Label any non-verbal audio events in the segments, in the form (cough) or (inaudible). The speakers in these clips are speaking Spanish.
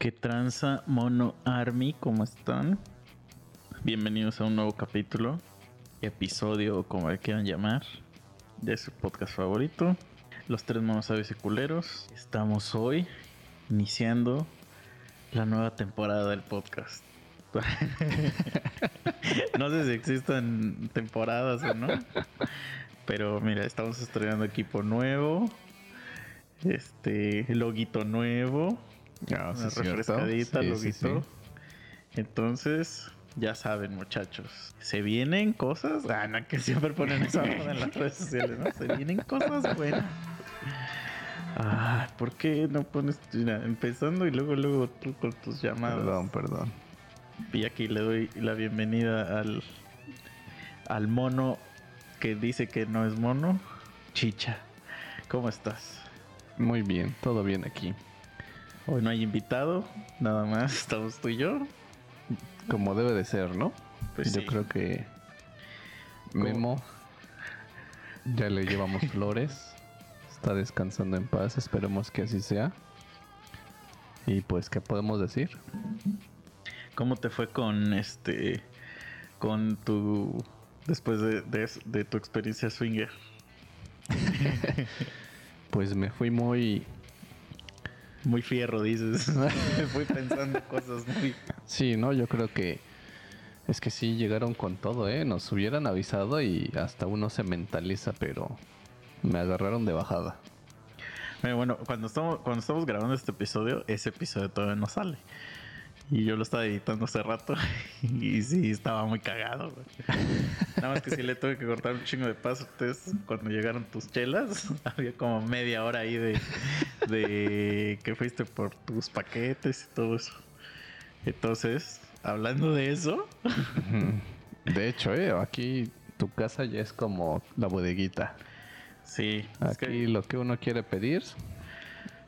¿Qué tranza Mono Army? ¿Cómo están? Bienvenidos a un nuevo capítulo, episodio como le quieran llamar, de su podcast favorito, Los Tres Monos Sabios y Culeros. Estamos hoy iniciando la nueva temporada del podcast. (laughs) no sé si existan temporadas o no, pero mira, estamos estrenando equipo nuevo, este, loguito nuevo, Ah, sí, una refrescadita, Sí, Entonces, ya saben, muchachos. Se vienen cosas. Ah, no, que siempre ponen esa moda en las redes sociales, ¿no? Se vienen cosas buenas. Ah, ¿por qué no pones mira, empezando y luego luego tú con tus llamadas? Perdón, perdón. Y aquí le doy la bienvenida al al mono que dice que no es mono, Chicha. ¿Cómo estás? Muy bien, todo bien aquí. Hoy no hay invitado, nada más estamos tú y yo. Como debe de ser, ¿no? Pues Yo sí. creo que ¿Cómo? Memo ya le llevamos flores. Está descansando en paz, esperemos que así sea. Y pues, ¿qué podemos decir? ¿Cómo te fue con este con tu después de, de- de tu experiencia swinger? (laughs) Pues me fui muy... Muy fierro, dices. (laughs) Fui pensando cosas muy. Sí, ¿no? Yo creo que... Es que sí, llegaron con todo, ¿eh? Nos hubieran avisado y hasta uno se mentaliza, pero me agarraron de bajada. Bueno, bueno, cuando estamos, cuando estamos grabando este episodio, ese episodio todavía no sale. Y yo lo estaba editando hace rato (laughs) y sí, estaba muy cagado. güey. Nada más que sí le tuve que cortar un chingo de paso. Ustedes, cuando llegaron tus chelas, (laughs) había como media hora ahí de, de que fuiste por tus paquetes y todo eso. Entonces, hablando de eso, De hecho, eh, aquí tu casa ya es como la bodeguita. sí, es Aquí que lo que uno quiere pedir.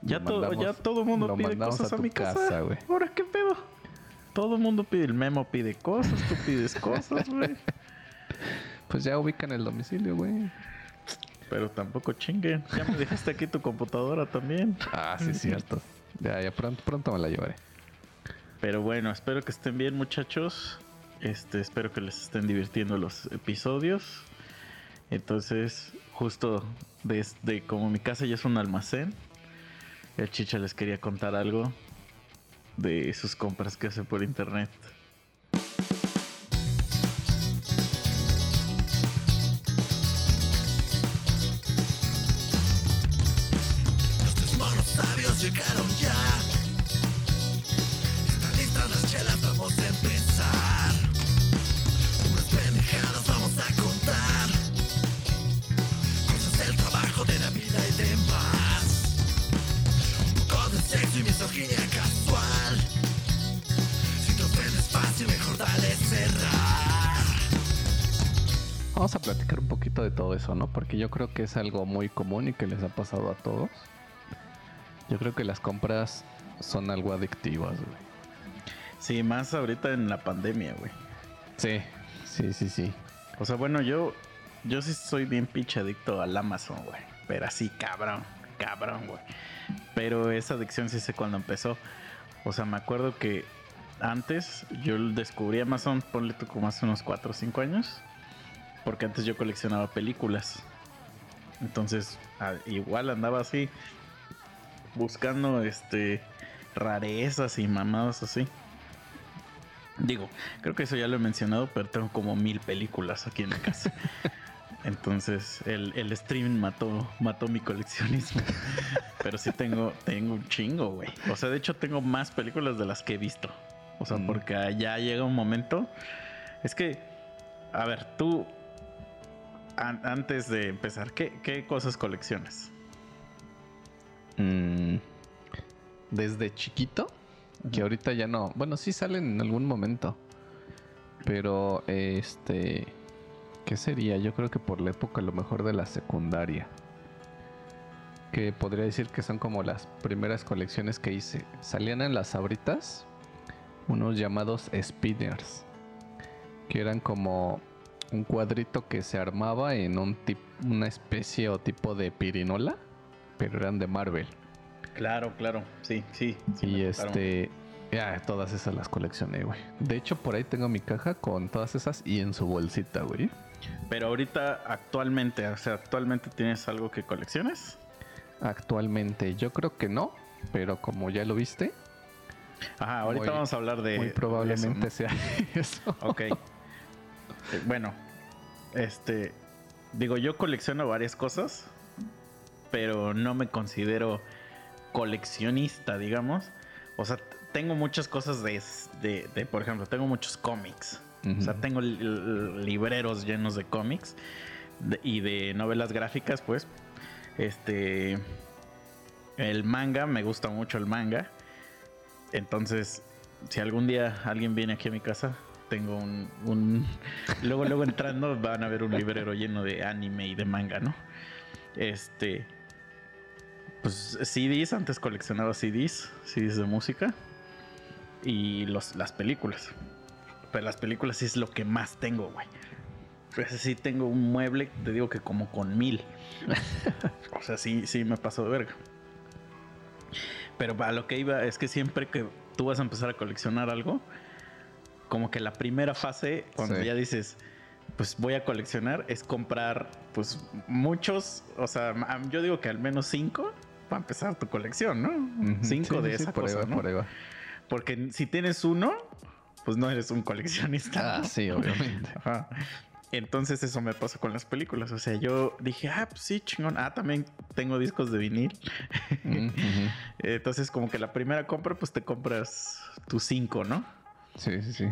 ya, mandamos- ya todo el mundo pide cosas a, tu mi casa. güey. Ahora, ¿qué pedo? Todo el mundo pide, el memo pide cosas, tú pides cosas, güey. Pues ya ubican el domicilio, güey. Pero tampoco chinguen. Ya me dejaste aquí tu computadora también. Ah, sí, es cierto. Ya, ya pronto, pronto me la llevaré. Pero bueno, espero que estén bien, muchachos. Este, espero que les estén divirtiendo los episodios. Entonces, justo desde como mi casa ya es un almacén, el chicha les quería contar algo de sus compras que hace por internet. Eso, ¿no? Porque yo creo que es algo muy común y que les ha pasado a todos. Yo creo que las compras son algo adictivas, güey. Sí, más ahorita en la pandemia, güey. Sí, sí, sí, sí. O sea, bueno, yo yo sí soy bien pinche adicto al Amazon, güey. Pero así, cabrón, cabrón, güey. Pero esa adicción sí sé cuándo empezó. O sea, me acuerdo que antes yo descubrí Amazon, ponle tú como hace unos 4 o 5 años. Porque antes yo coleccionaba películas. Entonces, igual andaba así buscando este rarezas y mamadas así. Digo, creo que eso ya lo he mencionado, pero tengo como mil películas aquí en mi casa. (laughs) Entonces, el, el streaming mató, mató mi coleccionismo. Pero sí tengo, tengo un chingo, güey. O sea, de hecho tengo más películas de las que he visto. O sea, Mm. porque ya llega un momento. Es que, a ver, tú, an- antes de empezar, ¿qué, qué cosas coleccionas? Mm, desde chiquito, que ahorita ya no. Bueno, sí salen en algún momento. Pero, este. ¿Qué sería? Yo creo que por la época, a lo mejor de la secundaria. Que podría decir que son como las primeras colecciones que hice. Salían en las abritas unos llamados spinners. Que eran como un cuadrito que se armaba en un tip- una especie o tipo de pirinola. Pero eran de Marvel. Claro, claro. Sí, sí. sí y este Ya, todas esas las coleccioné, güey. De hecho, por ahí tengo mi caja con todas esas y en su bolsita, güey. Pero ahorita, actualmente, o sea, actualmente tienes algo que colecciones. Actualmente, yo creo que no, pero como ya lo viste, Ajá, ahorita Muy- vamos a hablar de. muy probablemente eso, sea (laughs) eso. Ok. Eh, bueno, este. Digo, yo colecciono varias cosas, pero no me considero coleccionista, digamos. O sea, tengo muchas cosas de, de, de, por ejemplo, tengo muchos cómics. O sea, tengo li- li- libreros llenos de cómics de- y de novelas gráficas, pues. Este. El manga, me gusta mucho el manga. Entonces, si algún día alguien viene aquí a mi casa, tengo un. un- (laughs) luego, luego entrando, van a ver un librero lleno de anime y de manga, ¿no? Este. Pues CDs, antes coleccionaba CDs, CDs de música. Y los, las películas. Pero las películas sí es lo que más tengo, güey. Pues sí tengo un mueble, te digo que como con mil. (laughs) o sea, sí, sí me paso de verga. Pero para lo que iba es que siempre que tú vas a empezar a coleccionar algo, como que la primera fase, cuando Sí. ya dices, pues voy a coleccionar, es comprar, pues muchos, o sea, yo digo que al menos cinco para empezar tu colección, ¿no? Cinco Sí, de sí, esa por ahí cosa, va, ¿no? por ahí va. Porque si tienes uno, pues no eres un coleccionista. Ah, ¿no? sí, obviamente. (laughs) Ajá. Entonces eso me pasó con las películas. O sea, yo dije, ah, pues sí, chingón. Ah, también tengo discos de vinil. (laughs) Entonces como que la primera compra, pues te compras tus cinco, ¿no? Sí, sí, sí.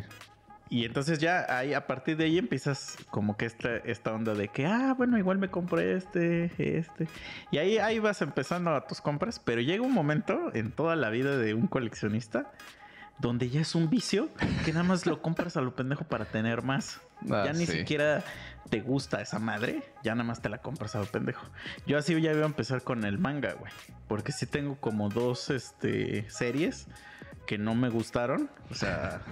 Y entonces ya ahí, a partir de ahí empiezas como que esta, esta onda de que, ah, bueno, igual me compré este, este. Y ahí, ahí vas empezando a tus compras, pero llega un momento en toda la vida de un coleccionista donde ya es un vicio que nada más lo (laughs) compras a lo pendejo para tener más. Ah, ya ni sí. siquiera te gusta esa madre, ya nada más te la compras a lo pendejo. Yo así ya iba a empezar con el manga, güey. Porque sí tengo como dos este, series que no me gustaron. O sea,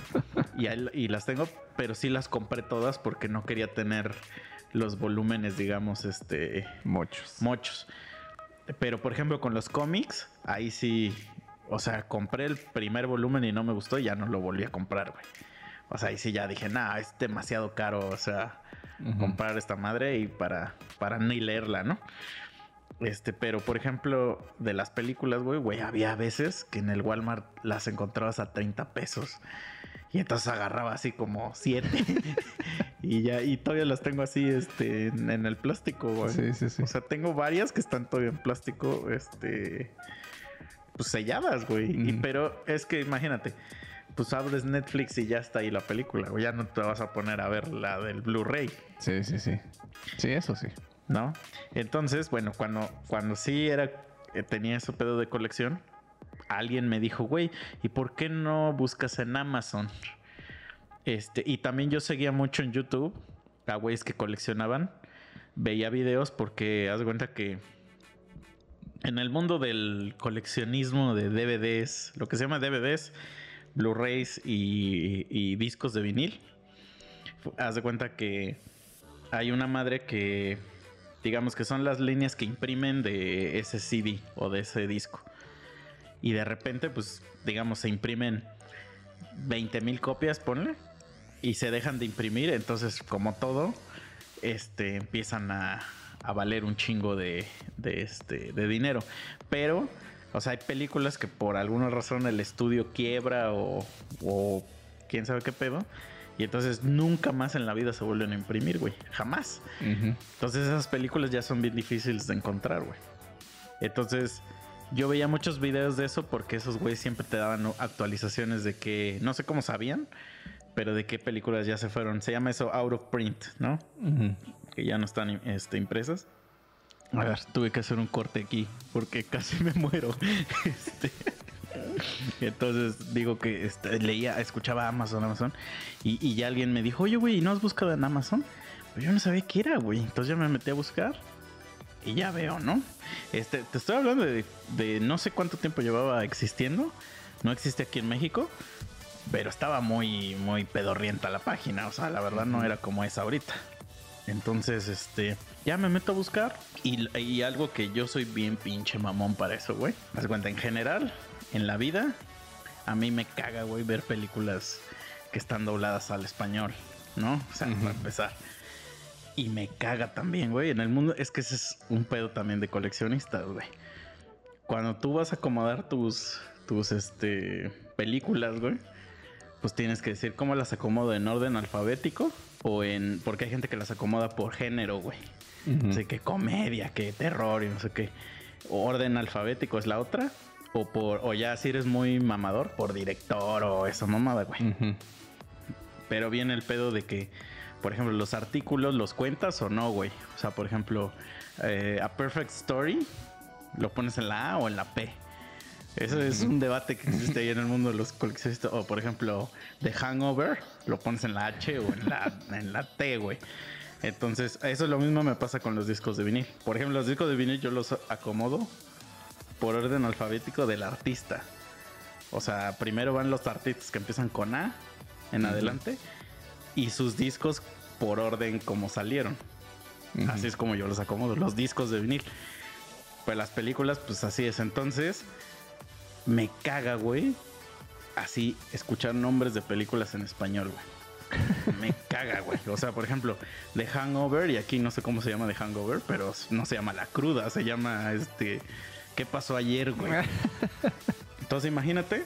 y, las tengo, pero sí las compré todas porque no quería tener los volúmenes, digamos, este, Muchos. muchos. Pero por ejemplo, con los cómics, ahí sí. O sea, compré el primer volumen y no me gustó y ya no lo volví a comprar, güey. O sea, ahí sí ya dije, nah, es demasiado caro. O sea, comprar esta madre y para, para ni leerla, ¿no? Este, pero por ejemplo, de las películas, güey, güey, había veces que en el Walmart las encontrabas a 30 pesos. Y entonces agarraba así como 7. (laughs) (laughs) y ya, y todavía las tengo así, este, en, en el plástico, güey. Sí, sí, sí. O sea, tengo varias que están todavía en plástico, este, pues selladas, güey. Y- pero es que imagínate, pues abres Netflix y ya está ahí la película, güey. Ya no te vas a poner a ver la del Blu-ray. Sí, sí, sí. Sí, eso sí. ¿No? Entonces, bueno, cuando, cuando sí era, eh, tenía ese pedo de colección, alguien me dijo, güey, ¿y por qué no buscas en Amazon? Este, y también yo seguía mucho en YouTube a güeyes que coleccionaban, veía videos porque haz cuenta que en el mundo del coleccionismo de DVDs, lo que se llama DVDs, Blu-rays y, y discos de vinil, haz de cuenta que hay una madre que, digamos que son las líneas que imprimen de ese CD o de ese disco. Y de repente, pues, digamos, se imprimen 20 mil copias, ponle, y se dejan de imprimir. Entonces, como todo, este, empiezan a, a valer un chingo de, de, este, de dinero. Pero, o sea, hay películas que por alguna razón el estudio quiebra o, o quién sabe qué pedo. Y entonces nunca más en la vida se vuelven a imprimir, güey. Jamás. Entonces esas películas ya son bien difíciles de encontrar, güey. Entonces yo veía muchos videos de eso porque esos güeyes siempre te daban actualizaciones de que, no sé cómo sabían, pero de qué películas ya se fueron. Se llama eso out of print, ¿no? Que ya no están este, impresas. A ver, tuve que hacer un corte aquí porque casi me muero. (laughs) Este, (laughs) entonces digo que este, leía, escuchaba Amazon, Amazon, y, y ya alguien me dijo, oye, güey, ¿no has buscado en Amazon? Pero yo no sabía qué era, güey. Entonces ya me metí a buscar y ya veo, ¿no? Este, te estoy hablando de, de no sé cuánto tiempo llevaba existiendo. No existe aquí en México, pero estaba muy, muy pedorrienta la página. O sea, la verdad no era como es ahorita. Entonces, este, ya me meto a buscar y, y algo que yo soy bien pinche mamón para eso, güey. Haz cuenta, en general, en la vida, a mí me caga, güey, ver películas que están dobladas al español, ¿no? O sea, para empezar. Y me caga también, güey. En el mundo, es que ese es un pedo también de coleccionistas, güey. Cuando tú vas a acomodar tus, tus, este, películas, güey, pues tienes que decir cómo las acomodo en orden alfabético o en, porque hay gente que las acomoda por género, güey. No sé qué comedia, qué terror y no sé qué. Orden alfabético es la otra. O por, o ya si eres muy mamador, por director o esa mamada, güey. Pero viene el pedo de que, por ejemplo, los artículos los cuentas o no, güey. O sea, por ejemplo, eh, A Perfect Story, ¿lo pones en la A o en la P? Eso es un debate que existe ahí en el mundo de los coleccionistas. O, por ejemplo, The Hangover, lo pones en la H o en la, en la T, güey. Entonces, eso es lo mismo me pasa con los discos de vinil. Por ejemplo, los discos de vinil yo los acomodo por orden alfabético del artista. O sea, primero van los artistas que empiezan con A en adelante y sus discos por orden como salieron. Así es como yo los acomodo, los discos de vinil. Pues las películas, pues así es. Entonces, me caga, güey, así escuchar nombres de películas en español, güey. Me (laughs) caga, güey. O sea, por ejemplo, The Hangover, y aquí no sé cómo se llama The Hangover, pero no se llama La Cruda, se llama este. ¿Qué pasó ayer, güey? (laughs) Entonces, imagínate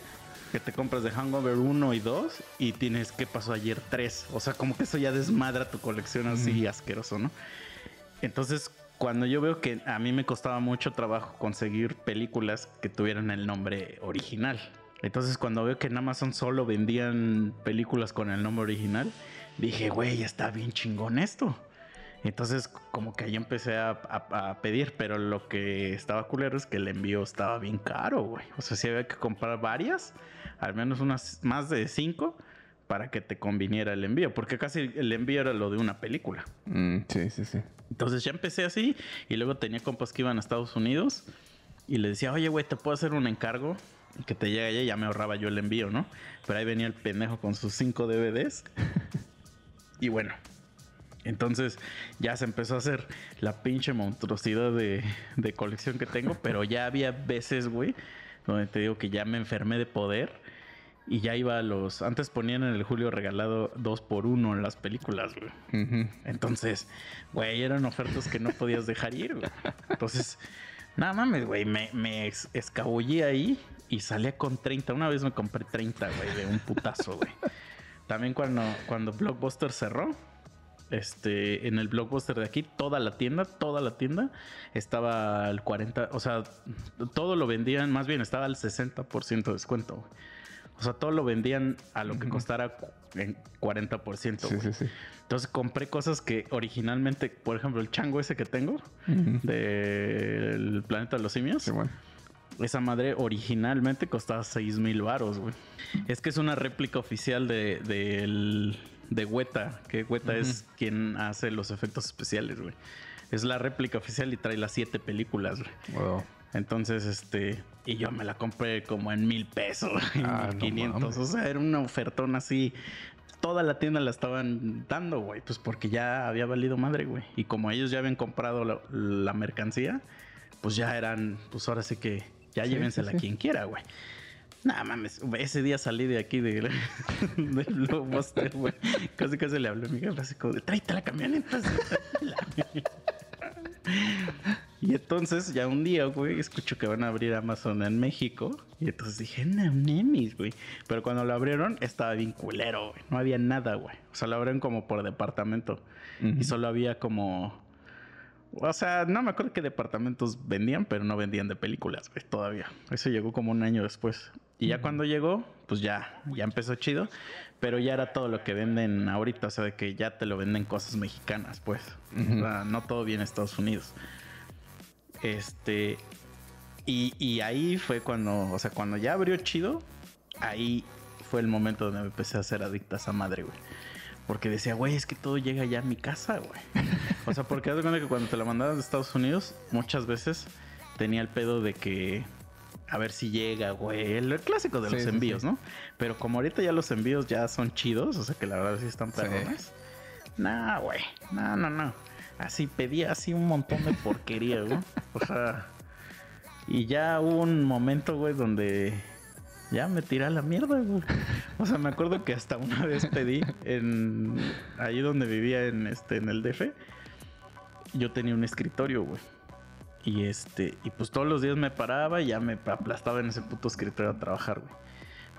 que te compras The Hangover 1 y 2 y tienes ¿Qué pasó ayer 3? O sea, como que eso ya desmadra tu colección así asqueroso, ¿no? Entonces, cuando yo veo que a mí me costaba mucho trabajo conseguir películas que tuvieran el nombre original. Entonces, cuando veo que en Amazon solo vendían películas con el nombre original, dije, güey, está bien chingón esto. Entonces, como que ahí empecé a, pedir, pero lo que estaba culero es que el envío estaba bien caro, güey. O sea, sí había que comprar varias, al menos unas más de cinco, para que te conviniera el envío, porque casi el envío era lo de una película. Mm, sí, sí, sí. Entonces ya empecé así y luego tenía compas que iban a Estados Unidos y le decía, oye, güey, ¿te puedo hacer un encargo? Que te llegue allá ya me ahorraba yo el envío, ¿no? Pero ahí venía el pendejo con sus cinco DVDs. (laughs) y bueno, entonces ya se empezó a hacer la pinche monstruosidad de colección que tengo, pero ya había veces, güey, donde te digo que ya me enfermé de poder. Y ya iba a los... Antes ponían en el Julio regalado dos por uno en las películas, güey. Entonces, güey, eran ofertas que no podías dejar ir, güey. Entonces, nada mames, güey, me, me es- escabullí ahí y salía con 30. Una vez me compré 30, güey, de un putazo, güey. También cuando, cuando Blockbuster cerró, este, en el Blockbuster de aquí, toda la tienda, toda la tienda estaba al 40, o sea, todo lo vendían, más bien estaba al 60% de descuento, güey. O sea, todo lo vendían a lo que costara en 40%, Sí, sí, sí. Entonces compré cosas que originalmente, por ejemplo, el chango ese que tengo Ujú. del planeta de los simios, bueno. esa madre originalmente costaba 6 mil varos, güey. Es que es una réplica oficial de, del- de Weta, que Weta es quien hace los efectos especiales, güey. Es la réplica oficial y trae las siete películas, güey. Wow. Entonces, este, y yo me la compré como en mil pesos, (laughs) en Ah, no 500. mames. o sea, era una ofertón así. Toda la tienda la estaban dando, güey, pues porque ya había valido madre, güey. Y como ellos ya habían comprado la, la mercancía, pues ya eran, pues ahora sí que ya Sí, llévensela sí, sí. quien quiera, güey. Nada mames, ese día salí de aquí de, (laughs) del Blockbuster, güey. Casi casi le hablé a mi jefe así como de, tráete la camioneta. Y entonces ya un día, güey, escucho que van a abrir Amazon en México. Y entonces dije, no mames, güey. Pero cuando lo abrieron estaba bien culero, güey. No había nada, güey. O sea, lo abrieron como por departamento. Y solo había como... O sea, no me acuerdo qué departamentos vendían, pero no vendían de películas, güey, todavía. Eso llegó como un año después. Y ya cuando llegó, pues ya, ya empezó chido. Pero ya era todo lo que venden ahorita, o sea, de que ya te lo venden cosas mexicanas, pues. O sea, no todo viene de Estados Unidos. Este. Y, y ahí fue cuando, o sea, cuando ya abrió chido, ahí fue el momento donde me empecé a hacer adicta a esa madre, güey. Porque decía, güey, es que todo llega ya a mi casa, güey. (laughs) O sea, porque haz de cuenta que cuando te la mandaban de Estados Unidos, muchas veces tenía el pedo de que a ver si llega, güey. El clásico de Sí, los envíos, sí. ¿no? Pero como ahorita ya los envíos ya son chidos, o sea que la verdad sí están perrones. No, güey. No, no, no. Así pedía así un montón de porquería, güey. O sea. Y ya hubo un momento, güey, donde ya me tiré a la mierda, güey. O sea, me acuerdo que hasta una vez pedí en ahí donde vivía en este en el DF, yo tenía un escritorio, güey. Y este, y pues todos los días me paraba y ya me aplastaba en ese puto escritorio a trabajar, güey.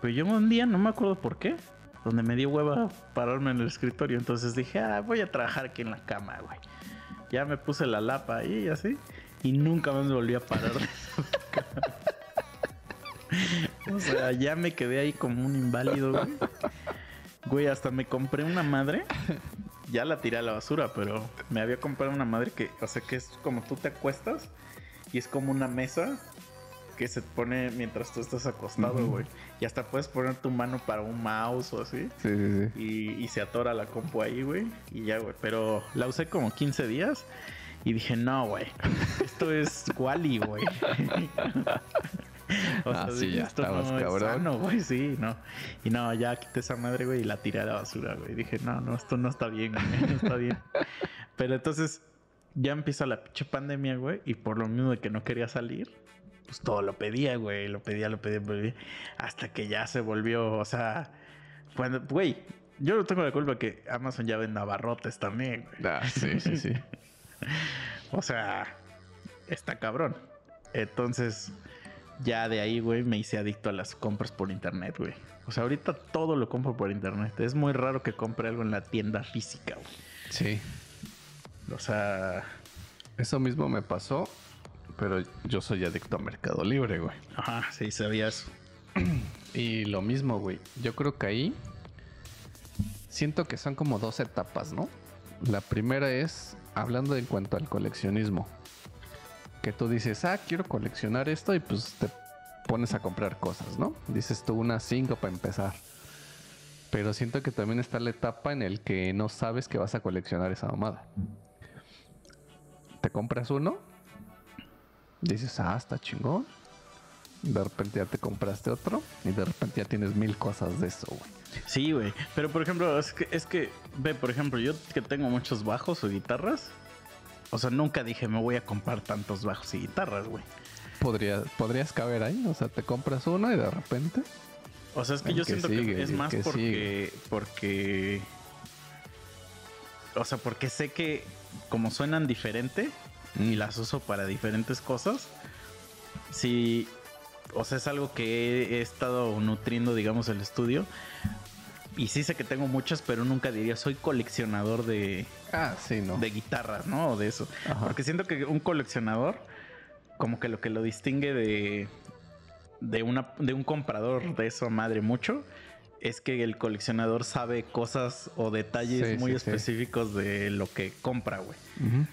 Pero yo un día, no me acuerdo por qué, donde me dio hueva pararme en el escritorio. Entonces dije, ah, voy a trabajar aquí en la cama, güey. Ya me puse la lapa ahí y así. Y nunca más me volví a parar. (laughs) o sea, ya me quedé ahí como un inválido, güey. Güey, hasta me compré una madre. Ya la tiré a la basura, pero me había comprado una madre que, o sea, que es como tú te acuestas y es como una mesa que se pone mientras tú estás acostado, güey. Y hasta puedes poner tu mano para un mouse o así. Sí, sí, sí. Y, y se atora la compu ahí, güey. Y ya, güey. Pero la usé como 15 días. Y dije, no, güey. (laughs) Esto es Wally, güey. (laughs) Ah, sí, dije, ya esto estabas no es cabrón. sano, güey, sí, no. Y no, ya quité esa madre, güey, y la tiré a la basura, güey. Dije, no, no, esto no está bien, güey. No está bien. (laughs) Pero entonces ya empieza la pinche pandemia, güey. Y por lo mismo de que no quería salir, pues todo lo pedía, güey. Lo pedía, lo pedía, lo pedía. Hasta que ya se volvió, o sea, cuando, güey, yo no tengo la culpa que Amazon ya venda abarrotes también, güey. Ah, sí, sí, sí. (laughs) O sea, está cabrón. Entonces, ya de ahí, güey, me hice adicto a las compras por internet, güey. O sea, ahorita todo lo compro por internet. Es muy raro que compre algo en la tienda física, güey. Sí. O sea, Eso mismo me pasó, pero yo soy adicto a Mercado Libre, güey. ajá, sí, sabía eso. (clears throat) Y lo mismo, güey. Yo creo que ahí siento que son como dos etapas, ¿no? La primera es hablando en cuanto al coleccionismo. Que tú dices, ah, quiero coleccionar esto y pues te pones a comprar cosas, ¿no? Dices tú unas cinco para empezar. Pero siento que también está la etapa en el que no sabes que vas a coleccionar esa mamada. Te compras uno, dices, ah, está chingón. De repente ya te compraste otro y de repente ya tienes mil cosas de eso, güey. Sí, güey. Pero por ejemplo, es que, es que, ve, por ejemplo, yo que tengo muchos bajos o guitarras. O sea, nunca dije me voy a comprar tantos bajos y guitarras, güey. Podría, podrías caber ahí, o sea, te compras uno y de repente. O sea, es que yo que siento sigue, que es más que porque, porque, o sea, porque sé que como suenan diferente y Mm. las uso para diferentes cosas, sí, o sea, es algo que he, he estado nutriendo, digamos, el estudio. Y sí sé que tengo muchas, pero nunca diría soy coleccionador de, Ah, sí, no. de guitarras, ¿no? O de eso. Ajá. Porque siento que un coleccionador, como que lo que lo distingue de, de, una, de un comprador de eso madre mucho, es que el coleccionador sabe cosas o detalles Sí, muy sí, sí. específicos de lo que compra, güey. Ujú.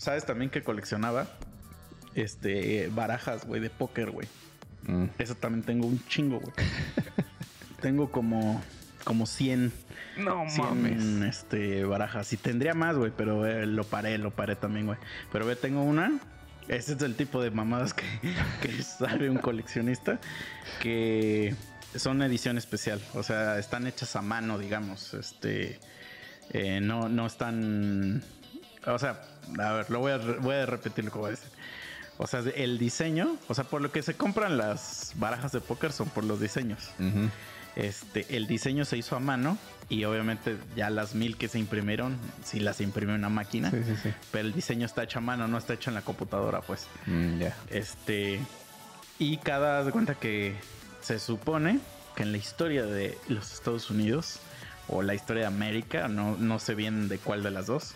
¿Sabes también que coleccionaba? Este, barajas, güey, de póker, güey. Mm. Eso también tengo un chingo, güey. (laughs) tengo como, como 100 No 100 este, barajas. Y tendría más, güey, pero eh, lo paré, lo paré también, güey. Pero ve, tengo una. Ese es el tipo de mamadas que, (laughs) que sabe un coleccionista. Que son edición especial. O sea, están hechas a mano, digamos. Este. eh, no, no están. O sea, a ver, lo voy a, re- voy a repetir lo que voy a decir. O sea, el diseño, o sea, por lo que se compran las barajas de póker son por los diseños. Este, el diseño se hizo a mano y obviamente ya las mil que se imprimieron, sí las imprimió una máquina, Sí, sí, sí. pero el diseño está hecho a mano, no está hecho en la computadora, pues. Mm, ya. Este, y cada de cuenta que se supone que en la historia de los Estados Unidos o la historia de América, no, no sé bien de cuál de las dos,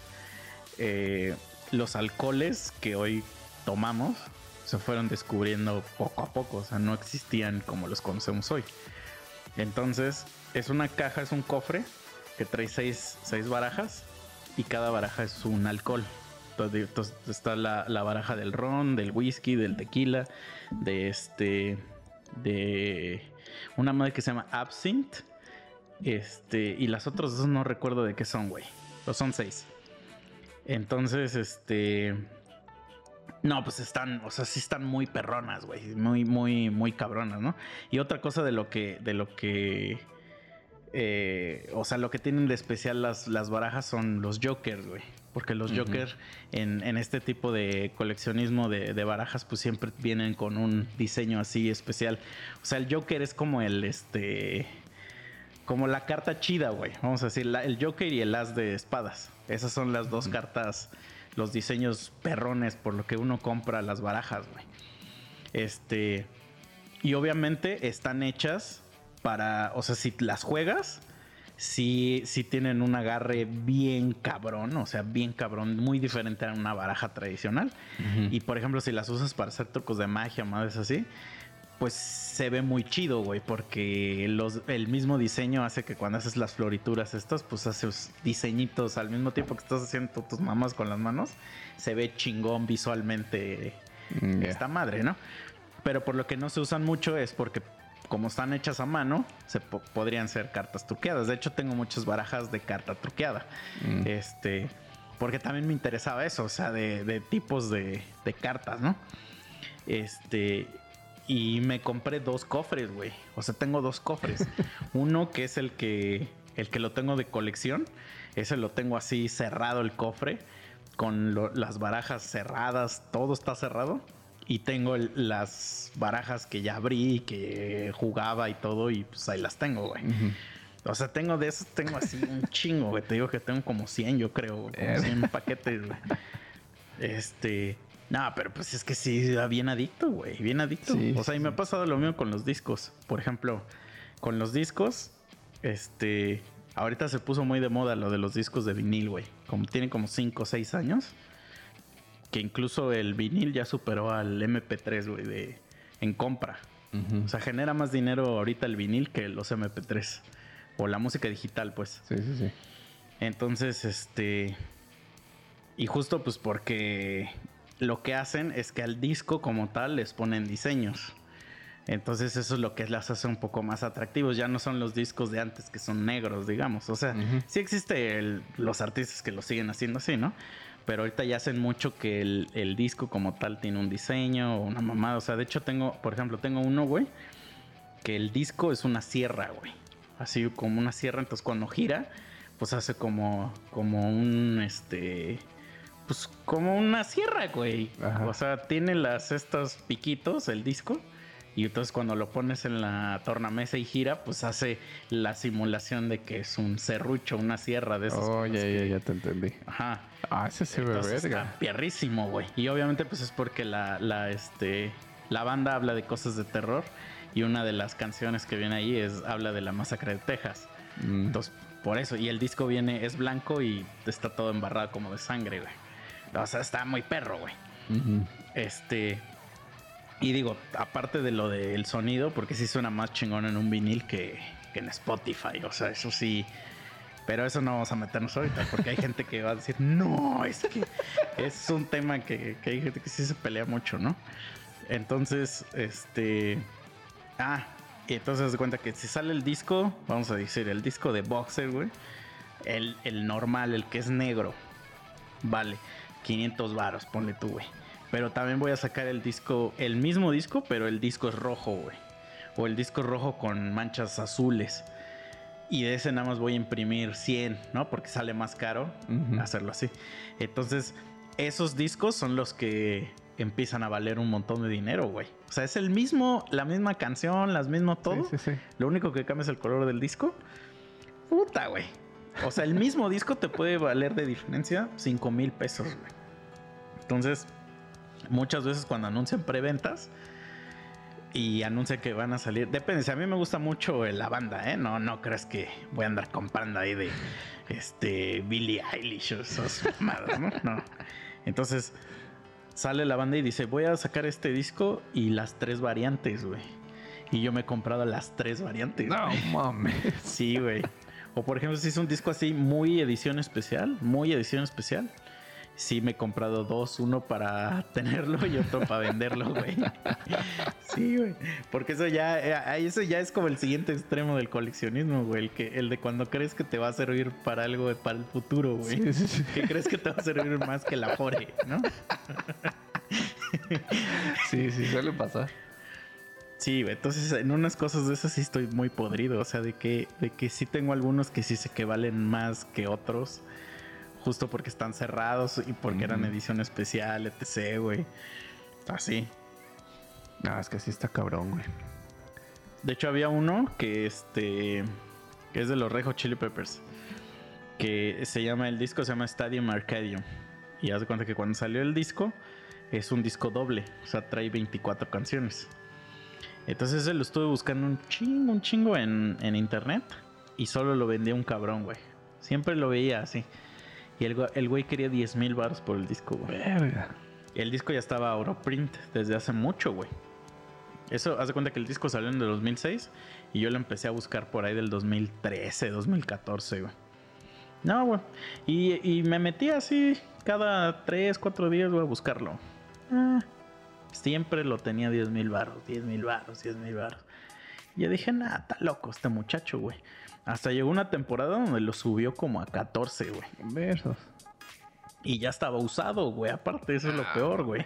eh, los alcoholes que hoy tomamos se fueron descubriendo poco a poco, o sea, no existían como los conocemos hoy. Entonces, es una caja, es un cofre que trae seis, seis barajas y cada baraja es un alcohol. Entonces, entonces está la, la baraja del ron, del whisky, del tequila, de este, de una madre que se llama absinthe, este, y las otras dos no recuerdo de qué son, güey. Pero son seis. Entonces, este, no, pues están, o sea, sí están muy perronas, güey, muy, muy, muy cabronas, ¿no? Y otra cosa de lo que, de lo que eh, o sea, lo que tienen de especial las, las barajas son los jokers, güey. Porque los jokers en, en este tipo de coleccionismo de, de barajas, pues siempre vienen con un diseño así especial. O sea, el joker es como el, este, como la carta chida, güey. Vamos a decir, la- el joker y el as de espadas. Esas son las dos cartas, los diseños perrones por lo que uno compra las barajas, güey. Este. Y obviamente están hechas para. O sea, si las juegas, sí, sí tienen un agarre bien cabrón. O sea, bien cabrón. Muy diferente a una baraja tradicional. Y por ejemplo, si las usas para hacer trucos de magia, madres así. Pues se ve muy chido, güey, porque los, el mismo diseño hace que cuando haces las florituras estas, pues haces diseñitos al mismo tiempo que estás haciendo tus mamás con las manos, se ve chingón visualmente Mm, esta madre, ¿no? Pero por lo que no se usan mucho es porque como están hechas a mano, se po- podrían ser cartas truqueadas. De hecho, tengo muchas barajas de carta truqueada. Mm. Este, porque también me interesaba eso, o sea, de, de tipos de, de cartas, ¿no? Este, y me compré dos cofres, güey. O sea, tengo dos cofres. (laughs) Uno que es el que, el que lo tengo de colección. Ese lo tengo así cerrado el cofre, con lo- las barajas cerradas, todo está cerrado. Y tengo el- las barajas que ya abrí, que jugaba y todo, y pues ahí las tengo, güey. O sea, tengo de esos, tengo así un (laughs) chingo, güey. Te digo que tengo como 100, yo creo, como Verga. 100 paquetes, güey. Este. No, pero pues es que sí, bien adicto, güey. Bien adicto. Sí, o sea, y me ha pasado lo mismo con los discos. Por ejemplo, con los discos, este. Ahorita se puso muy de moda lo de los discos de vinil, güey. Como tienen como 5 o 6 años. Que incluso el vinil ya superó al MP3, güey, de, en compra. O sea, genera más dinero ahorita el vinil que los MP3. O la música digital, pues. Sí, sí, sí. Entonces, este. Y justo pues porque lo que hacen es que al disco como tal les ponen diseños. Entonces eso es lo que las hace un poco más atractivos. Ya no son los discos de antes que son negros, digamos. O sea, sí existe el- los artistas que lo siguen haciendo así, ¿no? Pero ahorita ya hacen mucho que el, el disco como tal tiene un diseño o una mamada. O sea, de hecho tengo, por ejemplo, tengo uno, güey, que el disco es una sierra, güey. Así como una sierra, entonces cuando gira, pues hace como, como un, este, pues como una sierra, güey. Ajá. O sea, tiene las, estos piquitos, el disco. Y entonces cuando lo pones en la tornamesa y gira, pues hace la simulación de que es un serrucho, una sierra de esas. Oh, ya, ya, que- ya te entendí. Ajá. Ah, ese se ve verga. pierrísimo, güey. Y obviamente, pues es porque la, la, este, la banda habla de cosas de terror. Y una de las canciones que viene ahí es habla de la masacre de Texas. Mm. Entonces, por eso. Y el disco viene, es blanco y está todo embarrado como de sangre, güey. O sea, está muy perro, güey. Este. Y digo, aparte de lo del sonido, porque sí suena más chingón en un vinil que, que en Spotify. O sea, eso sí. Pero eso no vamos a meternos ahorita, porque hay gente que va a decir, no, es que es un tema que, que hay gente que sí se pelea mucho, ¿no? Entonces, este. Ah, y entonces se cuenta que si sale el disco, vamos a decir, el disco de Boxer, güey. El, el normal, el que es negro, vale 500 varos, ponle tú, güey. Pero también voy a sacar el disco, el mismo disco, pero el disco es rojo, güey. O el disco rojo con manchas azules. Y de ese nada más voy a imprimir 100, ¿no? Porque sale más caro hacerlo así. Entonces, esos discos son los que empiezan a valer un montón de dinero, güey. O sea, es el mismo, la misma canción, las mismas todo. Sí, sí, sí. Lo único que cambia es el color del disco. Puta, güey. O sea, el mismo disco te puede valer de diferencia 5 mil pesos, güey. Entonces, muchas veces cuando anuncian preventas y anuncian que van a salir, depende. Si a mí me gusta mucho la banda, ¿eh? No, no crees que voy a andar comprando ahí de este Billie Eilish o esas mamadas, ¿no? No. Entonces, sale la banda y dice, voy a sacar este disco y las tres variantes, güey. Y yo me he comprado las tres variantes. No mames. Sí, güey. O por ejemplo, si es un disco así muy edición especial, muy edición especial. Sí, me he comprado dos, uno para (laughs) tenerlo y otro para venderlo, güey. Sí, güey. Porque eso ya, eh, eso ya es como el siguiente extremo del coleccionismo, güey. El, que, el de cuando crees que te va a servir para algo para el futuro, güey. Sí, sí, sí. Que crees que te va a servir más que la Fore, ¿no? Sí, sí, suele pasar. Sí, entonces en unas cosas de esas sí estoy muy podrido. O sea, de que, de que sí tengo algunos que sí sé que valen más que otros. Justo porque están cerrados y porque eran edición especial, etc, güey. Así. Ah, es que sí está cabrón, güey. De hecho, había uno que este. que es de los Red Hot Chili Peppers. Que se llama. El disco se llama Stadium Arcadium. Y haz de cuenta que cuando salió el disco. Es un disco doble. O sea, trae 24 canciones. Entonces ese lo estuve buscando un chingo, un chingo en, en internet. Y solo lo vendía un cabrón, güey. Siempre lo veía así. Y el, el güey quería 10 mil baros por el disco, güey. Verga. El disco ya estaba Europrint desde hace mucho, güey. Eso, haz de cuenta que el disco salió en el 2006 y yo lo empecé a buscar por ahí del 2013, 2014, güey. No, güey. Y, y me metí así cada 3, 4 días, güey, a buscarlo. Ah, siempre lo tenía 10 mil baros, 10 mil baros, 10 mil baros. Y yo dije, nah, está loco este muchacho, güey. Hasta llegó una temporada donde lo subió como a 14, güey. Versos. Y ya estaba usado, güey. Aparte, eso es lo Ah, peor, güey.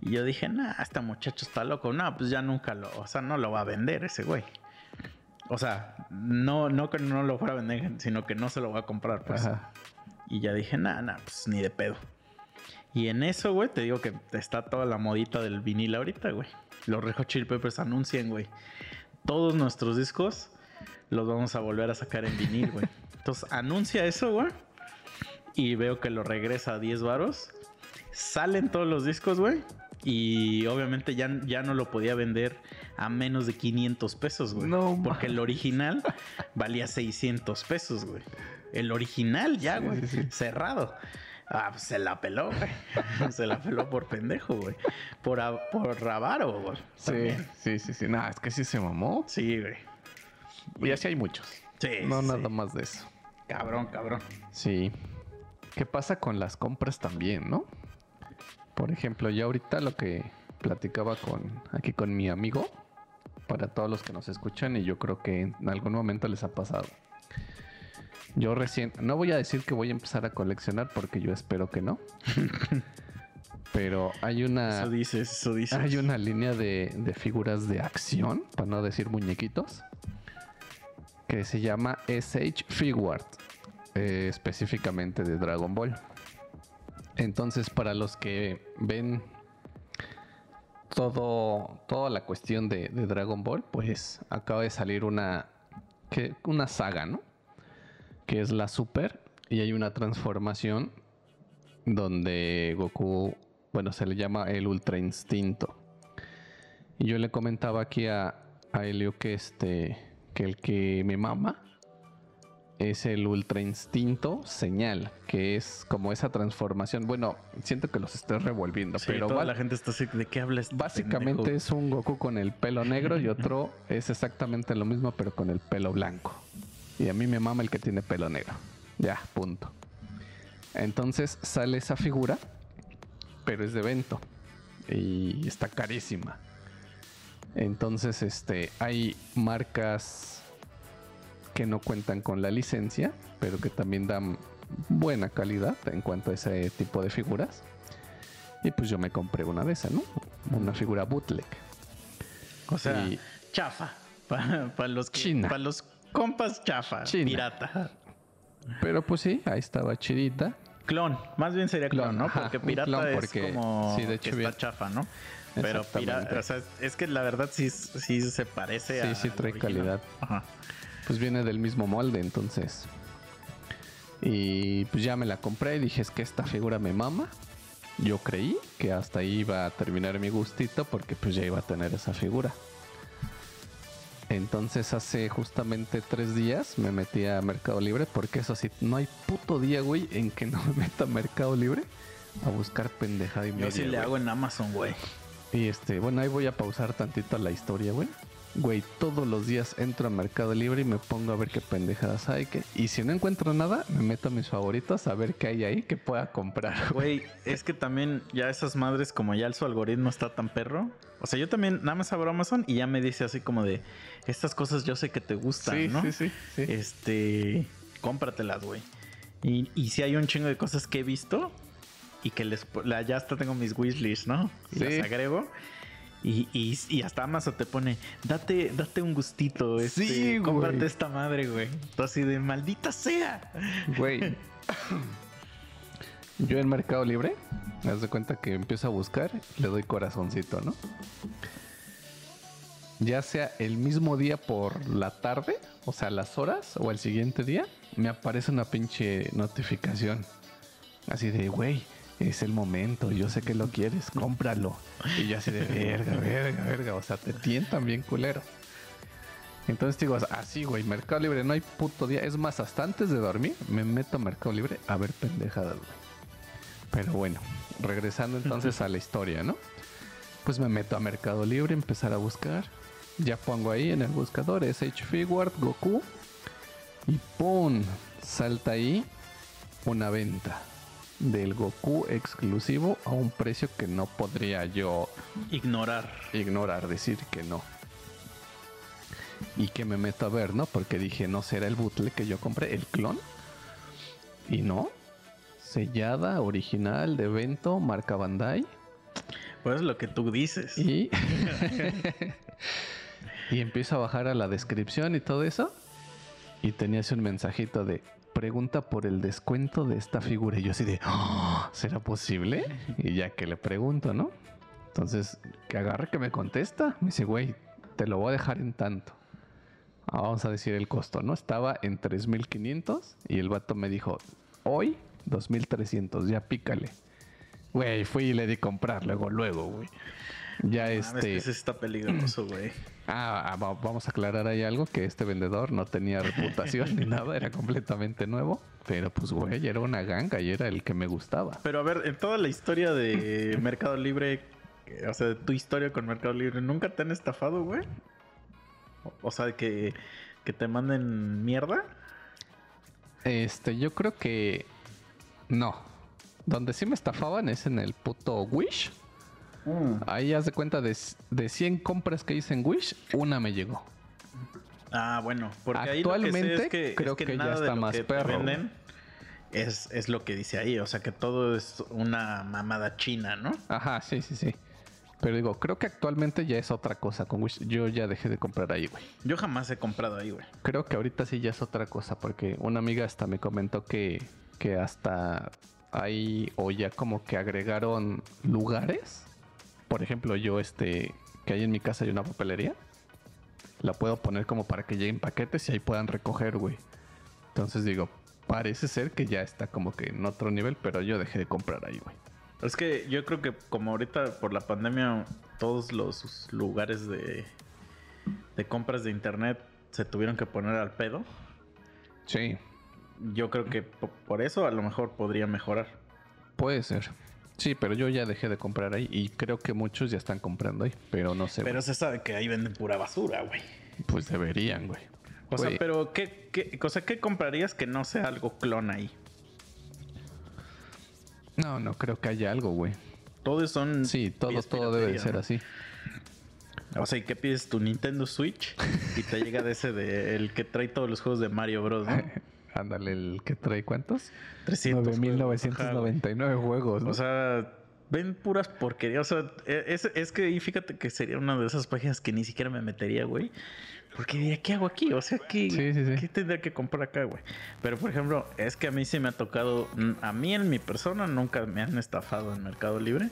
Y yo dije, nah, este muchacho está loco. No, pues ya nunca lo, o sea, no lo va a vender ese güey. O sea, no, no que no lo fuera a vender, sino que no se lo va a comprar, pues. Ajá. Y ya dije, nah, nah, pues ni de pedo. Y en eso, güey, te digo que está toda la modita del vinil ahorita, güey. Los Red Hot Chili Peppers anuncian, güey. Todos nuestros discos los vamos a volver a sacar en vinil, güey. (laughs) Entonces, anuncia eso, güey. Y veo que lo regresa a 10 varos. Salen todos los discos, güey. Y obviamente ya, ya no lo podía vender a menos de 500 pesos, güey. No Porque el original valía 600 pesos, güey. El original ya, Sí, güey. sí, sí. Cerrado. Ah, pues se la peló, güey. (laughs) se la peló por pendejo, güey. Por, por Rabaro, güey. Sí, También. sí, sí, sí. No, es que sí se mamó. Sí, güey. Y así hay muchos. Sí, No sí, nada más de eso. Cabrón, cabrón. Sí. ¿Qué pasa con las compras también, no? Por ejemplo, ya ahorita lo que platicaba con aquí con mi amigo, para todos los que nos escuchan, y yo creo que en algún momento les ha pasado. Yo recién, no voy a decir que voy a empezar a coleccionar porque yo espero que no. (laughs) Pero hay una Eso dices, eso dices. hay una línea de, de figuras de acción, para no decir muñequitos, que se llama SH Figuart, eh, específicamente de Dragon Ball. Entonces, para los que ven todo, toda la cuestión de, de Dragon Ball, pues acaba de salir una, que, una saga, ¿no? Que es la Super, y hay una transformación donde Goku, bueno, se le llama el Ultra Instinto. Y yo le comentaba aquí a, a Helio que este, que el que me mama es el Ultra Instinto Señal, que es como esa transformación. Bueno, siento que los estoy revolviendo, Sí, pero toda la gente está así, ¿de qué hablas? básicamente es un Goku con el pelo negro y otro es exactamente lo mismo, pero con el pelo blanco. Y a mí me mama el que tiene pelo negro. Ya, punto. Entonces sale esa figura, pero es de evento. Y está carísima. Entonces, este, hay marcas que no cuentan con la licencia, pero que también dan buena calidad en cuanto a ese tipo de figuras. Y pues yo me compré una de esas, ¿no? Una figura bootleg. O sea, Y- chafa. (laughs) Para los que- China. Para los compas, chafa. China. Pirata. Pero pues sí, ahí estaba chidita. Clon. Más bien sería clon, Clon, ¿no? ajá, Porque pirata clon es porque- como sí, de que bien. está chafa, ¿no? Pero pirata, o sea, es que la verdad sí, sí se parece Sí, a. sí trae calidad. Ajá. Pues viene del mismo molde, entonces. Y pues ya me la compré y dije, es que esta figura me mama. Yo creí que hasta ahí iba a terminar mi gustito porque pues ya iba a tener esa figura. Entonces hace justamente tres días me metí a Mercado Libre porque eso sí, no hay puto día, güey, en que no me meta a Mercado Libre a buscar pendejada y Yo media, sí le güey. hago en Amazon, güey. Y este, bueno, ahí voy a pausar tantito la historia, güey. Güey, todos los días entro a Mercado Libre y me pongo a ver qué pendejadas hay. Que... Y si no encuentro nada, me meto a mis favoritos a ver qué hay ahí que pueda comprar. (laughs) Güey, es que también ya esas madres, como ya su algoritmo está tan perro. O sea, yo también nada más abro Amazon y ya me dice así como de estas cosas yo sé que te gustan, sí, ¿no? sí, sí, sí. Este, cómpratelas, güey. Y, y si hay un chingo de cosas que he visto y que les ya hasta tengo mis wishlist, ¿no? Y Sí. las agrego. Y, y, y hasta Amazon te pone, date, date un gustito, este, Sí, cómprate esta madre, güey. Tú así de maldita sea. Güey. (laughs) Yo en Mercado Libre, me das de cuenta que empiezo a buscar, le doy corazoncito, ¿no? Ya sea el mismo día por la tarde, o sea, las horas, o el siguiente día, me aparece una pinche notificación. Así de, güey, es el momento, yo sé que lo quieres, cómpralo. Y yo así de, verga, verga, verga, o sea, te tientan bien culero. Entonces digo, así, güey, Mercado Libre, no hay puto día. Es más, hasta antes de dormir, me meto a Mercado Libre a ver pendejadas, güey. Pero bueno, regresando entonces a la historia, ¿no? Pues me meto a Mercado Libre, empezar a buscar. Ya pongo ahí en el buscador SH Figuart Goku. Y ¡pum! Salta ahí una venta del Goku exclusivo a un precio que no podría yo Ignorar. ignorar, decir que no. Y que me meto a ver, ¿no? Porque dije, no será el bootleg que yo compré, el clon. Y no. Sellada, original, de evento, marca Bandai. Pues lo que tú dices. Y. (laughs) (laughs) y empiezo a bajar a la descripción y todo eso. Y tenía así un mensajito de. Pregunta por el descuento de esta figura. Y yo así de. "Oh, ¿Será posible? (laughs) Y ya que le pregunto, ¿no? Entonces, que agarre que me contesta. Me dice, güey, te lo voy a dejar en tanto. Ah, vamos a decir el costo, ¿no? Estaba en 3500 y el vato me dijo, hoy 2300, ya pícale. Güey, fui y le di comprar luego, luego, güey. Ya este. ese está peligroso, güey. Ah, ah, va- vamos a aclarar ahí algo: que este vendedor no tenía reputación ni (laughs) nada, era completamente nuevo. Pero pues, güey, era una ganga y era el que me gustaba. Pero a ver, en toda la historia de Mercado Libre, o sea, de tu historia con Mercado Libre, ¿nunca te han estafado, güey? O- O sea, que, que te manden mierda. Este, yo creo que. No. Donde sí me estafaban es en el puto Wish. Ahí haz de cuenta de, de 100 compras que hice en Wish, una me llegó. Ah, bueno, porque ahí lo que sé Actualmente, es que, creo es que que ya de está lo más que te perro, venden es, es lo que dice ahí. O sea, que todo es una mamada china, ¿no? Ajá, sí, sí, sí. Pero digo, creo que actualmente ya es otra cosa con Wish. Yo ya dejé de comprar ahí, güey. Yo jamás he comprado ahí, güey. Creo que ahorita sí ya es otra cosa, porque una amiga hasta me comentó que, que hasta ahí o ya como que agregaron lugares. Por ejemplo, yo este, que hay en mi casa hay una papelería. La puedo poner como para que lleguen paquetes y ahí puedan recoger, güey. Entonces digo, parece ser que ya está como que en otro nivel, pero yo dejé de comprar ahí, güey. Es que yo creo que como ahorita por la pandemia todos los lugares de, de compras de internet se tuvieron que poner al pedo. Sí, Yo creo que po- por eso a lo mejor podría mejorar. puede ser. Sí, pero yo ya dejé de comprar ahí y creo que muchos ya están comprando ahí, pero no sé. Pero se sabe que ahí venden pura basura, güey. Pues deberían, güey. O sea, pero ¿qué, qué, o sea, ¿qué comprarías que no sea algo clon ahí? No, no creo que haya algo, güey. Todos son. Sí, todo, todo debe de ser ¿no? así. O sea, ¿y qué pides tu Nintendo Switch? (laughs) Y te llega de ese de el que trae todos los juegos de Mario Bros, ¿no? (laughs) Ándale, el que trae cuántos? 300. juegos. Ajá, güey. 9.999 juegos. ¿no? O sea, ven puras porquerías. O sea, e- es, es que ahí fíjate que sería una de esas páginas que ni siquiera me metería, güey. Porque diría, ¿qué hago aquí? O sea, ¿qué, Sí, sí, sí. ¿qué tendría que comprar acá, güey? Pero, por ejemplo, es que a mí sí me ha tocado... A mí en mi persona nunca me han estafado en Mercado Libre.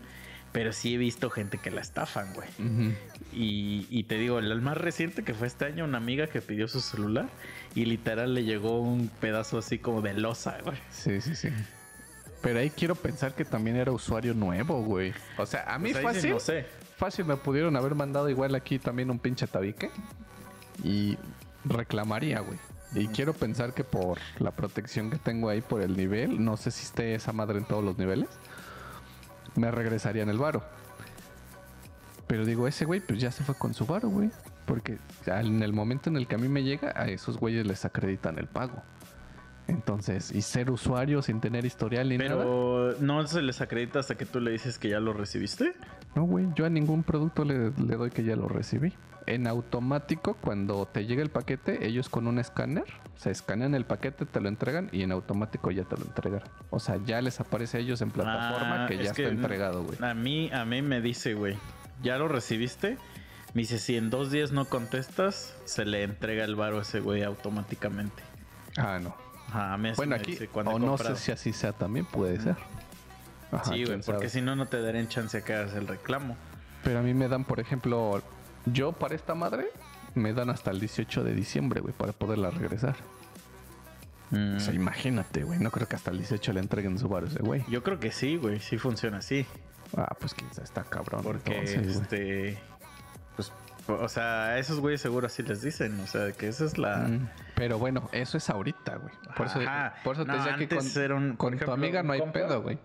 Pero sí he visto gente que la estafan, güey. Y, y te digo, el más reciente que fue este año, una amiga que pidió su celular y literal le llegó un pedazo así como de losa, güey. Sí, sí, sí. Pero ahí quiero pensar que también era usuario nuevo, güey. O sea, a mí Pues sí fácil, no sé. fácil me pudieron haber mandado igual aquí también un pinche tabique. Y reclamaría, güey. Y quiero pensar que por la protección que tengo ahí por el nivel, no sé si esté esa madre en todos los niveles, me regresaría en el varo. Pero digo, ese güey pues ya se fue con su varo, güey. Porque en el momento en el que a mí me llega, a esos güeyes les acreditan el pago. Entonces, y ser usuario sin tener historial ni nada. Pero no se les acredita hasta que tú le dices que ya lo recibiste. No, güey, yo a ningún producto le, le doy que ya lo recibí. En automático, cuando te llega el paquete, ellos con un escáner, se escanean el paquete, te lo entregan y en automático ya te lo entregan. O sea, ya les aparece a ellos en plataforma Ah, que ya es está entregado, güey. A mí, a mí me dice, güey. ¿ya lo recibiste? Me dice, si en dos días no contestas, se le entrega el varo a ese güey automáticamente. Ah, no. Ajá, así Bueno, me aquí, dice o no sé si así sea también, puede ser. Ajá, Sí, güey, porque si no, no te darían chance a que hagas el reclamo. Pero a mí me dan, por ejemplo, yo para esta madre, me dan hasta el 18 de diciembre, güey, para poderla regresar. Mm. O sea, imagínate, güey. No creo que hasta el 18 le entreguen su bar ese güey. Yo creo que sí, güey, sí funciona así. Ah, pues quién sabe, está cabrón. Porque, entonces, este, pues, o sea, a esos güeyes seguro así les dicen, o sea, que esa es la... Mm, Pero bueno, eso es ahorita, güey. Por eso, Ajá. por eso te No, decía que con, un- tu amiga no hay compra- pedo, güey.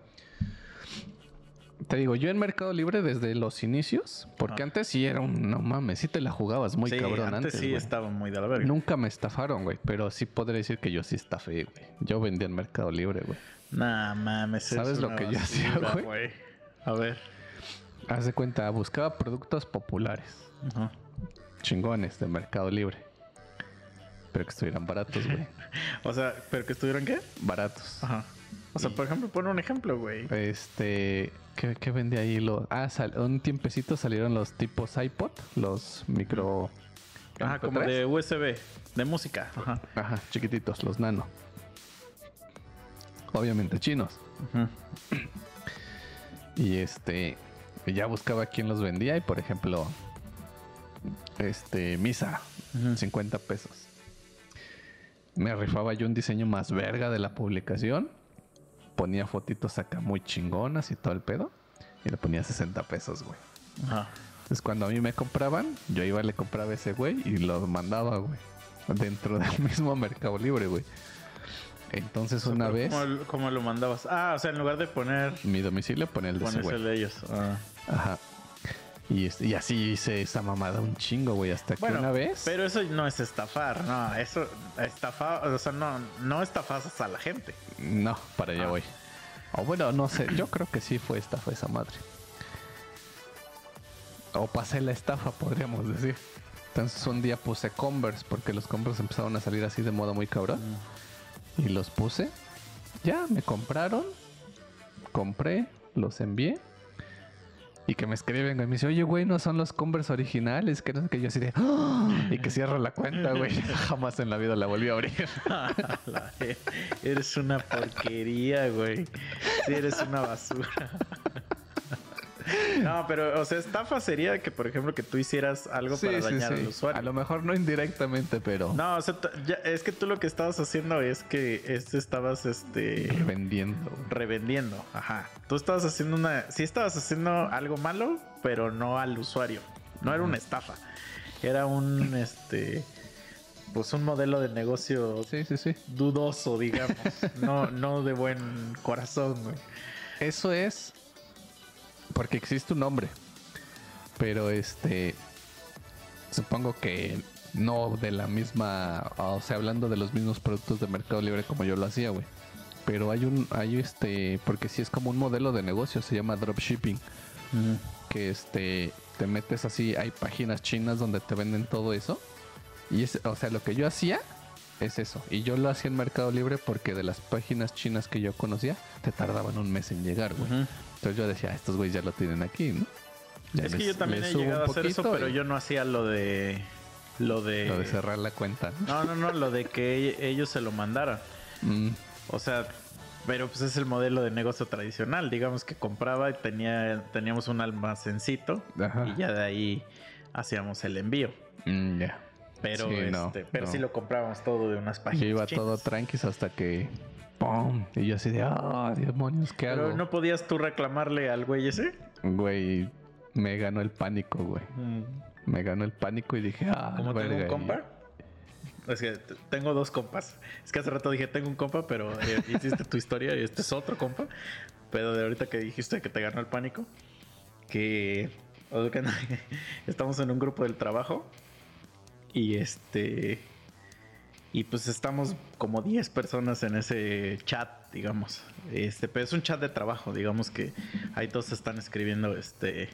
Te digo, yo en Mercado Libre desde los inicios, porque Ajá. antes sí era un, no mames, sí te la jugabas muy sí, cabrón antes, antes, sí güey. estaba muy de la verga. Nunca me estafaron, güey, pero sí podría decir que yo sí estafé, güey. Yo vendía en Mercado Libre, güey. Nah, mames. es ¿Sabes lo una que yo hacía, güey? A ver. Haz de cuenta, buscaba productos populares, Ajá. chingones de Mercado Libre. Pero que estuvieran baratos, güey. (laughs) O sea, ¿pero que estuvieron qué? Baratos. Ajá. O sea, por ejemplo, pon un ejemplo, güey. Este, ¿qué, qué vendía ahí? Lo, ah, sal- un tiempecito salieron los tipos iPod, los micro. Ajá, como MP3. de USB, de música. Ajá. Ajá, chiquititos, los nano. Obviamente chinos. Ujú. Y este, ya buscaba quién los vendía y por ejemplo, este, Misa, Ujú. 50 pesos. Me rifaba yo un diseño más verga de la publicación. Ponía fotitos acá muy chingonas y todo el pedo. Y le ponía 60 pesos, güey. Ajá. Entonces cuando a mí me compraban, yo iba y le compraba a ese güey y los mandaba, güey. Dentro del (laughs) mismo Mercado Libre, güey. Entonces una vez, ¿Cómo, lo mandabas? Ah, o sea, en lugar de poner... mi domicilio ponía el de ese Ponerse el güey. de ellos. Ah. Ajá. Y, este- y así hice esa mamada un chingo, güey. Hasta que una vez... pero eso no es estafar, no, eso estafar, o sea, no, no estafas a la gente. No, para allá Ah. voy. O bueno, no sé. Yo creo que sí fue estafa esa madre. O pasé la estafa, podríamos decir. Entonces un día puse Converse porque los Converse empezaron a salir así de moda muy cabrón. Y los puse. Ya, me compraron. Compré, los envié. Y que me escriben y me dice, oye, güey, no son los Converse originales. Que no sé qué. Yo así de, "Ah", y que cierro la cuenta, güey. (laughs) (laughs) Jamás en la vida la volví a abrir. (laughs) Eres una porquería, güey. Sí, eres una basura. No, pero, o sea, estafa sería que, por ejemplo, que tú hicieras algo Sí, para sí, dañar sí. al usuario. A lo mejor no indirectamente, pero No, o sea, ya- es que tú lo que estabas haciendo es que este estabas este vendiendo. revendiendo. Ajá. Tú estabas haciendo una. Sí, estabas haciendo algo malo, pero no al usuario. No era una estafa. Era un este. Pues un modelo de negocio Sí, sí, sí. dudoso, digamos. No, no de buen corazón, güey. Eso es porque existe un nombre. Pero este supongo que no de la misma, o sea, hablando de los mismos productos de Mercado Libre como yo lo hacía, güey. Pero hay un hay este porque sí es como un modelo de negocio, se llama dropshipping, que este te metes así, hay páginas chinas donde te venden todo eso. Y es, o sea, lo que yo hacía es eso. Y yo lo hacía en Mercado Libre porque de las páginas chinas que yo conocía, te tardaban un mes en llegar, güey. Ujú. Yo decía, "Ah, estos güeyes ya lo tienen aquí, ¿no? Ya Es que yo también he llegado a hacer eso, pero y yo no hacía lo de. Lo de. Lo de cerrar la cuenta. ¿no? No, no, lo de que e- ellos se lo mandaran. Mm, O sea, pero pues es el modelo de negocio tradicional. Digamos que compraba y tenía, teníamos un almacencito Ajá. y ya de ahí hacíamos el envío. mm, ya. Pero, Sí, no, este, pero no. sí lo comprábamos todo de unas páginas. Yo iba chinas. todo tranquis hasta que... ¡Pum! Y yo así de, ¡ah, demonios! ¿Qué Pero hago? no podías tú reclamarle al güey ese. Güey, me ganó el pánico, güey. Me ganó el pánico y dije, ¡ah, Como tengo un verga", y- compa. Es que tengo dos compas. Es que hace rato dije tengo un compa, pero eh, (laughs) hiciste tu historia y este es otro compa. Pero de ahorita que dijiste que te ganó el pánico, que (laughs) estamos en un grupo del trabajo y este y pues estamos como 10 personas en ese chat, digamos. Este, pero es un chat de trabajo, digamos que ahí todos están escribiendo este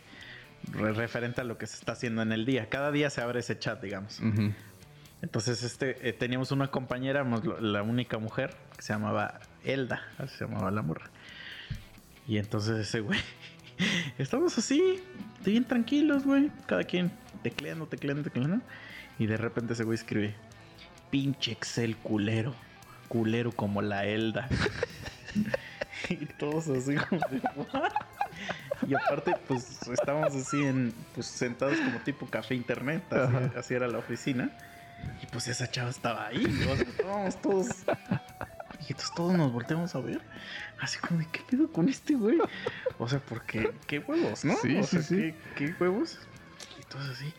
re- referente a lo que se está haciendo en el día. Cada día se abre ese chat, digamos. Entonces, este, eh, teníamos una compañera, la única mujer, que se llamaba Elda, así se llamaba la morra. Y entonces ese güey (laughs) Estamos así, bien tranquilos, güey. Cada quien tecleando, tecleando, tecleando. Y de repente ese güey escribe: Pinche Excel culero. Culero como la Elda. (laughs) y todos así como de. Y aparte, pues estábamos así en, pues sentados como tipo café internet, así, era la oficina. Y pues esa chava estaba ahí, o sea, estábamos todos. Y entonces todos nos volteamos a ver, así como de, ¿qué pedo con este güey? O sea, porque, qué huevos, ¿no? Sí, o sí, sea, sí. ¿qué, qué huevos? Y entonces así,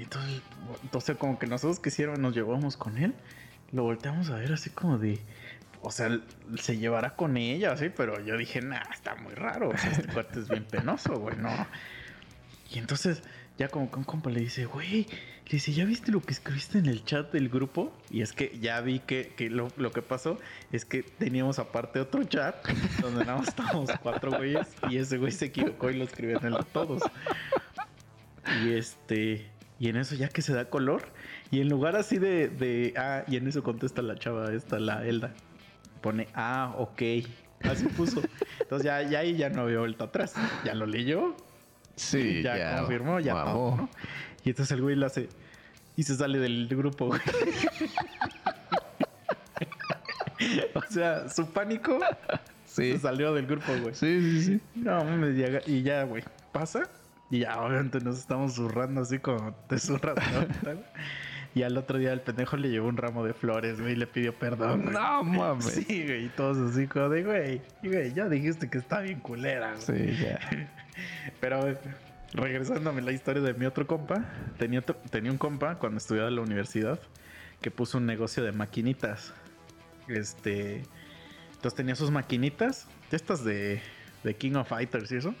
y entonces, entonces como que nosotros hicieron, nos llevamos con él, lo volteamos a ver así como de, o sea, se llevará con ella, sí, pero yo dije, nah, está muy raro, o sea, este (laughs) cuate es bien penoso, güey, no. Y entonces, ya como que un compa le dice, güey, le dice, ¿ya viste lo que escribiste en el chat del grupo? Y es que ya vi que, que lo, lo que pasó es que teníamos aparte otro chat (laughs) donde nada más estábamos cuatro güeyes y ese güey se equivocó y lo escribió en el todos. Y este, y en eso ya que se da color, y en lugar así de, de ah, y en eso contesta la chava esta, la Elda, pone, ah, ok, así puso. Entonces ya, ya ahí ya no había vuelta atrás, ya lo leyó, Sí, (laughs) ya, ya. confirmó, ya todo, ¿no? Y entonces el güey lo hace y se sale del grupo, güey. (laughs) o sea, su pánico Sí. se salió del grupo, güey. Sí, sí, sí. No, y ya, güey, pasa. Y ya, obviamente nos estamos zurrando así como te zurras. (laughs) y al otro día el pendejo le llevó un ramo de flores, güey, y le pidió perdón. güey. No mames. (laughs) Sí, güey, y todos así como de, güey, güey, ya dijiste que está bien culera, güey. Sí, ya. (laughs) Pero regresándome a la historia de mi otro compa, tenía, tenía un compa cuando estudiaba en la universidad que puso un negocio de maquinitas. Este, entonces tenía sus maquinitas, estas de, de King of Fighters y eso,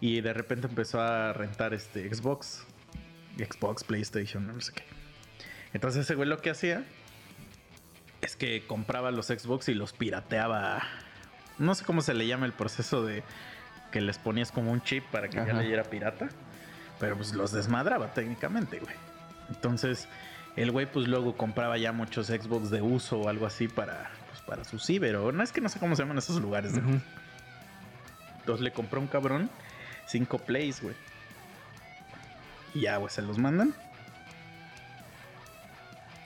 y de repente empezó a rentar este Xbox, Xbox, PlayStation, no sé qué. Entonces ese güey lo que hacía es que compraba los Xbox y los pirateaba. No sé cómo se le llama el proceso de que les ponías como un chip para que ya Ajá. leyera pirata. Pero pues los desmadraba técnicamente, güey. Entonces, el güey pues luego compraba ya muchos Xbox de uso o algo así para, pues, para su ciber. O no es que no sé cómo se llaman esos lugares. de- Ujú. Entonces le compró un cabrón cinco plays, güey. Y ya, güey, se los mandan.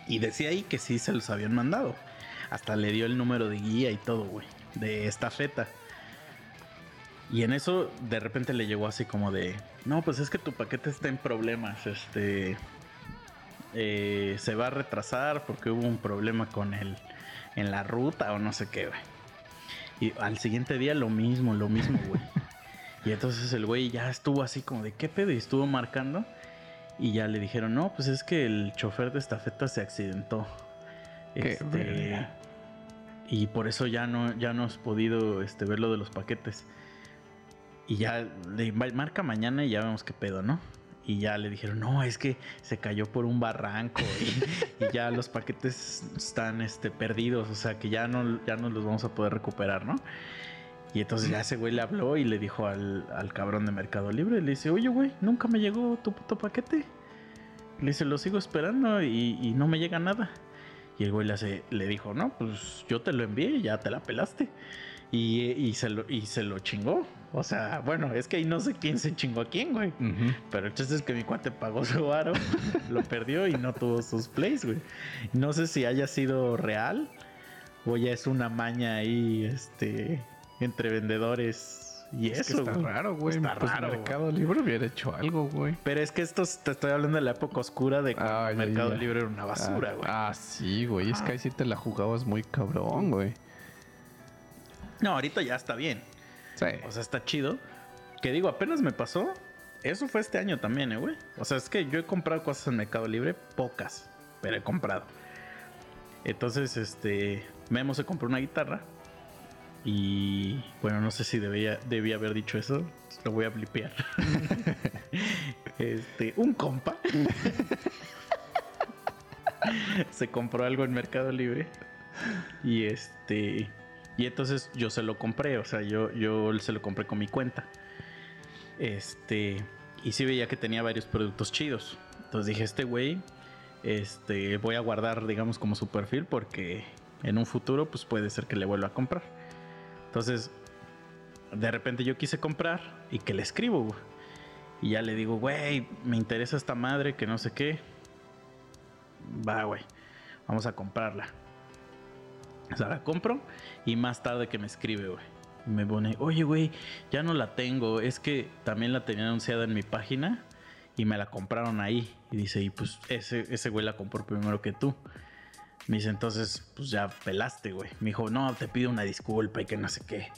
Y decía ahí que sí se los habían mandado. Hasta le dio el número de guía y todo, güey. De estafeta. Y en eso de repente le llegó así como de... No, pues es que tu paquete está en problemas. Este... eh, se va a retrasar porque hubo un problema con el... En la ruta o no sé qué, güey. Y al siguiente día lo mismo, lo mismo, güey. Y entonces el güey ya estuvo así como de qué pedo y estuvo marcando. Y ya le dijeron, no, pues es que el chofer de estafeta se accidentó. Este, y por eso ya no, ya no has podido este, ver lo de los paquetes. Y ya le ma- marca mañana y ya vemos qué pedo, ¿no? Y ya le dijeron, no, es que se cayó por un barranco (laughs) y, ya los paquetes están este, perdidos, o sea que ya no, ya no los vamos a poder recuperar, ¿no? Y entonces ya ese güey le habló y le dijo al, al cabrón de Mercado Libre, le dice, oye güey, nunca me llegó tu puto paquete. Le dice, lo sigo esperando y, y no me llega nada. Y el güey le, hace- le dijo, no, pues yo te lo envié, ya te la pelaste. Y, y se lo, y se lo chingó. O sea, bueno, es que ahí no sé quién se chingó a quién, güey. Pero el chiste es que mi cuate pagó su varo, (laughs) lo perdió y no tuvo sus plays, güey. No sé si haya sido real o ya es una maña ahí, este, entre vendedores y Es que eso. está güey. raro, güey. Está pues raro, Mercado Libre hubiera hecho algo, güey. Pero es que esto es- te estoy hablando de la época oscura de Ah, el ya, Mercado ya. Libre era una basura, ah, güey. Ah, sí, güey. Es que ahí sí te la jugabas muy cabrón, güey. No, ahorita ya está bien. Sí. O sea, está chido. Que digo, apenas me pasó. Eso fue este año también, eh, güey. O sea, es que yo he comprado cosas en Mercado Libre, pocas, pero he comprado. Entonces, este, Memo se compró una guitarra. Y bueno, no sé si debía, debía haber dicho eso. Lo voy a blipear. (laughs) este, un compa (laughs) se compró algo en Mercado Libre. Y este. Y entonces yo se lo compré. O sea, yo, yo se lo compré con mi cuenta. Este. Y sí veía que tenía varios productos chidos. Entonces dije, este güey. Este. Voy a guardar, digamos, como su perfil. Porque en un futuro, pues puede ser que le vuelva a comprar. Entonces. de repente yo quise comprar y que le escribo. Y ya le digo, güey, me interesa esta madre, que no sé qué. Va, güey, vamos a comprarla. O sea, la compro y más tarde que me escribe, güey. Me pone, oye, güey, ya no la tengo. Es que también la tenía anunciada en mi página y me la compraron ahí. Y dice, y pues ese, ese güey la compró primero que tú. Me dice, entonces, pues ya pelaste, güey. Me dijo, no, te pido una disculpa y que no sé qué.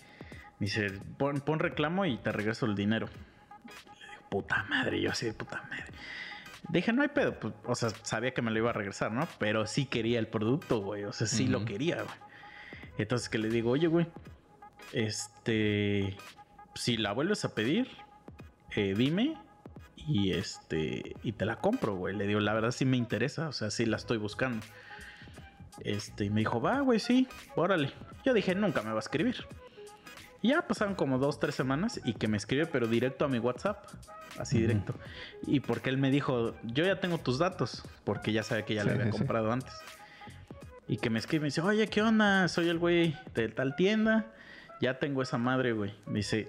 Me dice, pon, pon reclamo y te regreso el dinero. Le digo, puta madre, yo así de puta madre. Dije, no hay pedo. Pues, o sea, sabía que me lo iba a regresar, ¿no? Pero sí quería el producto, güey. O sea, sí lo quería, güey. Entonces que le digo, oye, güey, este, si la vuelves a pedir, eh, dime y este, y te la compro, güey. Le digo, la verdad sí me interesa, o sea, sí la estoy buscando. Este, y me dijo, va, güey, sí, órale. Yo dije, nunca me va a escribir. Y ya pasaron como dos, tres semanas y que me escribe, pero directo a mi WhatsApp. Así directo. Y porque él me dijo, yo ya tengo tus datos, porque ya sabía que ya le Sí, había sí, sí. comprado antes. Y que me escribe y me dice, oye, ¿qué onda? Soy el güey de tal tienda. Ya tengo esa madre, güey. Me dice,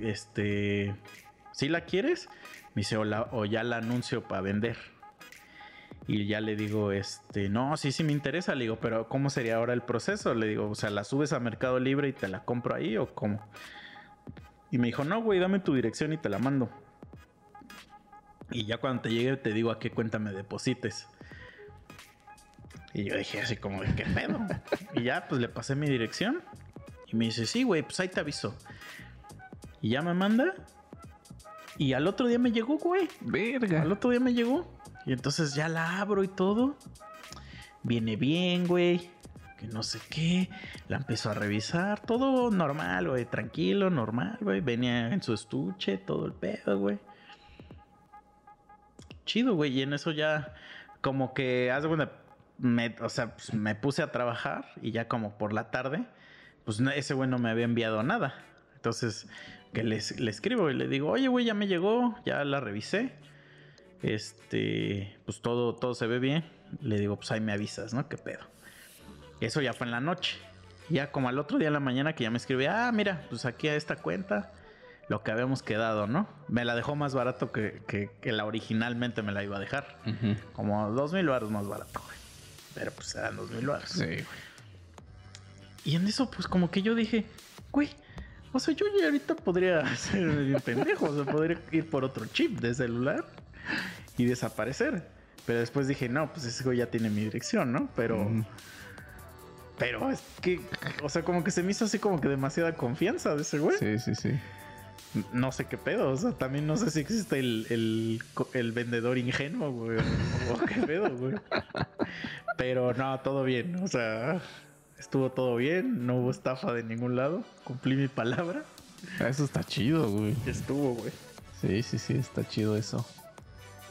este, ¿sí la quieres? Me dice, o, la- o ya la anuncio para vender. Y ya le digo, este, no, sí, sí me interesa. Le digo, pero ¿cómo sería ahora el proceso? Le digo, o sea, ¿la subes a Mercado Libre y te la compro ahí o cómo? Y me dijo, no, güey, dame tu dirección y te la mando. Y ya cuando te llegue te digo a qué cuenta me deposites. Y yo dije así como, ¿de qué pedo? y ya, pues le pasé mi dirección. Y me dice, sí, güey, pues ahí te aviso. Y ya me manda. Y al otro día me llegó, güey. Verga. Al otro día me llegó. Y entonces ya la abro y todo. Viene bien, güey. Que no sé qué. La empezó a revisar. Todo normal, güey. Tranquilo, normal, güey. Venía en su estuche, todo el pedo, güey. Chido, güey. Y en eso ya, como que, haz cuenta, me, o sea, pues, me puse a trabajar. Y ya como por la tarde, pues ese güey no me había enviado nada. Entonces, que le escribo y le digo, oye, güey, ya me llegó, ya la revisé. Este, pues todo, todo se ve bien. Le digo, pues ahí me avisas, ¿no? ¿Qué pedo? Eso ya fue en la noche. Ya como al otro día en la mañana que ya me escribe, ah, mira, pues aquí a esta cuenta, lo que habíamos quedado, ¿no? Me la dejó más barato que, que- que la originalmente me la iba a dejar. Como dos mil baros más barato, güey. Pero pues eran dos mil baros. Sí, güey. Y en eso, pues como que yo dije, güey, o sea, yo ya ahorita podría (laughs) ser bien pendejo, o sea, podría ir por otro chip de celular y desaparecer. Pero después dije, no, pues ese güey ya tiene mi dirección, ¿no? Pero, pero es que, o sea, como que se me hizo así como que demasiada confianza de ese güey. Sí, sí, sí. No sé qué pedo, o sea, también no sé si existe el, el, vendedor ingenuo, güey, o, qué pedo, güey. Pero no, todo bien, o sea, estuvo todo bien, no hubo estafa de ningún lado, cumplí mi palabra, Eso está chido, güey. estuvo, güey. Sí, sí, sí, está chido eso.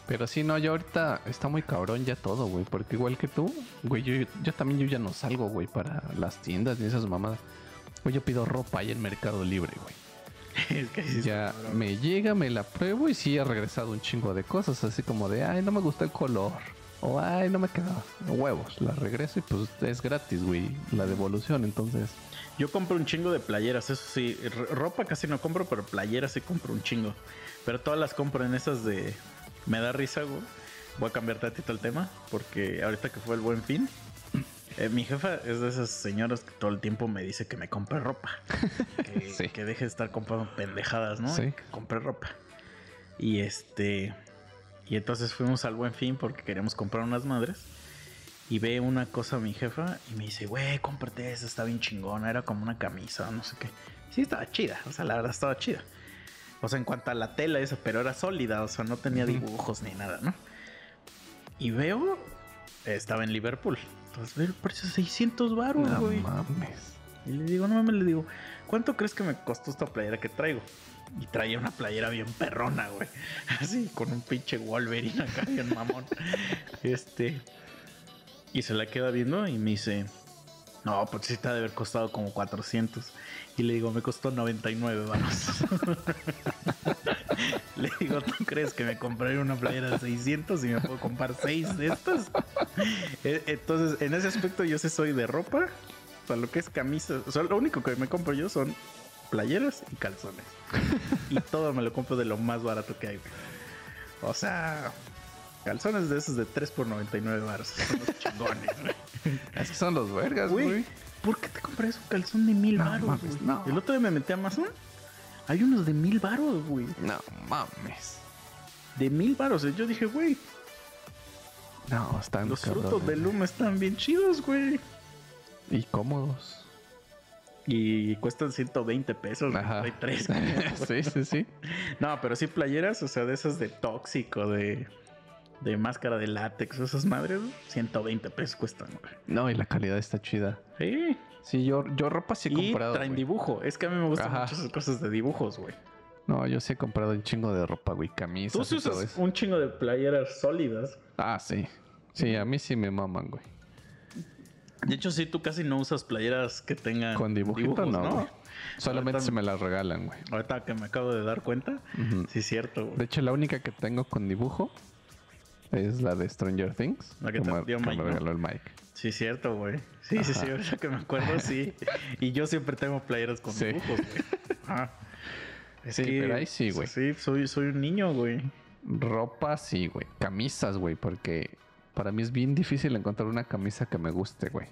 Pero sí, no, yo ahorita está muy cabrón ya todo, güey. Porque igual que tú, güey, yo, yo también yo ya no salgo, güey, para las tiendas ni esas mamadas. Güey, yo pido ropa ahí en Mercado Libre, güey. (laughs) Es que sí está Ya cabrón. me llega, me la pruebo y sí ha regresado un chingo de cosas, así como de, ay, no me gusta el color. O, ay, no me queda huevos. La regreso y pues es gratis, güey, la devolución. Entonces, Yo compro un chingo de playeras, eso sí, ropa casi no compro, pero playeras sí compro un chingo. Pero todas las compro en esas de... Me da risa, güey. Voy a cambiar tantito el tema, porque ahorita que fue el buen fin, eh, mi jefa es de esas señoras que todo el tiempo me dice que me compre ropa. (laughs) Que, Sí. que deje de estar comprando pendejadas, ¿no? Sí. Que compre ropa. Y este... Y entonces fuimos al buen fin porque queríamos comprar unas madres. Y ve una cosa mi jefa y me dice, güey, cómprate esa, está bien chingona. Era como una camisa, no sé qué. Sí, estaba chida, o sea, la verdad estaba chida. O sea, en cuanto a la tela esa, pero era sólida, o sea, no tenía dibujos ni nada, ¿no? Y veo, estaba en Liverpool. Entonces veo el precio 600 baros, no güey. mames. Y le digo, no mames, le digo, ¿cuánto crees que me costó esta playera que traigo? Y traía una playera bien perrona, güey. (laughs) Así, con un pinche Wolverine acá, bien mamón. (laughs) Este. Y se la queda viendo y me dice, no, pues sí te ha de haber costado como 400. Y le digo, me costó 99, vamos. (laughs) le digo, ¿tú crees que me compraré una playera de 600 y me puedo comprar 6 de estas? E- Entonces, en ese aspecto yo sí soy de ropa. O sea, lo que es camisas. O sea, lo único que me compro yo son playeras y calzones. y todo me lo compro de lo más barato que hay. O sea, calzones de esos de 3 por 99 baros. Son los chingones, güey. Es que son los vergas, Güey. ¿por qué te compras un calzón de mil No baros, güey? no. El otro día me metí a Amazon. Hay unos de mil baros, güey. No mames. De mil baros. Yo dije, güey, No, están los cabrones. frutos de Luma están bien chidos, güey. Y cómodos. Y cuestan 120 pesos. Ajá. Hay tres. (laughs) sí, sí, sí. no, pero sí playeras, o sea, de esas de tóxico, de, de máscara de látex, esas madres, güey, 120 pesos cuestan, güey. No, y la calidad está chida. Sí. Sí, yo, yo ropa sí he y comprado. traen güey. dibujo. Es que a mí me gustan Ajá. mucho esas cosas de dibujos, güey. No, yo sí he comprado un chingo de ropa, güey. Camisas Tú sí y todo usas eso. un chingo de playeras sólidas. Ah, sí. Sí, a mí sí me maman, güey. De hecho, sí, tú casi no usas playeras que tengan Con dibujito dibujos, no, güey. Solamente Ahorita- se me las regalan, güey. Ahorita que me acabo de dar cuenta, sí es cierto, güey. De hecho, la única que tengo con dibujo es la de Stranger Things. La que te dio que Mike, me ¿no? regaló el Mike. Sí, cierto, güey. Sí, sí, sí, Ajá. ahorita que me acuerdo, sí. (laughs) Y yo siempre tengo playeras con Sí. dibujos, güey. Ajá. Es Sí, pero ahí sí, güey. Sí, soy, soy un niño, güey. Ropa, sí, güey. Camisas, güey, porque para mí es bien difícil encontrar una camisa que me guste, güey.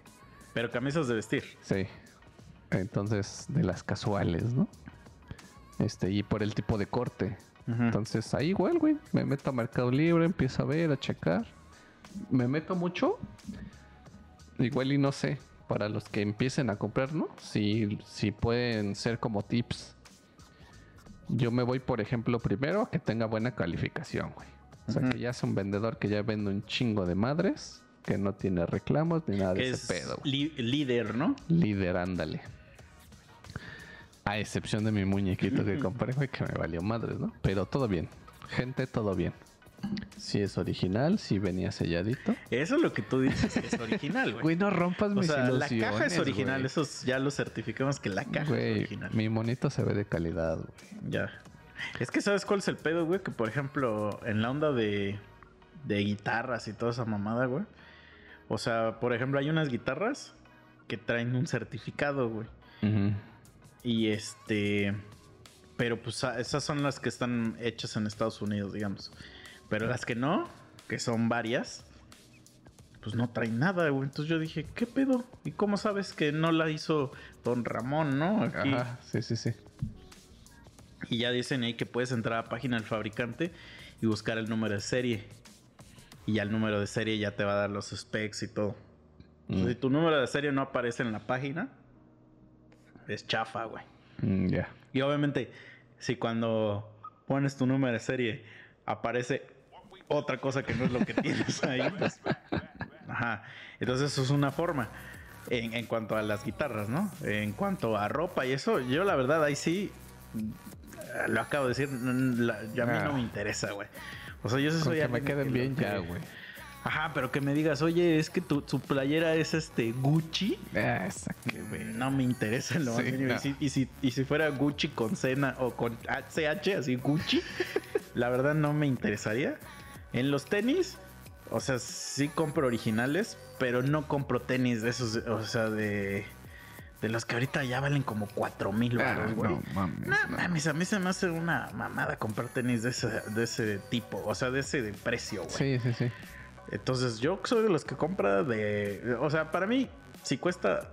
Pero camisas de vestir. Sí. Entonces, de las casuales, ¿no? Este, y por el tipo de corte. Entonces, ahí igual, güey. Me meto a Mercado Libre, empiezo a ver, a checar. Me meto mucho. Igual y no sé. Para los que empiecen a comprar, ¿no? Si, si pueden ser como tips. Yo me voy, por ejemplo, primero a que tenga buena calificación, güey. O sea, que ya es un vendedor que ya vende un chingo de madres. Que no tiene reclamos ni nada de es ese pedo, güey. líder, ¿no? Líder, ándale. A excepción de mi muñequito que compré, güey, que me valió madres, ¿no? Pero todo bien. Gente, todo bien. Si es original, si venía selladito. Eso es lo que tú dices que es original, güey. Güey, no rompas O mis sea, la caja es original. güey. Eso es- ya lo certificamos que la caja es original. mi monito se ve de calidad, güey. Ya. Es que sabes cuál es el pedo, güey, que por ejemplo, en la onda de, de guitarras y toda esa mamada, güey. O sea, por ejemplo, hay unas guitarras que traen un certificado, güey. Ujú. Y este. Pero pues esas son las que están hechas en Estados Unidos, digamos. Pero las que no, que son varias, pues no traen nada, güey. Entonces yo dije, ¿qué pedo? ¿Y cómo sabes que no la hizo Don Ramón, no? Aquí. Ajá, sí, sí, sí. Y ya dicen ahí que puedes entrar a la página del fabricante y buscar el número de serie. Y ya el número de serie ya te va a dar los specs y todo. Entonces, Mm. Si tu número de serie no aparece en la página, es chafa, güey. Mm, ya. Y obviamente, si cuando pones tu número de serie aparece otra cosa que no es lo que tienes ahí, (laughs) pues. Ajá. Entonces, eso es una forma. En, en cuanto a las guitarras, ¿no? En cuanto a ropa y eso, yo la verdad ahí sí. mm, Lo acabo de decir, la- ya a mí no Ah. me interesa, güey. O sea, yo sí soy que me queden que bien que- ya, güey. Ajá, pero que me digas, oye, es que tu, tu playera es este Gucci. Ah, esa que. No me interesa en lo más Sí, mínimo. no. Y, si, y, si, y si fuera Gucci con Cena o con CH, así Gucci, (laughs) la verdad no me interesaría. En los tenis, o sea, sí compro originales, pero no compro tenis de esos, o sea, de, de los que ahorita ya valen como 4 mil Ah, baros, güey. no mames. No no. mames, a mí se me hace una mamada comprar tenis de ese, de ese tipo, o sea, de ese de precio, güey. Sí, sí, sí. Entonces yo soy de los que compra de... O sea, para mí, si cuesta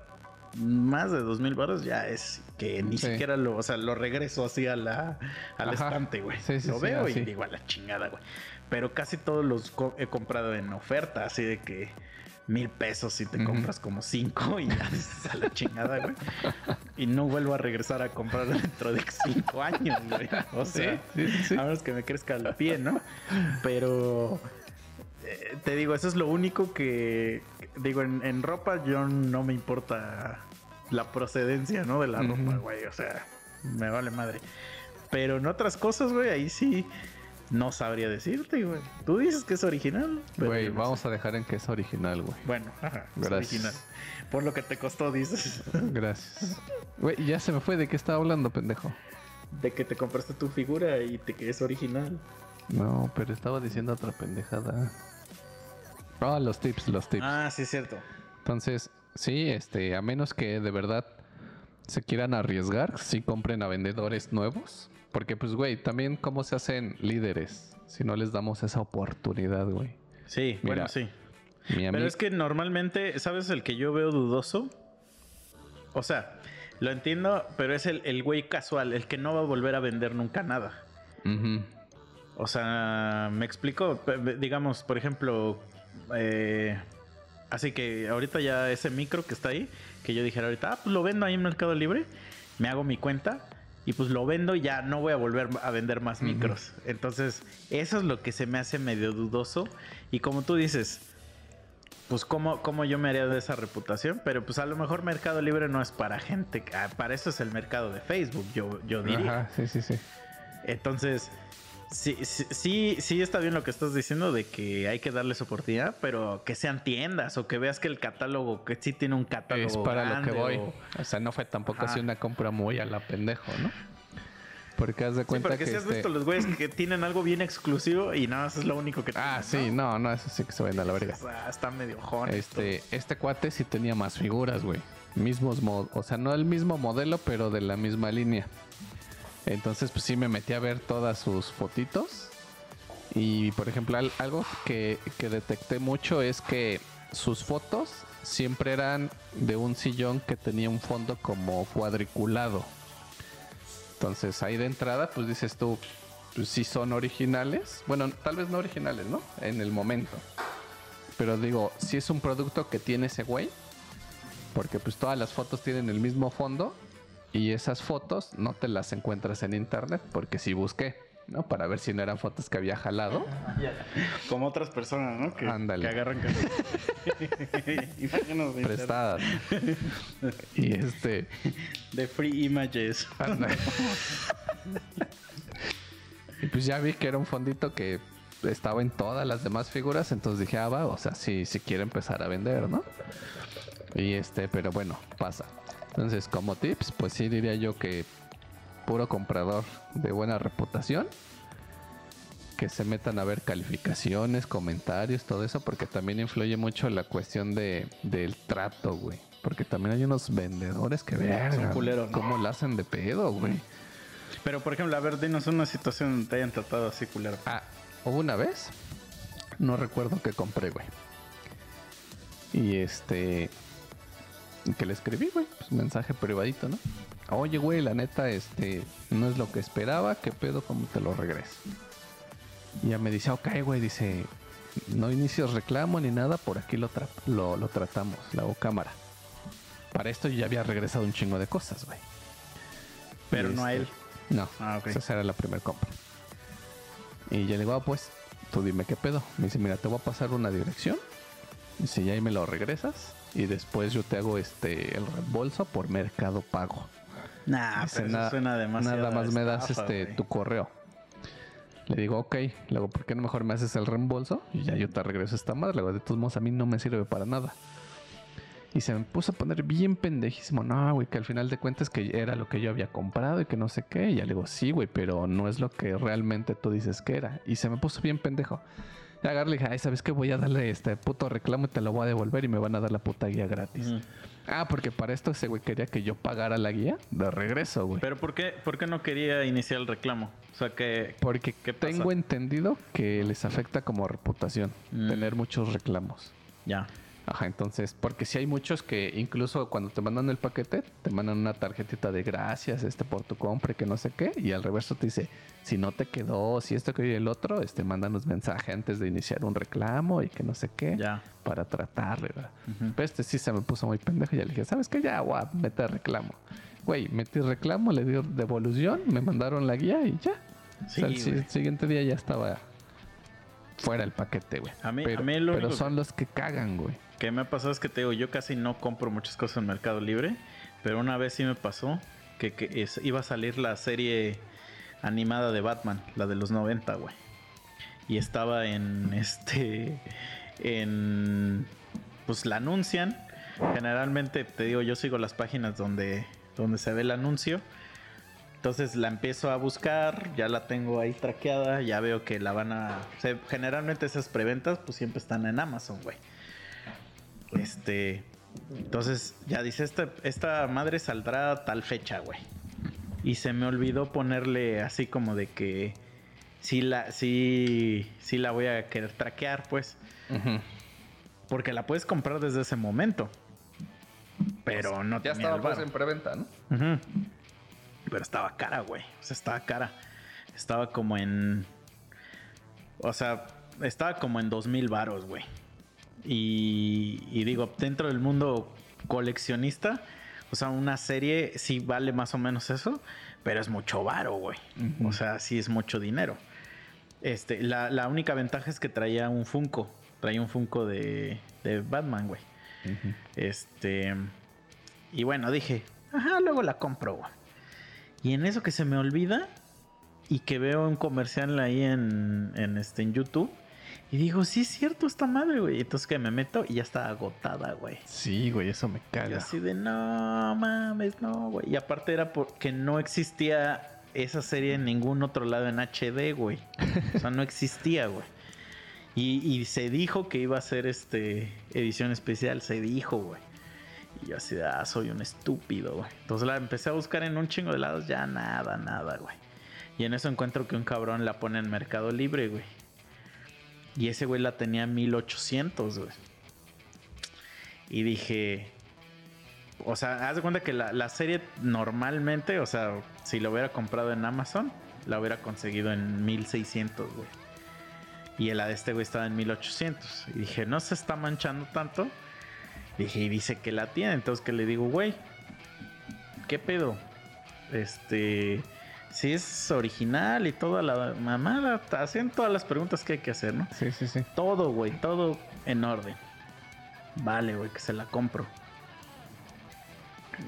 más de dos mil baros, ya es que ni Sí. siquiera lo... O sea, lo regreso así a la, al Ajá. estante, güey. Sí, sí, lo veo y digo a la chingada, güey. Pero casi todos los co- he comprado en oferta, así de que mil pesos y te compras como cinco y ya a la chingada, güey. Y no vuelvo a regresar a comprar dentro de cinco años, güey. O sea, a menos que me crezca el pie, ¿no? Pero eh, te digo, eso es lo único que digo en, en ropa yo no me importa la procedencia, ¿no? De la Ujú. ropa, güey. O sea, me vale madre. Pero en otras cosas, güey, ahí sí no sabría decirte, güey. Tú dices que es original. Güey, no vamos sé. a dejar en que es original, güey. Bueno, ajá, es Gracias. original. Por lo que te costó, dices. (laughs) Gracias. Güey, ya se me fue de qué estaba hablando, pendejo. De que te compraste tu figura y te que es original. No, pero estaba diciendo otra pendejada. Ah, los tips, los tips. Ah, sí, es cierto. Entonces, sí, este, a menos que de verdad se quieran arriesgar, sí compren a vendedores nuevos. Porque, pues, güey, también cómo se hacen líderes si no les damos esa oportunidad, güey. Sí, Mira, bueno, sí. Pero es que normalmente, ¿sabes el que yo veo dudoso? O sea, lo entiendo, pero es el, el güey casual, el que no va a volver a vender nunca nada. Ujú. O sea, me explico, digamos, por ejemplo, eh, así que ahorita ya ese micro que está ahí, que yo dijera ahorita, ah, pues lo vendo ahí en Mercado Libre, me hago mi cuenta y pues lo vendo y ya no voy a volver a vender más micros. Entonces, eso es lo que se me hace medio dudoso. Y como tú dices, pues cómo, cómo yo me haría de esa reputación, pero pues a lo mejor Mercado Libre no es para gente, ah, para eso es el mercado de Facebook, yo, yo diría. Ajá, sí, sí, sí. Entonces, sí, sí, sí, sí está bien lo que estás diciendo de que hay que darles oportunidad, pero que sean tiendas o que veas que el catálogo, que sí tiene un catálogo. Es para lo que voy. o- O sea, no fue tampoco Ajá. así una compra muy a la pendejo, ¿no? Porque haz de Sí, cuenta porque que. si has este- visto los güeyes que tienen algo bien exclusivo y nada más es lo único que Ah, tienen, sí, no, no, eso sí que se vende a la verga. O sea, está medio joven. Este, este cuate sí tenía más figuras, güey. Mismos mod, o sea, no el mismo modelo, pero de la misma línea. Entonces, pues sí me metí a ver todas sus fotitos. Y por ejemplo, al- algo que, que detecté mucho es que sus fotos siempre eran de un sillón que tenía un fondo como cuadriculado. Entonces ahí de entrada, pues dices tú, pues sí son originales. Bueno, tal vez no originales, ¿no? En el momento. Pero digo, si es un producto que tiene ese güey, porque pues todas las fotos tienen el mismo fondo y esas fotos no te las encuentras en internet, porque sí busqué, ¿no? Para ver si no eran fotos que había jalado. (laughs) Como otras personas, ¿no? Que, Ándale. que agarran (laughs) imágenes de, Prestadas. y este... de free images. y pues ya vi que era un fondito que estaba en todas las demás figuras, entonces dije, ah, va, o sea, sí, sí quiero empezar a vender, ¿no? Y este, pero bueno, pasa. Entonces, como tips, pues sí diría yo que puro comprador de buena reputación, que se metan a ver calificaciones, comentarios, todo eso, porque también influye mucho la cuestión de, del trato, güey. Porque también hay unos vendedores que verga, culeros, ¿no? ¿Cómo la hacen de pedo, güey? Pero por ejemplo, a ver, dinos una situación donde te hayan tratado así culero. Ah, hubo una vez, no recuerdo qué compré, güey. Y este, que le escribí, güey, pues mensaje privadito, ¿no? Oye, güey, la neta, este, no es lo que esperaba, ¿qué pedo? ¿Cómo te lo regreso? Y ya me dice, ok, güey, dice, no inicios reclamo ni nada, por aquí lo, tra- lo, lo tratamos, la hago cámara. Para esto yo ya había regresado un chingo de cosas, güey. Pero no a este, él. No, Ah, esa era la primera compra. Y yo le digo, ah, pues, tú dime qué pedo. Me dice, mira, te voy a pasar una dirección. Dice, y ahí me lo regresas. Y después yo te hago este el reembolso por mercado pago. Nah, pero eso nada, suena demasiado. nada más me das este tu correo. Le digo, ok. Le digo, ¿por qué no mejor me haces el reembolso? Y ya yo te regreso esta madre. Le digo, de todos modos, a mí no me sirve para nada. Y se me puso a poner bien pendejísimo. No, güey, que al final de cuentas que era lo que yo había comprado y que no sé qué. Y ya le digo, sí, güey, pero no es lo que realmente tú dices que era. Y se me puso bien pendejo. Y agarré y dije, ay, ¿sabes qué? Voy a darle este puto reclamo y te lo voy a devolver y me van a dar la puta guía gratis. Ah, porque para esto ese güey quería que yo pagara la guía de regreso, güey. Pero ¿por qué, ¿por qué no quería iniciar el reclamo? O sea que... Porque ¿Qué pasa? tengo entendido que les afecta como reputación Mm. tener muchos reclamos. Ya. Ajá, entonces, porque si hay muchos que incluso cuando te mandan el paquete, te mandan una tarjetita de gracias este por tu compra y que no sé qué, y al reverso te dice, si no te quedó, si esto que y el otro, este mándanos mensaje antes de iniciar un reclamo y que no sé qué, Ya. para tratarle, ¿verdad? Pero este sí se me puso muy pendejo y ya le dije, ¿sabes qué? Ya, guau, mete reclamo. Güey, metí reclamo, le dio devolución, me mandaron la guía y ya. O sea, el Sí, siguiente día ya estaba fuera el paquete, güey. A mí- pero, a mí lo pero son los que cagan, güey. que me ha pasado es que te digo, yo casi no compro muchas cosas en Mercado Libre, pero una vez sí me pasó que, que es- iba a salir la serie animada de Batman, la de los 90, güey. Y estaba en (laughs) este en pues la anuncian. Generalmente te digo, yo sigo las páginas donde donde se ve el anuncio. Entonces la empiezo a buscar, ya la tengo ahí traqueada, ya veo que la van a... generalmente esas preventas pues siempre están en Amazon, güey. Este... Entonces ya dice, esta, esta madre saldrá tal fecha, güey. Y se me olvidó ponerle así como de que sí la, sí, sí la voy a querer traquear, pues. Porque la puedes comprar desde ese momento. Pero no Ya tenía estaba pues en preventa, ¿no? Pero estaba cara, güey. O sea, estaba cara. Estaba como en. O sea, estaba como en dos mil varos, güey. Y, y digo, dentro del mundo coleccionista, o sea, una serie sí vale más o menos eso, pero es mucho varo, güey. O sea, sí es mucho dinero. Este, la, la única ventaja es que traía un Funko. Traía un Funko de, de Batman, güey. Este. Y bueno, dije, ajá, luego la compro, güey. Y en eso que se me olvida y que veo un comercial ahí en, en, este, en YouTube. Y digo, sí es cierto esta madre, güey. Entonces que me meto y ya está agotada, güey. Sí, güey, eso me Y caga. así de, no mames, no, güey. Y aparte era porque no existía esa serie en ningún otro lado en HD, güey. O sea, no existía, güey. Y, y se dijo que iba a ser este edición especial, se dijo, güey. Y yo así de, ah, soy un estúpido, güey. Entonces la empecé a buscar en un chingo de lados, ya nada, nada, güey. Y en eso encuentro que un cabrón la pone en Mercado Libre, güey. Y ese güey la tenía en 1800, güey. Y dije, o sea, haz de cuenta que la, la serie normalmente, o sea, si lo hubiera comprado en Amazon, la hubiera conseguido en 1600, güey. Y la de este güey estaba en 1800. Y dije, no se está manchando tanto. Dije, y dice que la tiene. Entonces que le digo, güey, ¿qué pedo? Este, si es original y toda la mamada, hacen todas las preguntas que hay que hacer, ¿no? Sí, sí, sí. Todo, güey, todo en orden. Vale, güey, que se la compro.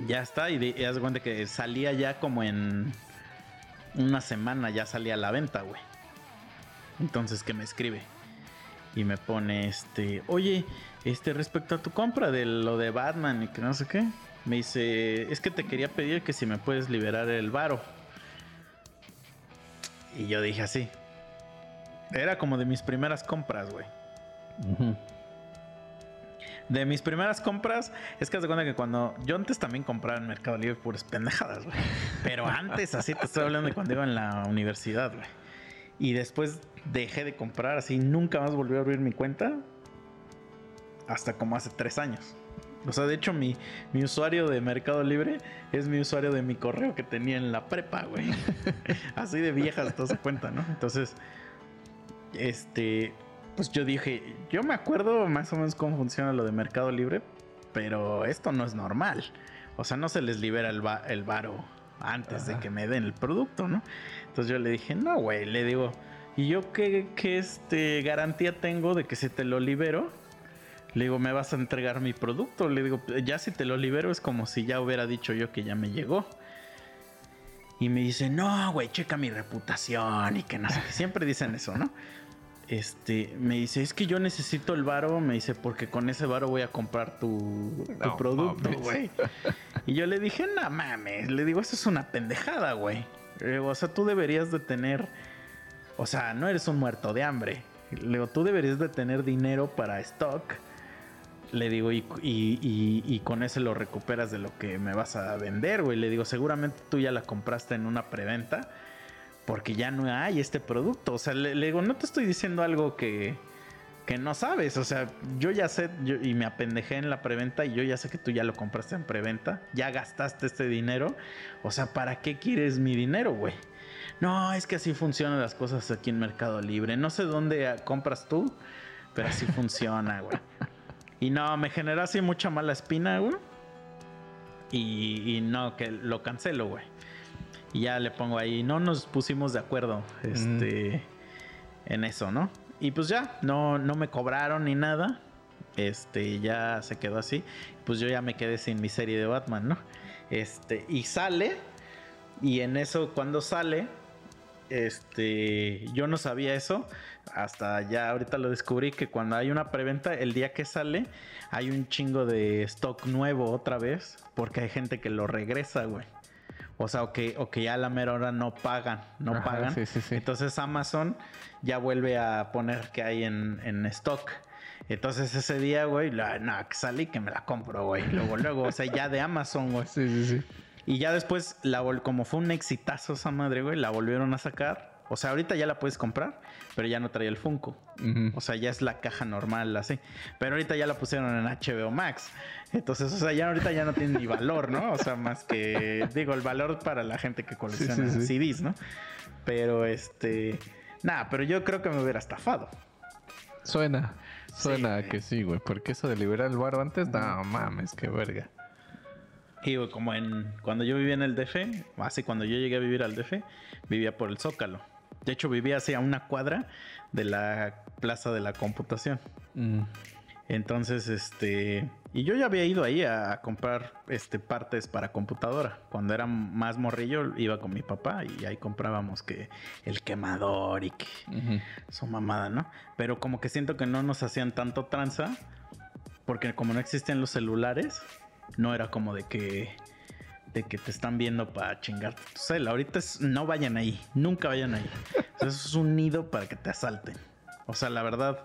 Ya está, y, de- y haz cuenta que salía ya como en una semana, ya salía a la venta, güey. Entonces que me escribe y me pone este, oye, este respecto a tu compra de lo de Batman y que no sé qué, me dice, es que te quería pedir que si me puedes liberar el varo. Y yo dije así. Era como de mis primeras compras, güey. De mis primeras compras, es que haz de cuenta que cuando yo antes también compraba en Mercado Libre puras pendejadas, güey. Pero antes, así te estoy hablando de cuando iba en la universidad, güey. Y después dejé de comprar, así nunca más volví a abrir mi cuenta. Hasta como hace tres años. O sea, de hecho, mi, mi usuario de Mercado Libre es mi usuario de mi correo que tenía en la prepa, güey. (laughs) así de viejas, te das cuenta, ¿no? Entonces, este, pues yo dije, yo me acuerdo más o menos cómo funciona lo de Mercado Libre, pero esto no es normal. O sea, no se les libera el, va- el varo antes de que me den el producto, ¿no? Entonces yo le dije, no, güey, le digo, ¿y yo qué, qué este, garantía tengo de que si te lo libero? Le digo, ¿me vas a entregar mi producto? Le digo, ya si te lo libero es como si ya hubiera dicho yo que ya me llegó. Y me dice, no, güey, checa mi reputación y que no sé qué. Siempre dicen eso, ¿no? Este, me dice, es que yo necesito el varo, me dice, porque con ese varo voy a comprar tu, tu No producto, güey. Y yo le dije, no mames, le digo, eso es una pendejada, güey. O sea, tú deberías de tener, o sea, no eres un muerto de hambre. Le digo, tú deberías de tener dinero para stock. Le digo, y, y- y- con eso lo recuperas de lo que me vas a vender, güey. Le digo, seguramente tú ya la compraste en una preventa porque ya no hay este producto. O sea, le, digo, no te estoy diciendo algo que, que no sabes. O sea, yo ya sé y me apendejé en la preventa y yo ya sé que tú ya lo compraste en preventa. Ya gastaste este dinero. O sea, ¿para qué quieres mi dinero, güey? No, es que así funcionan las cosas aquí en Mercado Libre. No sé dónde ah, compras tú, pero así funciona, güey. Y no, me generó así mucha mala espina, güey. Y, y no, que lo cancelo, güey. Y ya le pongo ahí, no nos pusimos de acuerdo, este, en eso, ¿no? Y pues ya, no, no me cobraron ni nada. Este, ya se quedó así. Pues yo ya me quedé sin mi serie de Batman, ¿no? Este, y sale. Y en eso, cuando sale, este, yo no sabía eso. Hasta ya ahorita lo descubrí que cuando hay una preventa, el día que sale, hay un chingo de stock nuevo otra vez. Porque hay gente que lo regresa, güey. O sea, o que, o que ya a la mera hora no pagan, no Ajá, pagan. sí, sí, sí. Entonces Amazon ya vuelve a poner que hay en, en stock. Entonces ese día, güey, la, no, que salí que me la compro, güey. Luego, luego, o sea, ya de Amazon, güey. (laughs) Sí, sí, sí. Y ya después, la, vol- como fue un exitazo esa madre, güey, la volvieron a sacar. O sea, ahorita ya la puedes comprar, pero ya no traía el Funko. O sea, ya es la caja normal, así. Pero ahorita ya la pusieron en HBO Max. Entonces, o sea, ya ahorita ya no tiene ni valor, ¿no? O sea, más que, digo, el valor para la gente que colecciona sí, sí. CDs, ¿no? Pero este, nada, pero yo creo que me hubiera estafado. Suena. Suena que sí, güey. Porque eso de liberar el barro antes, no mames, qué verga. Y como en cuando yo vivía en el DF, así cuando yo llegué a vivir al DF, vivía por el Zócalo. De hecho, vivía así a una cuadra de la Plaza de la Computación. Mm. Entonces, este, y yo ya había ido ahí a, a comprar este partes para computadora. Cuando era más morrillo iba con mi papá y ahí comprábamos que el quemador y que Ujú. su mamada, ¿no? Pero como que siento que no nos hacían tanto tranza porque como no existían los celulares, no era como de que de que te están viendo para chingarte tu cel. Ahorita no vayan ahí, nunca vayan ahí. Eso es un nido para que te asalten. O sea, la verdad,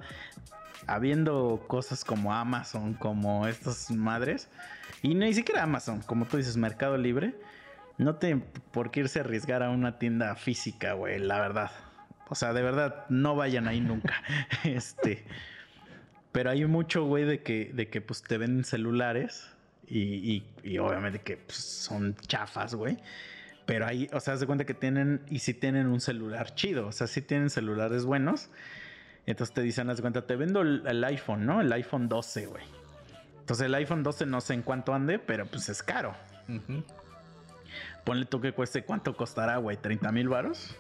habiendo cosas como Amazon, como estas madres, y ni siquiera Amazon, como tú dices, Mercado Libre, no te por qué irse a arriesgar a una tienda física, güey, la verdad. O sea, de verdad, no vayan ahí nunca. (laughs) este. Pero hay mucho, güey, de que, de que pues te venden celulares y, y- y obviamente que pues, son chafas, güey. Pero ahí, o sea, haz de cuenta que tienen, y si tienen un celular chido, o sea, si tienen celulares buenos. Entonces te dicen, haz de cuenta, te vendo el, el iPhone, ¿no? El iPhone 12, güey. Entonces el iPhone 12 no sé en cuánto ande, pero pues es caro. Ujú. Ponle tú que cueste, ¿cuánto costará, güey? ¿30 mil varos?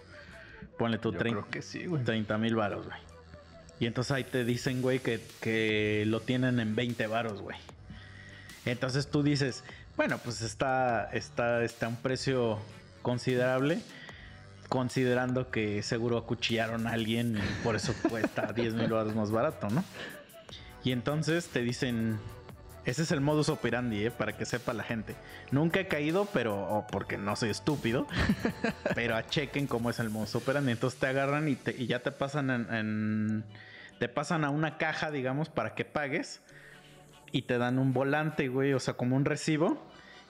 Ponle tú Yo 30, creo que sí, güey. 30 mil varos, güey. Y entonces ahí te dicen, güey, que, que lo tienen en 20 varos, güey. Entonces tú dices, bueno, pues está, está, está a un precio considerable, considerando que seguro acuchillaron a alguien y por eso cuesta (laughs) 10 mil varos más barato, ¿no? Y entonces te dicen, ese es el modus operandi, ¿eh? para que sepa la gente. Nunca he caído, pero o porque no soy estúpido, (laughs) pero a chequen cómo es el modus operandi. Entonces te agarran y, te- y ya te pasan en, en- te pasan a una caja, digamos, para que pagues y te dan un volante, güey, o sea, como un recibo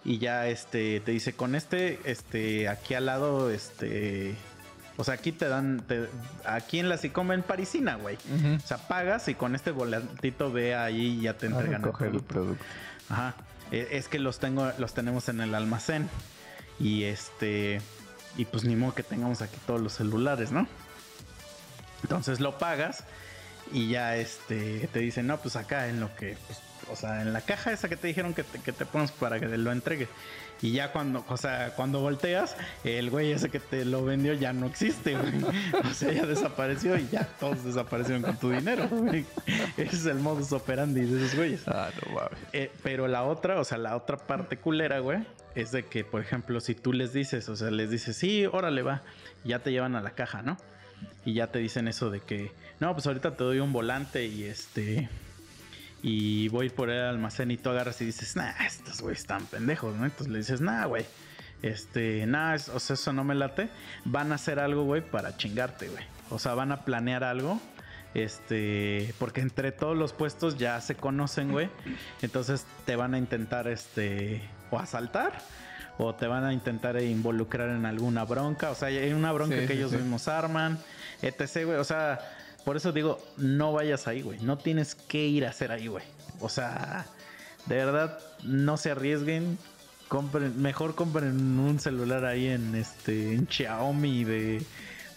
y ya este te dice con este este aquí al lado este o sea, aquí te dan te- aquí en la Sicoma en Parisina, güey. O sea, pagas y con este volantito ve ahí y ya te entregan el recoger el producto. producto. Ajá. Eh, Es que los tengo, los tenemos en el almacén. Y este. Y pues ni modo que tengamos aquí todos los celulares, ¿no? Entonces lo pagas. Y ya este. Te dicen, no, pues acá en lo que. pues, o sea, en la caja esa que te dijeron que te, que te pones para que te lo entregue. Y ya cuando, o sea, cuando volteas, el güey ese que te lo vendió ya no existe, güey. (laughs) O sea, ya desapareció y ya todos desaparecieron con tu dinero, güey. (laughs) Ese es el modus operandi de esos güeyes. Ah, no mames. Eh, pero la otra, o sea, la otra parte culera, güey, es de que, por ejemplo, si tú les dices, o sea, les dices, sí, órale, va, ya te llevan a la caja, ¿no? Y ya te dicen eso de que, no, pues ahorita te doy un volante y este. Y voy por el almacén y tú agarras y dices, nah, estos güeyes están pendejos, ¿no? Entonces le dices, nah, güey. Este, nah, es- o sea, eso no me late. Van a hacer algo, güey, para chingarte, güey. O sea, van a planear algo. Este, porque entre todos los puestos ya se conocen, güey. Entonces te van a intentar, este, o asaltar. O te van a intentar involucrar en alguna bronca. O sea, hay una bronca Sí, que sí, ellos sí. mismos arman. Etc, güey. O sea, por eso digo, no vayas ahí, güey. No tienes que ir a hacer ahí, güey. O sea, de verdad, no se arriesguen. Compren, mejor compren un celular ahí en este en Xiaomi de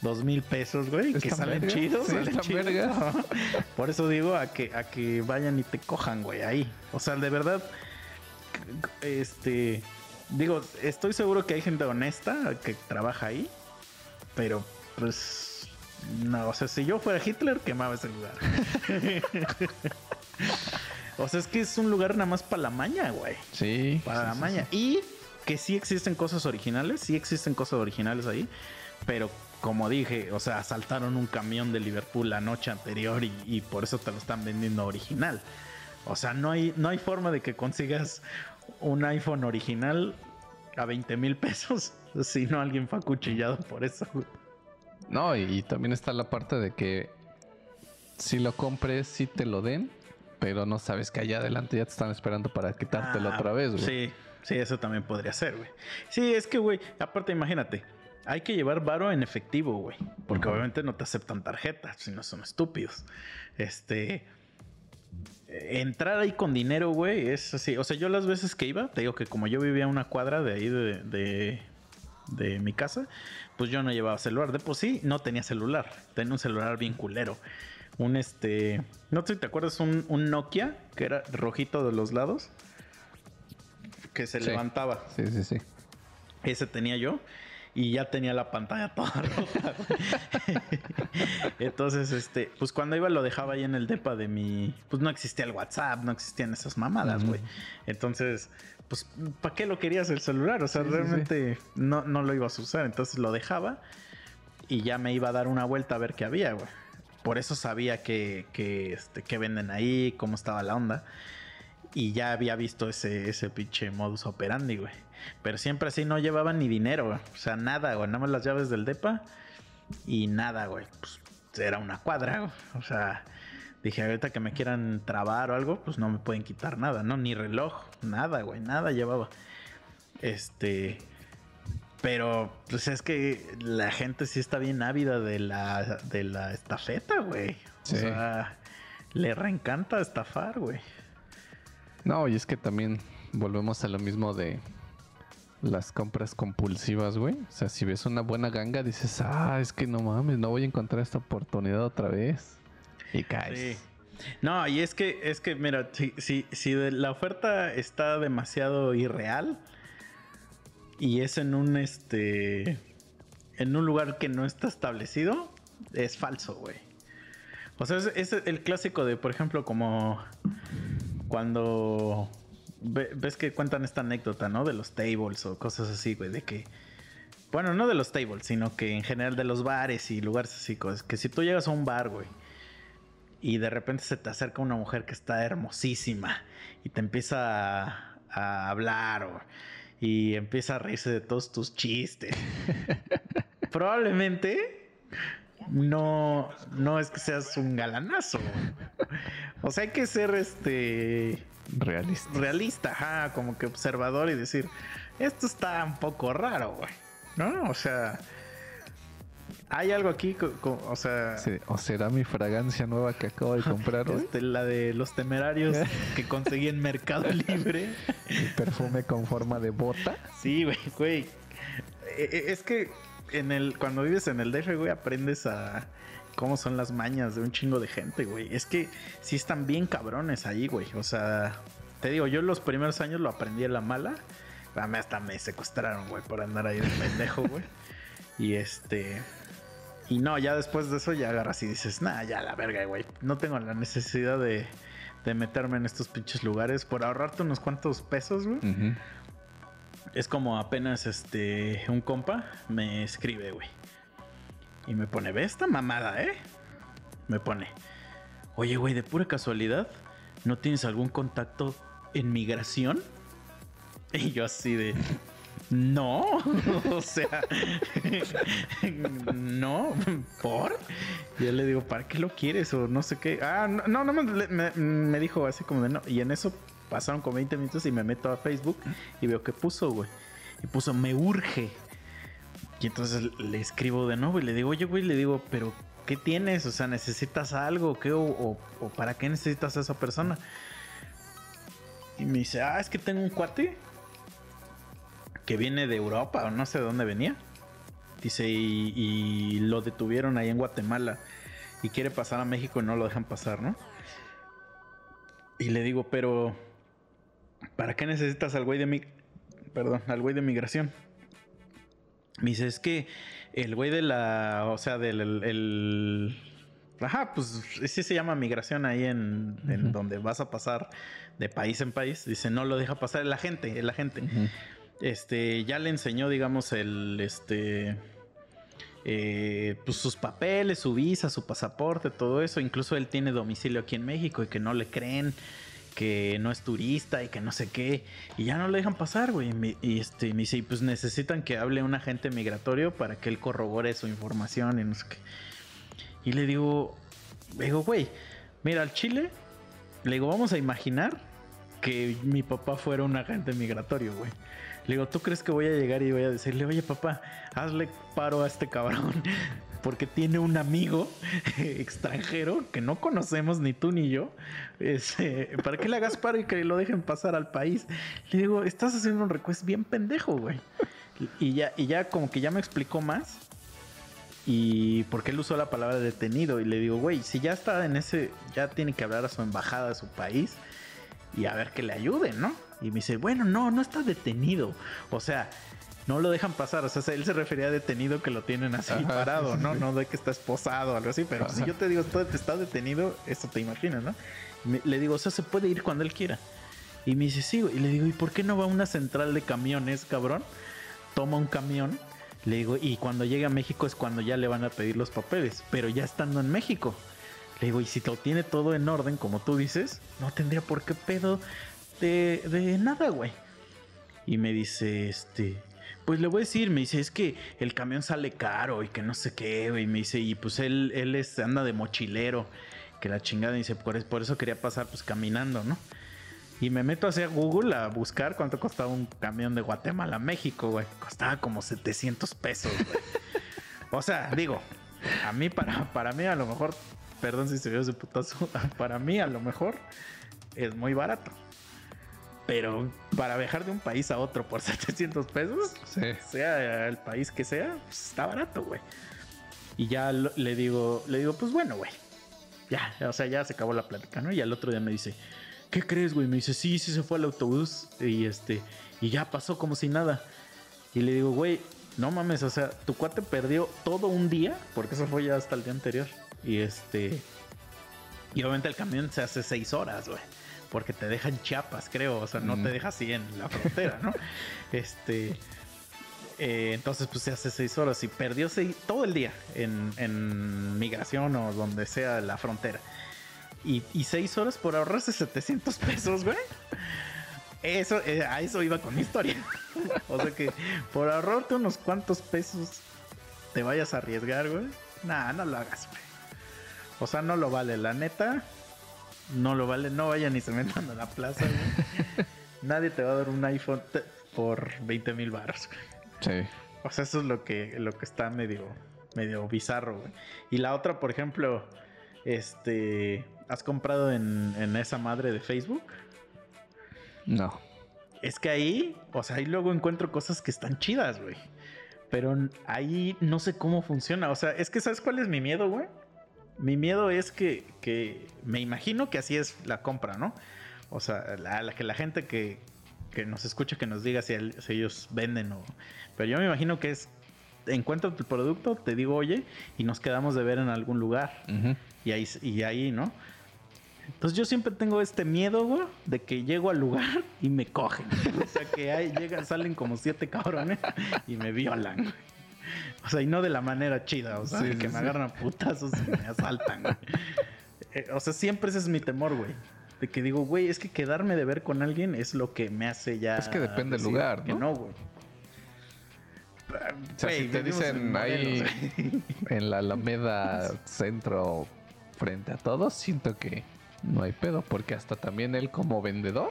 dos mil pesos, güey. Que salen verga, chidos, sí, salen chidos. (laughs) Por eso digo a que, a que vayan y te cojan, güey, ahí. O sea, de verdad, este, digo, estoy seguro que hay gente honesta que trabaja ahí, pero pues, no, o sea, si yo fuera Hitler, quemaba ese lugar. (laughs) o sea, es que es un lugar nada más para la maña, güey. Sí. Para sí, la sí, maña. Y que sí existen cosas originales, sí existen cosas originales ahí, pero como dije, o sea, asaltaron un camión de Liverpool la noche anterior y, y por eso te lo están vendiendo original. O sea, no hay, no hay forma de que consigas un iPhone original a 20 mil pesos (laughs) si no alguien fue acuchillado por eso. No, y, y también está la parte de que si lo compres, si te lo den, pero no sabes que allá adelante ya te están esperando para quitártelo Ah, otra vez, güey. Sí, sí, eso también podría ser, güey. Sí, es que, güey, aparte, imagínate, hay que llevar varo en efectivo, güey. Porque obviamente no te aceptan tarjetas, si no son estúpidos. Este. Entrar ahí con dinero, güey, es así. O sea, yo las veces que iba, te digo que como yo vivía una cuadra de ahí de, de, de mi casa, pues yo no llevaba celular. De por sí, no tenía celular. Tenía un celular bien culero. Un este. No sé si te acuerdas, un, un Nokia que era rojito de los lados. Que se Sí. levantaba. Sí, sí, sí. Ese tenía yo. Y ya tenía la pantalla toda (laughs) roja. (laughs) Entonces, este, pues cuando iba lo dejaba ahí en el depa de mi. Pues no existía el WhatsApp, no existían esas mamadas, güey. Entonces, pues, ¿para qué lo querías el celular? O sea, Sí, sí, sí. realmente No, no lo ibas a usar. Entonces lo dejaba y ya me iba a dar una vuelta a ver qué había, güey. Por eso sabía que, que, este, que venden ahí, cómo estaba la onda. Y ya había visto ese, ese pinche modus operandi, güey. Pero siempre así no llevaban ni dinero, güey. O sea, nada, güey. Nada más las llaves del DEPA y nada, güey. Pues era una cuadra, güey. O sea, dije, ahorita que me quieran trabar o algo, pues no me pueden quitar nada, ¿no? Ni reloj, nada, güey. Nada llevaba. Este. Pero, pues es que la gente sí está bien ávida de la, de la estafeta, güey. Sí. O sea, le reencanta estafar, güey. No, y es que también volvemos a lo mismo de las compras compulsivas, güey. O sea, si ves una buena ganga, dices, ah, es que no mames, no voy a encontrar esta oportunidad otra vez. Y caes. No, y es que, es que, mira, si, si, si la oferta está demasiado irreal y es en un este en un lugar que no está establecido, es falso, güey. O sea, es, el clásico de, por ejemplo, como cuando ve- ves que cuentan esta anécdota, ¿no? De los tables o cosas así, güey, de que bueno, no de los tables, sino que en general de los bares y lugares así, cosas que si tú llegas a un bar, güey, y de repente se te acerca una mujer que está hermosísima y te empieza a, a hablar o- y empieza a reírse de todos tus chistes. (laughs) Probablemente no, no es que seas un galanazo. O sea, hay que ser este Realista. realista, ajá, como que observador y decir, esto está un poco raro, güey. ¿No? O sea, hay algo aquí, o sea, Sí, ¿O será mi fragancia nueva que acabo de comprar, güey? este, la de los temerarios (laughs) que conseguí en Mercado Libre. Mi perfume con forma de bota. Sí, güey, güey. Eh, eh, Es que en el, cuando vives en el DF, güey, aprendes a cómo son las mañas de un chingo de gente, güey. Es que sí están bien cabrones ahí, güey. O sea, te digo, yo los primeros años lo aprendí a la mala. A mí hasta me secuestraron, güey, por andar ahí de pendejo, güey. Y este. Y no, ya después de eso ya agarras y dices, nah, ya la verga, güey. No tengo la necesidad de, de meterme en estos pinches lugares por ahorrarte unos cuantos pesos, güey. Es como apenas este un compa me escribe, güey. Y me pone, ve esta mamada, ¿eh? Me pone, oye, güey, de pura casualidad, ¿no tienes algún contacto en migración? (laughs) Y yo así de, no, (laughs) o sea, (laughs) no, ¿por? Yo le digo, ¿para qué lo quieres? O no sé qué. Ah, no, no, me, me- dijo así como de no. Y en eso pasaron como 20 minutos y me meto a Facebook y veo que puso, güey. Y puso, me urge. Y entonces le escribo de nuevo y le digo, oye, güey, le digo, pero ¿qué tienes? O sea, ¿necesitas algo? ¿Qué? ¿O, o- o para qué necesitas a esa persona? Y me dice, ah, es que tengo un cuate que viene de Europa o no sé de dónde venía. Dice, y, y lo detuvieron ahí en Guatemala y quiere pasar a México y no lo dejan pasar, ¿no? Y le digo, pero ¿para qué necesitas al güey de mi... Perdón, al güey de migración? Me dice, es que el güey de la... O sea, del... el- el- Ajá, pues sí se llama migración ahí en, en donde vas a pasar de país en país. Dice, no lo deja pasar el agente, el agente Ujú. Este, ya le enseñó, digamos, el, este, eh, pues sus papeles, su visa, su pasaporte, todo eso. Incluso él tiene domicilio aquí en México y que no le creen, que no es turista y que no sé qué. Y ya no le dejan pasar, güey. Y este, me dice, "Y pues necesitan que hable un agente migratorio para que él corrobore su información y no sé qué. Y le digo, digo, güey, mira, al Chile, Le digo, vamos a imaginar que mi papá fuera un agente migratorio, güey. Le digo, ¿tú crees que voy a llegar y voy a decirle, oye papá, hazle paro a este cabrón? (laughs) Porque tiene un amigo (laughs) extranjero que no conocemos ni tú ni yo. Este, para que le hagas paro y que lo dejen pasar al país. Le digo, estás haciendo un request bien pendejo, güey. Y ya, y ya como que ya me explicó más. Y porque él usó la palabra detenido. Y le digo, güey, si ya está en ese, ya tiene que hablar a su embajada de su país y a ver que le ayuden, ¿no? Y me dice, bueno, no, no está detenido. O sea, no lo dejan pasar. O sea, él se refería a detenido que lo tienen así Ajá, parado, ¿no? sí. No de que está esposado o algo así. Pero si yo te digo, está detenido, eso te imaginas, ¿no? Me- le digo, o sea, se puede ir cuando él quiera. Y me dice, sí. Y le digo, ¿y por qué no va a una central de camiones, cabrón? Toma un camión. Le digo, y cuando llegue a México es cuando ya le van a pedir los papeles. Pero ya estando en México. Le digo, y si lo tiene todo en orden, como tú dices, no tendría por qué pedo de, de nada, güey. Y me dice, este, pues le voy a decir, me dice, es que el camión sale caro y que no sé qué, güey. Me dice, y pues él, él es, anda de mochilero, que la chingada, y dice, por eso quería pasar pues caminando, ¿no? Y me meto hacia Google a buscar cuánto costaba un camión de Guatemala a México, güey. Costaba como 700 pesos, güey. o sea, digo, a mí, para, para mí a lo mejor, perdón si se vio ese putazo, (laughs) para mí a lo mejor es muy barato. Pero para viajar de un país a otro por (laughs) 700 pesos, Sí. sea el país que sea, pues está barato, güey. Y ya le digo, le digo, pues bueno, güey. Ya, o sea, ya se acabó la plática, ¿no? Y al otro día me dice, ¿qué crees, güey? Me dice, sí, sí se fue al autobús y este, y ya pasó como si nada. Y le digo, güey, no mames, o sea, tu cuate perdió todo un día, porque eso fue ya hasta el día anterior. Y este, y obviamente el camión se hace seis horas, güey. Porque te dejan Chiapas, creo. O sea, no Mm. te deja así en la frontera, ¿no? (laughs) este. eh, entonces, pues se hace seis horas y perdió seis- todo el día en, en migración o donde sea la frontera. Y, y seis horas por ahorrarse 700 pesos, güey. Eso, eh, a eso iba con mi historia. (laughs) o sea que por ahorrarte unos cuantos pesos te vayas a arriesgar, güey. Nah, no lo hagas, güey. O sea, no lo vale. La neta, no lo vale. No vayan ni se metan a la plaza, güey. (laughs) Nadie te va a dar un iPhone por 20 mil baros. Sí. O sea, eso es lo que, lo que está medio, medio bizarro, güey. Y la otra, por ejemplo, este, ¿has comprado en, en esa madre de Facebook? No. Es que ahí, o sea, ahí luego encuentro cosas que están chidas, güey. Pero ahí no sé cómo funciona. O sea, es que ¿sabes cuál es mi miedo, güey? Mi miedo es que, que me imagino que así es la compra, ¿no? O sea, la, la que la gente que, que nos escucha que nos diga si, el- si ellos venden o... Pero yo me imagino que es, encuentro tu producto, te digo, oye, y nos quedamos de ver en algún lugar. Y ahí, y ahí, ¿no? Entonces yo siempre tengo este miedo, güey, de que llego al lugar (laughs) y me cogen. O sea, que ahí llegan, salen como siete cabrones y me violan. (laughs) O sea, y no de la manera chida, o sea, Sí, que sí, me agarran a putazos y me asaltan. (laughs) Eh, o sea, siempre ese es mi temor, güey. De que digo, güey, es que quedarme de ver con alguien es lo que me hace ya. Es que depende del lugar, Que ¿no? no, güey. O sea, si te dicen ahí (laughs) en la Alameda Centro frente a todos, siento que no hay pedo, porque hasta también él como vendedor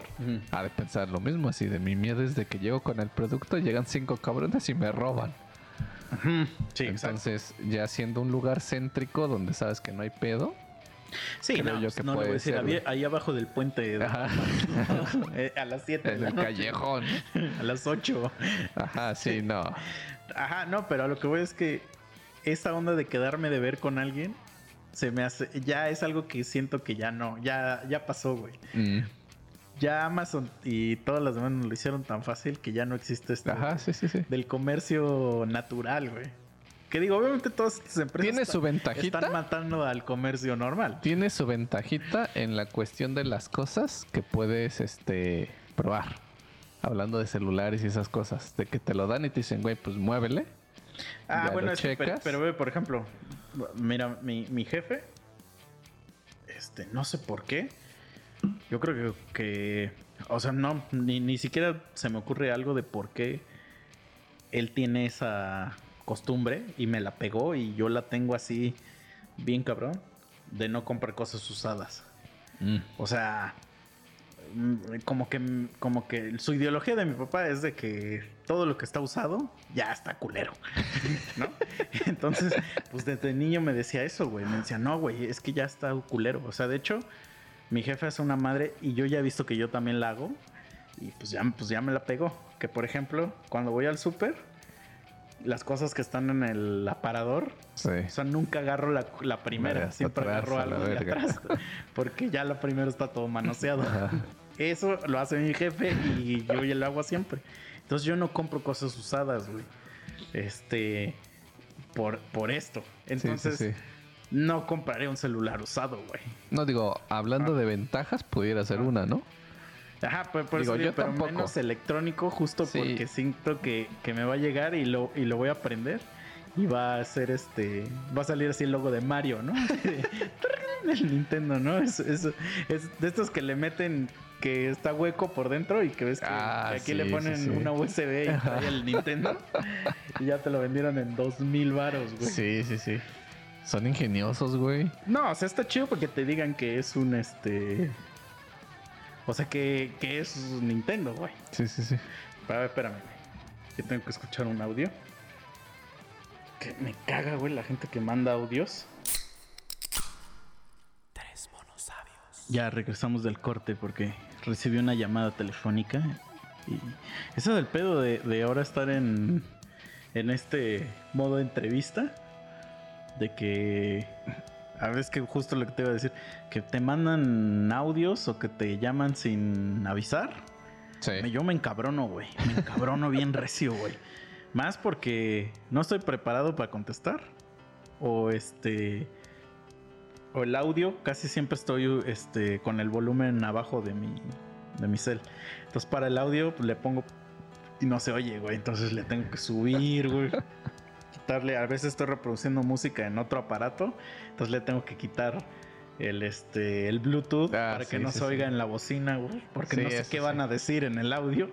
ha de pensar lo mismo, así de mi miedo es de que llego con el producto, llegan cinco cabrones y me roban. Sí, exacto. Entonces, ya siendo un lugar céntrico donde sabes que no hay pedo, Sí, creo no, yo pues, que no le voy a puede decir, ser, ahí abajo del puente. (laughs) Eh, a las 7 en el callejón. a las 8. Ajá, sí, no. Ajá, no, pero a lo que voy es que esa onda de quedarme de ver con alguien se me hace ya es algo que siento que ya no, ya ya pasó, güey. Mm. Ya Amazon y todas las demás nos lo hicieron tan fácil que ya no existe esto Ajá, sí, sí, sí. del comercio natural, güey. Que digo, obviamente todas estas empresas Tiene están- su ventajita. están matando al comercio normal. Tiene su ventajita en la cuestión de las cosas que puedes este probar. Hablando de celulares y esas cosas. De que te lo dan y te dicen, güey, pues muévele. Ah, Ya bueno, pero, pero por ejemplo, mira, mi, mi jefe, este, no sé por qué. Yo creo que, que- o sea, no, ni, ni siquiera se me ocurre algo de por qué él tiene esa costumbre y me la pegó y yo la tengo así, bien cabrón, de no comprar cosas usadas. Mm. O sea, mm, como que, como que su ideología de mi papá es de que todo lo que está usado ya está culero, (laughs) ¿no? Entonces, pues desde niño me decía eso, güey. Me decía, no, güey, es que ya está culero. O sea, de hecho, mi jefe hace una madre y yo ya he visto que yo también la hago y pues ya, pues ya me la pegó. Que por ejemplo, cuando voy al súper, las cosas que están en el aparador, Sí. o sea, nunca agarro la, la primera, siempre atrás, agarro algo de atrás, porque ya la primera está todo manoseado. Eso lo hace mi jefe y yo ya lo hago siempre. Entonces yo no compro cosas usadas, güey. Este, por, por esto. Entonces sí, sí. No compraré un celular usado, güey. No digo, hablando Ah. de ventajas, pudiera ser una, ¿no? Ajá, pues por Digo, eso yo pero tampoco. menos electrónico, justo Sí. porque siento que, que me va a llegar y lo, y lo voy a aprender. Y va a ser este. Va a salir así el logo de Mario, ¿no? (laughs) el Nintendo, ¿no? Es, es, es de estos que le meten que está hueco por dentro y que ves que, Ah, aquí sí, le sí, ponen sí. una USB y trae el Nintendo. (laughs) y ya te lo vendieron en dos mil varos, güey. Sí, sí, sí. Son ingeniosos, güey. No, o sea, está chido porque te digan que es un este. O sea, que, que es Nintendo, güey. Sí, sí, sí. A ver, espérame. güey. Yo tengo que escuchar un audio. Que me caga, güey, la gente que manda audios. Tres monos sabios. Ya regresamos del corte porque recibí una llamada telefónica. Y eso del pedo de, de ahora estar en, en este modo de entrevista. De que. A veces que justo lo que te iba a decir. Que te mandan audios o que te llaman sin avisar. Sí. Yo me encabrono, güey. Me encabrono bien (laughs) recio, güey. Más porque no estoy preparado para contestar. O este. O el audio, casi siempre estoy este, con el volumen abajo de mi, de mi cel. Entonces, para el audio, pues, le pongo. Y no se oye, güey. Entonces le tengo que subir, güey. Quitarle. A veces estoy reproduciendo música en otro aparato. Entonces le tengo que quitar el este el Bluetooth Ah, para que no sí, se sí. oiga en la bocina, güey. Porque no sé qué van a decir en el audio.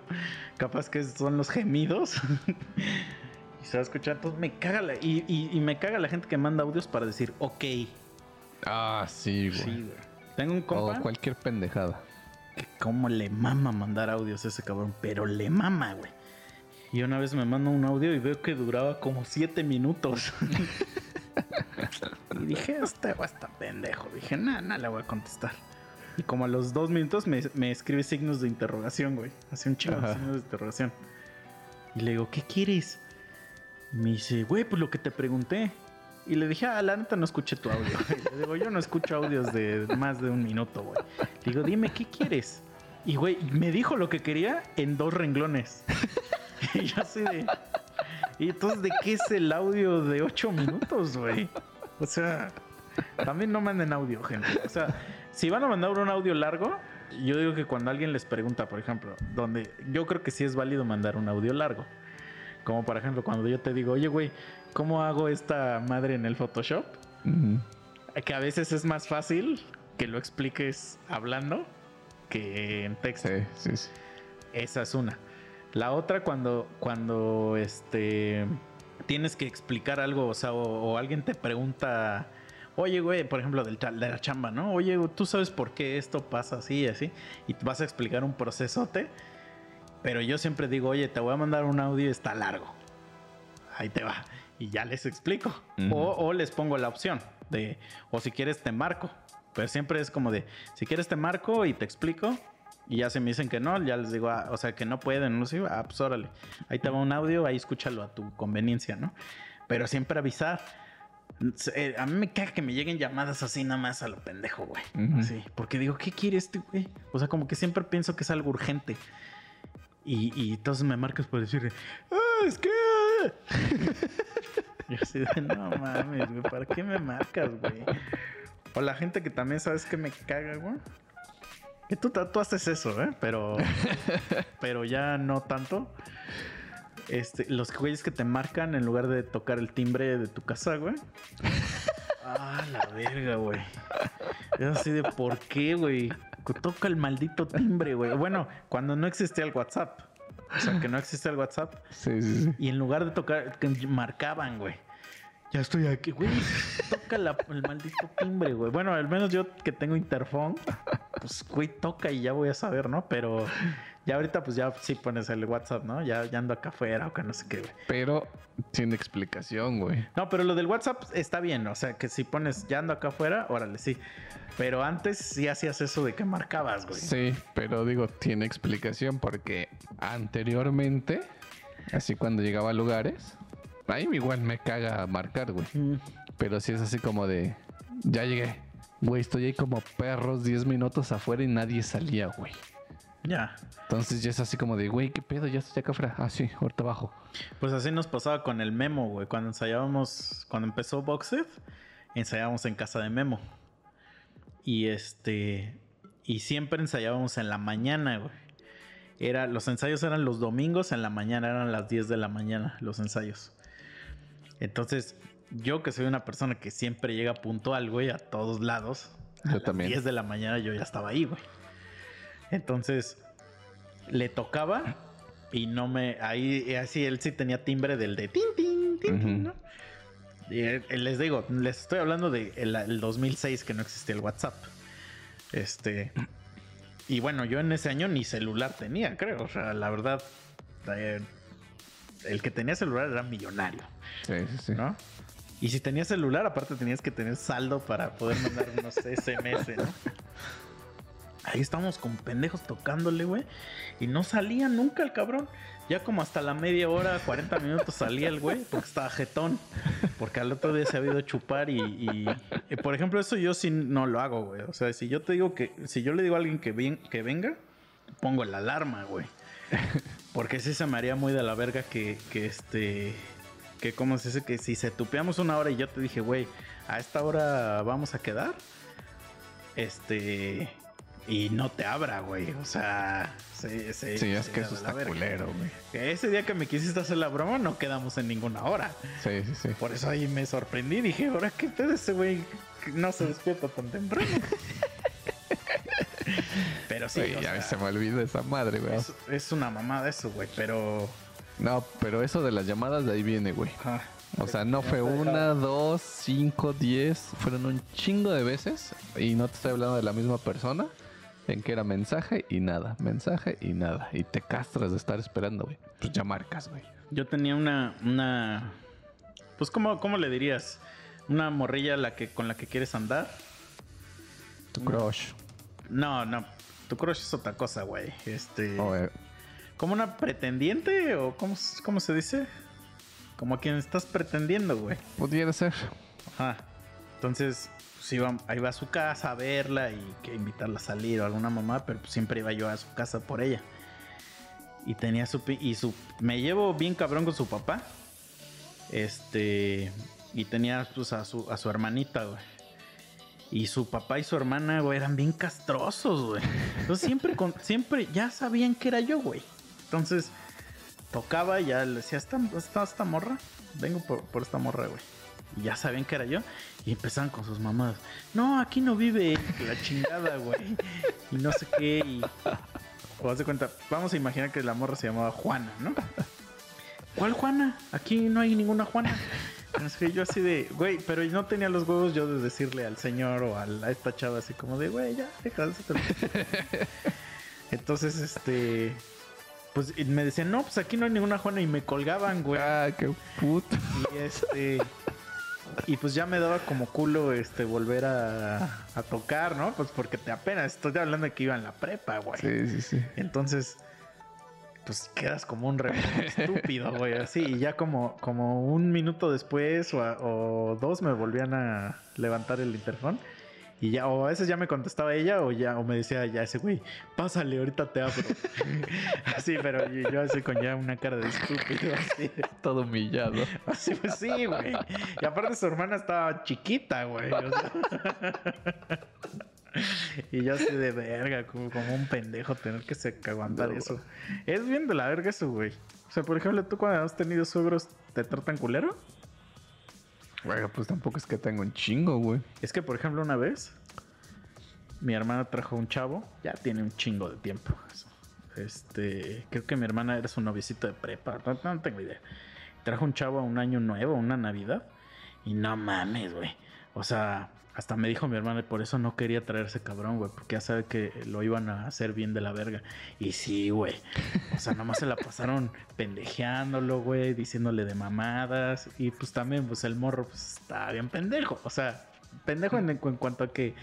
Capaz que son los gemidos. (laughs) y se va a escuchar. Entonces me caga la, y, y- y me caga la gente que manda audios para decir ok. Ah, sí, güey. Tengo un o compa cualquier pendejada. que como le mama mandar audios a ese cabrón, pero le mama, güey. Y una vez me manda un audio y veo que duraba como siete minutos. (laughs) y dije, este güey está pendejo. Dije, nada, nada le voy a contestar. Y como a los dos minutos me, me escribe signos de interrogación, güey. Hace un chingo de signos de interrogación. Y le digo, ¿qué quieres? Y me dice, güey, pues lo que te pregunté. Y le dije, ah, la neta no escuché tu audio. (laughs) Y le digo, yo no escucho audios de más de un minuto, güey. Le digo, dime, ¿qué quieres? Y, güey, me dijo lo que quería en dos renglones. (laughs) y yo así de... ¿Y entonces de qué es el audio de ocho minutos, güey? O sea, también no manden audio, gente. O sea, si van a mandar un audio largo, yo digo que cuando alguien les pregunta, por ejemplo, donde yo creo que sí es válido mandar un audio largo. Como por ejemplo, cuando yo te digo, oye, güey, ¿cómo hago esta madre en el Photoshop? Que a veces es más fácil que lo expliques hablando que en texto. Sí, sí, sí. Esa es una. La otra cuando, cuando este tienes que explicar algo, o sea, o, o alguien te pregunta, oye, güey, por ejemplo, del, de la chamba, ¿no? Oye, tú sabes por qué esto pasa así y así, y vas a explicar un procesote, pero yo siempre digo, oye, te voy a mandar un audio, está largo. Ahí te va. Y ya les explico. O, o les pongo la opción de, o si quieres te marco. Pero siempre es como de, si quieres te marco y te explico. Y ya se me dicen que no, ya les digo, ah, o sea, que no pueden, no sé, ah, pues órale. Ahí te va un audio, ahí escúchalo a tu conveniencia, ¿no? Pero siempre avisar. Eh, A mí me caga que me lleguen llamadas así nada más a lo pendejo, güey. Así, porque digo, ¿qué quiere este güey? O sea, como que siempre pienso que es algo urgente. Y, y entonces me marcas por decirle, ¡Ah, es que! (laughs) Yo así de, no mames, güey, ¿para qué me marcas, güey? O la gente que también sabes que me caga, güey. Que tú, tú haces eso, ¿eh? Pero, (laughs) pero ya no tanto. Este, los güeyes que te marcan en lugar de tocar el timbre de tu casa, güey. (laughs) Ah, la verga, güey. Es así de, ¿por qué, güey? Toca el maldito timbre, güey. Bueno, cuando no existía el WhatsApp. O sea, que no existía el WhatsApp. Sí, sí, sí. Y en lugar de tocar, que marcaban, güey. Ya estoy aquí, güey. Toca la- el maldito timbre, güey. Bueno, al menos yo que tengo interfón, pues, güey, toca y ya voy a saber, ¿no? Pero ya ahorita, pues ya sí pones el WhatsApp, ¿no? Ya, ya ando acá afuera o que no sé qué, güey. Pero tiene explicación, güey. No, pero lo del WhatsApp está bien. O sea, que si pones ya ando acá afuera, órale, sí. Pero antes sí hacías eso de que marcabas, güey. Sí, pero digo, tiene explicación porque anteriormente, así cuando llegaba a lugares, ahí igual me caga marcar, güey. Mm. Pero sí es así como de, ya llegué. Güey, estoy ahí como perros 10 minutos afuera y nadie salía, güey. Ya. Entonces ya es así como de, güey, ¿qué pedo? Ya estoy acá afuera. Ah, sí, ahorita abajo. Pues así nos pasaba con el Memo, güey. Cuando ensayábamos, cuando empezó Boxed, ensayábamos en casa de Memo. Y este. Y siempre ensayábamos en la mañana, güey. Era, los ensayos eran los domingos, en la mañana eran las 10 de la mañana, los ensayos. Entonces, yo que soy una persona que siempre llega puntual, güey, a todos lados. A Yo las también. 10 de la mañana yo ya estaba ahí, güey. Entonces, le tocaba y no me. Ahí, así, él sí tenía timbre del de tin, tin, tin, Ujú. ¿no? Y, les digo, les estoy hablando de el, el 2006 que no existía el WhatsApp. Este. Y bueno, yo en ese año ni celular tenía, creo. O sea, la verdad, eh, el que tenía celular era millonario, Sí, sí, sí. ¿no? Y si tenías celular, aparte tenías que tener saldo para poder mandar unos (laughs) SMS, ¿no? Ahí estábamos con pendejos tocándole, güey. Y no salía nunca el cabrón. Ya como hasta la media hora, 40 minutos salía el güey, porque estaba jetón. Porque al otro día se había ido a chupar y, y- y, por ejemplo, eso yo sí no lo hago, güey. O sea, si yo te digo que, si yo le digo a alguien que, que venga, pongo la alarma, güey. Porque sí se me haría muy de la verga que, que este, que como se dice, que si se tupeamos una hora y yo te dije, güey, a esta hora vamos a quedar, este, y no te abra, güey. O sea, se, se- Sí, es que eso está culero, güey. Ese día que me quisiste hacer la broma, no quedamos en ninguna hora. Sí, sí, sí. Por eso ahí me sorprendí. Dije, ahora qué pedo ese güey no se despierta tan temprano. (laughs) Pero sí, Sí, o ya sea, se me olvida esa madre, güey. es, es una mamada eso, güey. Pero. No, pero eso de las llamadas de ahí viene, güey. O sea, no fue una, dos, cinco, diez. Fueron un chingo de veces. Y no te estoy hablando de la misma persona. En que era mensaje y nada. Mensaje y nada. Y te castras de estar esperando, güey. Pues ya marcas, güey. Yo tenía una. una pues, ¿cómo, ¿cómo le dirías? Una morrilla la que, con la que quieres andar. Tu crush. No, no. Tu crush es otra cosa, güey. Este. O, eh, ¿Como una pretendiente? ¿O cómo, cómo se dice? Como a quien estás pretendiendo, güey. pudiera ser. Ajá. Entonces, pues iba, va a su casa a verla y que invitarla a salir o alguna mamá, pero pues siempre iba yo a su casa por ella. Y tenía su y su me llevo bien cabrón con su papá. Este y tenía pues a su a su hermanita, güey. Y su papá y su hermana, güey, eran bien castrosos, güey. Entonces siempre con (laughs) siempre ya sabían que era yo, güey. Entonces tocaba y ya le decía, ¿esta, esta, esta morra? Vengo por, por esta morra, güey. Y ya sabían que era yo. Y empezaban con sus mamadas. No, aquí no vive la chingada, güey. Y no sé qué. Y... O de cuenta, vamos a imaginar que la morra se llamaba Juana, ¿no? ¿Cuál Juana? Aquí no hay ninguna Juana. Es que yo así de, güey, pero no tenía los huevos yo de decirle al señor o a, la- a esta chava así como de, güey, ya, déjalo. (laughs) Entonces, este, pues me decían, no, pues aquí no hay ninguna Juana y me colgaban, güey. Ah, qué puto. Y este. Y pues ya me daba como culo este volver a, a tocar, ¿no? Pues porque te apenas estoy hablando de que iba en la prepa, güey. Sí, sí, sí. Entonces, pues quedas como un re (laughs) estúpido, güey. Así, y ya como, como un minuto después o, a- o dos me volvían a levantar el interfón. Y ya, o a veces ya me contestaba ella, o ya, o me decía ya ese güey, pásale, ahorita te abro. (laughs) así, pero yo, yo así con ya una cara de estúpido, (laughs) así. Todo humillado. Así pues sí, güey. Y aparte su hermana estaba chiquita, güey. o sea. (laughs) y yo así de verga, como, como un pendejo tener que se aguantar eso. Es bien de la verga eso, güey. O sea, por ejemplo, tú cuando has tenido suegros, ¿te tratan culero? Bueno, pues tampoco es que tengo un chingo, güey. Es que, por ejemplo, una vez mi hermana trajo un chavo, ya tiene un chingo de tiempo. Este, creo que mi hermana era su noviecito de prepa, no, no tengo idea. Trajo un chavo a un año nuevo, una Navidad, Y no mames, güey. O sea, hasta me dijo mi hermana, por eso no quería traer ese cabrón, güey, porque ya sabe que lo iban a hacer bien de la verga. Y sí, güey. O sea, nomás se la pasaron (laughs) pendejeándolo, güey, diciéndole de mamadas. Y pues también, pues el morro, pues estaba bien pendejo. O sea, pendejo en, en cuanto a que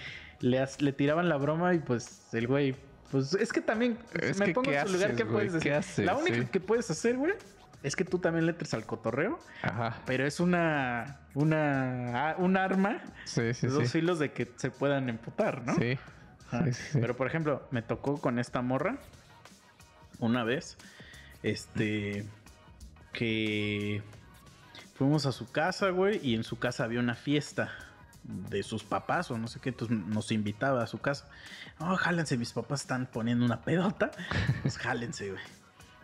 le, as- le tiraban la broma y pues el güey. Pues es que también Es me que, pongo ¿qué en su lugar, ¿qué güey? puedes ¿Qué decir? haces? La única Sí. que puedes hacer, güey, es que tú también le entres al cotorreo, Ajá. pero es una, una, ah, un arma Sí, sí, de dos sí. filos de que se puedan emputar, ¿no? Sí. Pero por ejemplo, me tocó con esta morra una vez, este, que fuimos a su casa, güey, y en su casa había una fiesta de sus papás o no sé qué, entonces nos invitaba a su casa. Oh, jálense, mis papás están poniendo una pedota, pues (laughs) jálense, güey.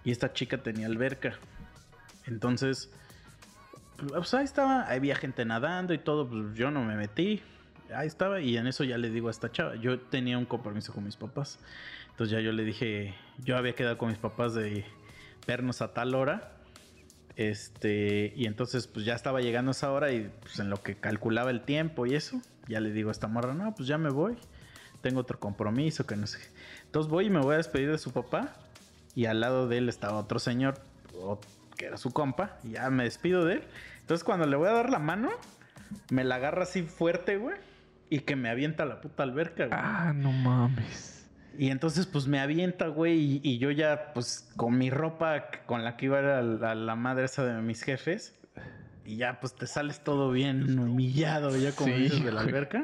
Y esta chica tenía alberca. Entonces, pues ahí estaba, había gente nadando y todo, pues yo no me metí. Ahí estaba y en eso ya le digo a esta chava, yo tenía un compromiso con mis papás. Entonces ya yo le dije, yo había quedado con mis papás de vernos a tal hora. Este, y entonces pues ya estaba llegando esa hora y pues en lo que calculaba el tiempo y eso, ya le digo a esta morra, no, pues ya me voy. Tengo otro compromiso que no sé. qué". Entonces voy y me voy a despedir de su papá y al lado de él estaba otro señor que era su compa y ya me despido de él. Entonces cuando le voy a dar la mano, me la agarra así fuerte, güey, y que me avienta la puta alberca, güey. Ah, no mames. Y entonces, pues me avienta, güey, y, y yo ya, pues con mi ropa con la que iba a la, la madre esa de mis jefes, y ya, pues te sales todo bien humillado, ya como Sí, dices, de la alberca.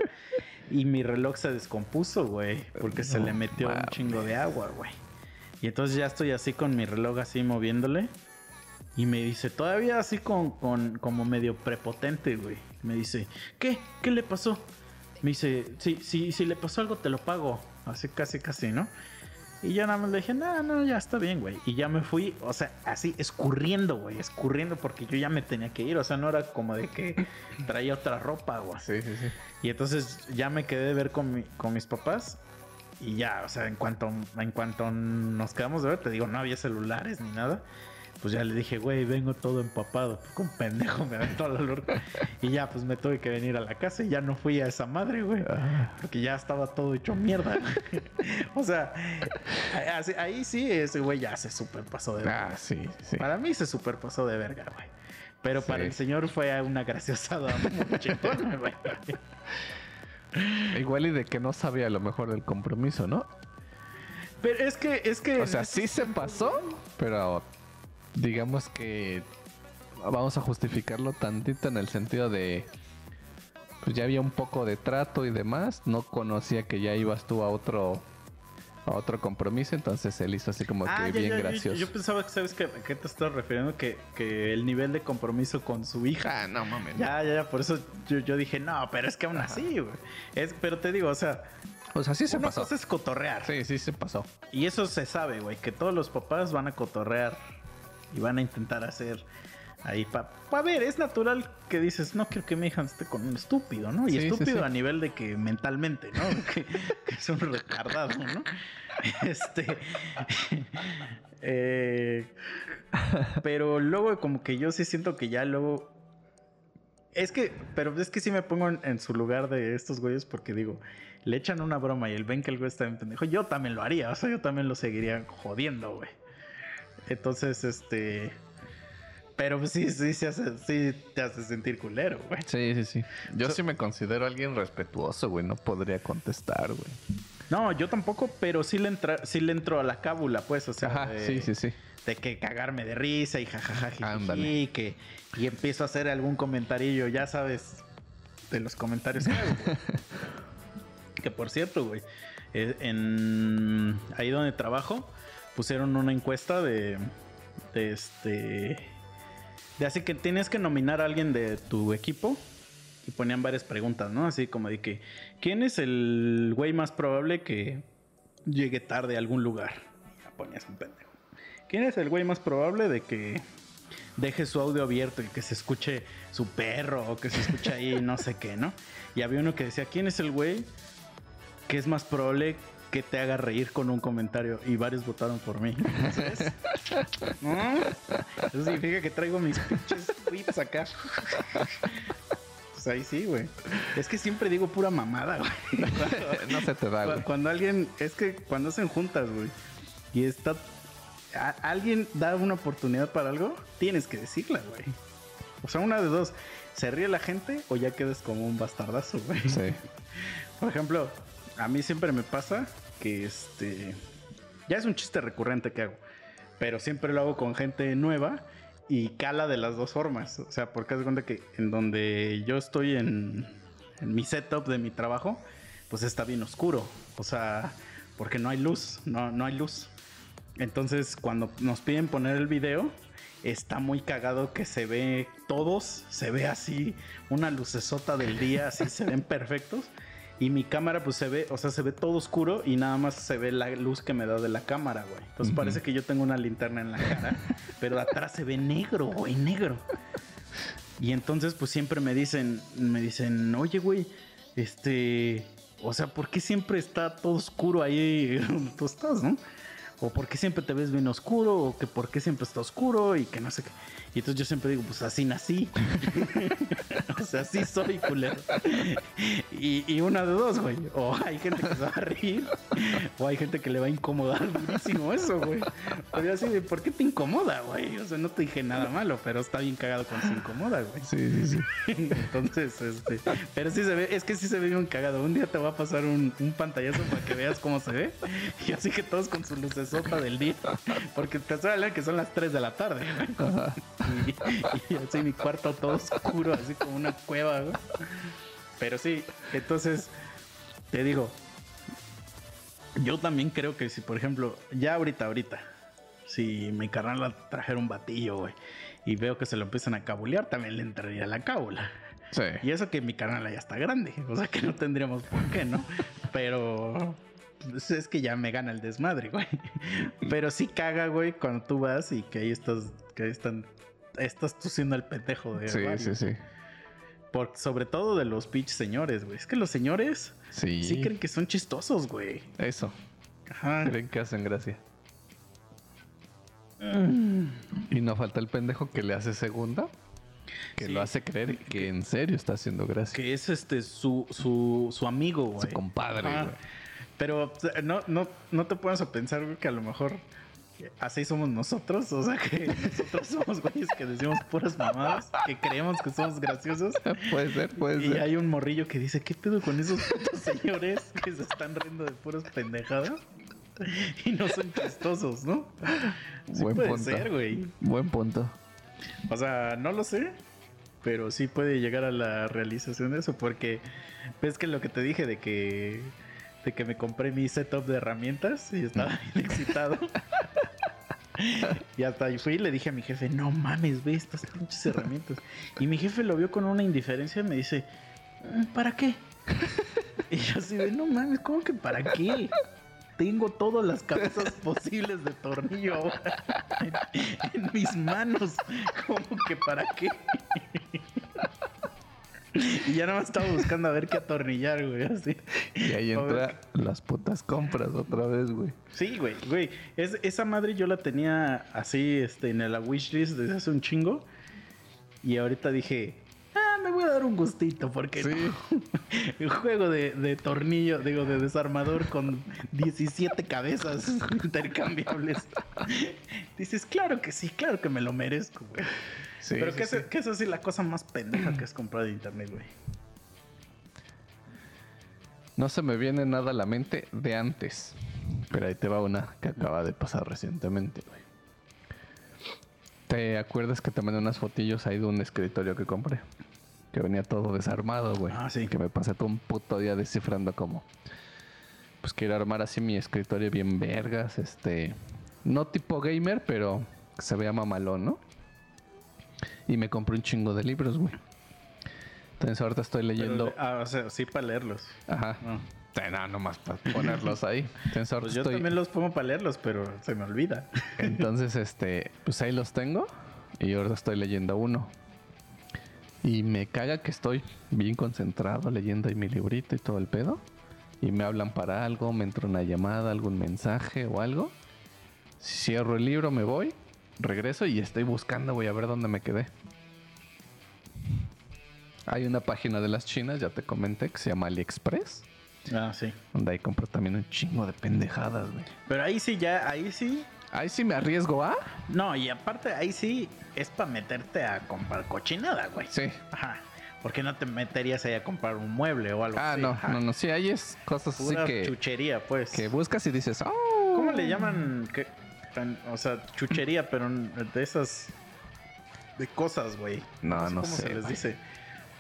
Y mi reloj se descompuso, güey, porque se le metió un chingo de agua, güey. Y entonces ya estoy así con mi reloj así moviéndole. Y me dice, todavía así con, con como medio prepotente, güey. Me dice, ¿qué? ¿Qué le pasó? Me dice, si, si, si le pasó algo, te lo pago. Así casi, casi, ¿no? Y yo nada más le dije, no, no, ya está bien, güey. Y ya me fui, o sea, así, escurriendo, güey, escurriendo, porque yo ya me tenía que ir. O sea, no era como de que traía otra ropa, güey. Sí, sí, sí. Y entonces ya me quedé de ver con, mi- con mis papás. Y ya, o sea, en cuanto, en cuanto nos quedamos de ver, te digo, no había celulares ni nada. Pues ya le dije, güey, vengo todo empapado. Con pendejo me aventó a la lorca. Y ya, pues me tuve que venir a la casa y ya no fui a esa madre, güey. Ah, Porque ya estaba todo hecho mierda. (laughs) o sea, ahí sí, ese güey ya se superpasó de verga. ah, sí, sí. Para mí se superpasó de verga, güey. Pero para Sí. el señor fue una graciosada muy (laughs) chingona, güey. Igual y de que no sabía a lo mejor del compromiso, ¿no? Pero es que, es que. O sea, sí se pasó, pero digamos que vamos a justificarlo tantito en el sentido de pues ya había un poco de trato y demás, no conocía que ya ibas tú a otro a otro compromiso, entonces él hizo así como que Ah, ya, bien ya, gracioso. Yo, pensaba que, ¿sabes qué, a qué te estás refiriendo? Que, que el nivel de compromiso con su hija. Ah, no mames. Ya, ya, ya, por eso yo, yo dije, no, pero es que aún así, güey. Es, pero te digo, o sea, O sea, sí se una pasó. cosa es cotorrear. Sí, sí se pasó. Y eso se sabe, güey, que todos los papás van a cotorrear y van a intentar hacer ahí para pa ver, es natural que dices, no quiero que mi hija esté con un estúpido, ¿no? Y Sí, estúpido sí. a nivel de que mentalmente, ¿no? (laughs) que, que es un retardado, ¿no? (laughs) Este. (laughs) eh, pero luego, como que yo sí siento que ya luego. Es que, pero es que sí me pongo en, en su lugar de estos güeyes porque digo, le echan una broma y el ven que el güey está bien pendejo. Yo también lo haría, o sea, yo también lo seguiría jodiendo, güey. Entonces, este. Pero pues sí, sí, sí, hace- sí te hace sentir culero, güey. Sí, sí, sí. Yo So- sí me considero alguien respetuoso, güey. No podría contestar, güey. No, yo tampoco, pero sí le, entra, sí le entro a la cábula, pues, o sea, Ajá, de, sí, sí, sí. de que cagarme de risa y jajaja, Ándale. que y empiezo a hacer algún comentarillo, ya sabes, de los comentarios que hago, güey. (laughs) que por cierto, güey, eh, en ahí donde trabajo pusieron una encuesta de, de este, de así que tienes que nominar a alguien de tu equipo y ponían varias preguntas, ¿no? Así como de que, ¿quién es el güey más probable que llegue tarde a algún lugar? Ya ponías un pendejo. ¿Quién es el güey más probable de que deje su audio abierto y que se escuche su perro o que se escuche ahí no sé qué, ¿no? Y había uno que decía, ¿quién es el güey que es más probable que te haga reír con un comentario? Y varios votaron por mí. ¿Sabes? (laughs) ¿No? Eso significa que traigo mis pinches tweets acá. pues ahí sí, güey. Es que siempre digo pura mamada, güey. (laughs) no se te da, güey. Cuando alguien, es que cuando hacen juntas, güey, y está, a- alguien da una oportunidad para algo, tienes que decirla, güey. O sea, una de dos, se ríe la gente o ya quedas como un bastardazo, güey. Sí. Por ejemplo, a mí siempre me pasa que este, ya es un chiste recurrente que hago, pero siempre lo hago con gente nueva y cala de las dos formas. O sea, porque haz cuenta que en donde yo estoy en, en mi setup de mi trabajo, pues está bien oscuro. O sea, porque no hay luz, no, no hay luz. Entonces, cuando nos piden poner el video, está muy cagado que se ve todos, se ve así, una lucesota del día, así se ven (laughs) perfectos. Y mi cámara, pues se ve, o sea, se ve todo oscuro y nada más se ve la luz que me da de la cámara, güey. Entonces parece que yo tengo una linterna en la cara, (laughs) pero de atrás se ve negro, güey, negro. Y entonces, pues siempre me dicen, me dicen, oye, güey, este, o sea, ¿por qué siempre está todo oscuro ahí (laughs) donde tú estás, no? O por qué siempre te ves bien oscuro, o que por qué siempre está oscuro y que no sé qué. Y entonces yo siempre digo, pues así nací. (laughs) o sea, así soy, culero. Y, y una de dos, güey. O hay gente que se va a reír, o hay gente que le va a incomodar durísimo eso, güey. O yo así de, ¿por qué te incomoda, güey? O sea, no te dije nada malo, pero está bien cagado cuando se incomoda, güey. Sí, sí, sí. (laughs) Entonces, este, pero sí se ve, es que sí se ve bien cagado. Un día te va a pasar un, un pantallazo para que veas cómo se ve. Y así que todos con su lucesota del día. Porque te hablando que son las 3 de la tarde, güey. Ajá. (laughs) Y, y así mi cuarto todo oscuro, así como una cueva, güey. Pero sí, entonces, te digo, yo también creo que si, por ejemplo, ya ahorita, ahorita, si mi carnal la trajera un batillo, güey, y veo que se lo empiezan a cabulear, también le entraría la cábula. Sí. Y eso que mi canal ya está grande, o sea que no tendríamos por qué, ¿no? Pero pues, es que ya me gana el desmadre, güey. Pero sí caga, güey, cuando tú vas y que ahí estás, que ahí están, estás tú siendo el pendejo de Sí, varios. sí, sí. Por, sobre todo de los pitch señores, güey. Es que los señores Sí. sí creen que son chistosos, güey. Eso. Ajá. Creen que hacen gracia. Mm. Y no falta el pendejo que le hace segunda. Que Sí. lo hace creer que en serio está haciendo gracia. Que es este su, su, su amigo, güey. Su compadre, güey. Pero no, no, no te pones a pensar, güey, que a lo mejor así somos nosotros. O sea, que nosotros somos güeyes que decimos puras mamadas, que creemos que somos graciosos. (laughs) Puede ser, puede Y ser. hay un morrillo que dice, ¿qué pedo con esos putos señores que se están riendo de puras pendejadas? Y no son chistosos, ¿no? Sí Buen puede punto. ser, güey. Buen punto. O sea, no lo sé, pero sí puede llegar a la realización de eso, porque ves que lo que te dije de que de que me compré mi setup de herramientas y estaba (laughs) bien excitado. Y hasta ahí fui y le dije a mi jefe, no mames, ve estas pinches herramientas. Y mi jefe lo vio con una indiferencia y me dice, "Mm, ¿para qué? y yo así de, no mames, ¿cómo que para qué? Tengo todas las cabezas posibles de tornillo en, en mis manos. ¿Cómo que para qué? Y ya nada más estaba buscando a ver qué atornillar, güey. Así. Y ahí entra las putas compras otra vez, güey. Sí, güey, güey. Es- esa madre yo la tenía así este, en la wishlist desde hace un chingo. Y ahorita dije, ah, me voy a dar un gustito porque Sí. (laughs) un juego de, de tornillo, digo, de desarmador con 17 cabezas (laughs) intercambiables. (laughs) Dices, claro que sí, claro que me lo merezco, güey. Sí, Pero sí, que, sí. es, que es así la cosa más pendeja que has comprado de internet, güey. No se me viene nada a la mente de antes. Pero ahí te va una que acaba de pasar recientemente, güey. ¿Te acuerdas que te mandé unas fotillos ahí de un escritorio que compré? Que venía todo desarmado, güey. Ah, sí. Que me pasé todo un puto día descifrando cómo. Pues quiero armar así mi escritorio bien vergas, este... No tipo gamer, pero se vea mamalón, ¿no? Y me compré un chingo de libros, güey. Entonces ahorita estoy leyendo... Pero, ah, o sea, sí para leerlos. Ajá. Ah. Sí, No, nomás para ponerlos ahí. Entonces, ahorita Pues yo estoy- también los pongo para leerlos, pero se me olvida. (laughs) Entonces, este, pues ahí los tengo. Y ahora estoy leyendo uno. Y me caga que estoy bien concentrado leyendo ahí mi librito y todo el pedo. Y me hablan para algo, me entra una llamada, algún mensaje o algo. Cierro el libro, me voy, regreso y estoy buscando, voy a ver dónde me quedé. Hay una página de las chinas, ya te comenté, que se llama AliExpress. Ah, sí. Donde ahí compro también un chingo de pendejadas, güey. Pero ahí sí, ya, ahí sí. Ahí sí me arriesgo, ¿ah? No, y aparte ahí sí es para meterte a comprar cochinada, güey. Sí. Ajá. ¿Por qué no te meterías ahí a comprar un mueble o algo Ah, así? no, Ajá. no, no. Sí, ahí es cosas así que, chuchería, pues. que buscas y dices, oh. ¿Cómo le llaman? ¿Qué? Tan- O sea, chuchería, pero de esas. de cosas, güey. No, no ¿Cómo sé, se les güey. dice?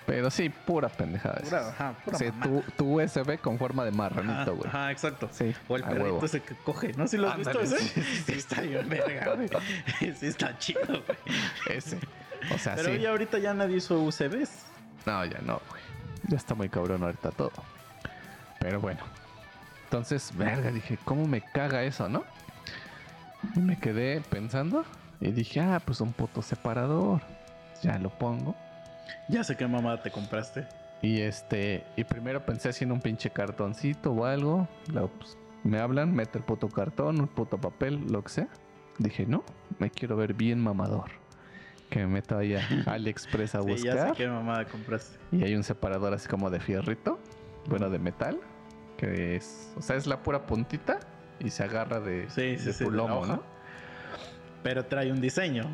Pero sí, pura pendejada. Pura, ajá, pura tu, tu USB con forma de marranito, güey. Ajá, exacto. Sí, O el perrito huevo. ese que coge. ¿No? ¿Sí lo has Ándale, visto ese? sí, sí, (laughs) Sí, está bien verga, güey. (laughs) (laughs) Sí está chido, güey. Ese. O sea, Pero ya ahorita ya nadie usa UCBs. No, ya no, güey. Ya está muy cabrón ahorita todo. Pero bueno. Entonces, verga, dije, ¿cómo me caga eso, no? Y me quedé pensando y dije, ah, pues un puto separador. Ya lo pongo. Ya sé qué mamada te compraste. Y este, y primero pensé así en un pinche cartoncito o algo. Pues, me hablan, mete el puto cartón, un puto papel, lo que sea. Dije, no, me quiero ver bien mamador. Que me meto ahí a (laughs) AliExpress a Sí, ya sé buscar. qué mamada compraste. Y hay un separador así como de fierrito, bueno, de metal, que es, o sea, es la pura puntita y se agarra de, Sí, de tu lomo. ¿no? Pero trae un diseño.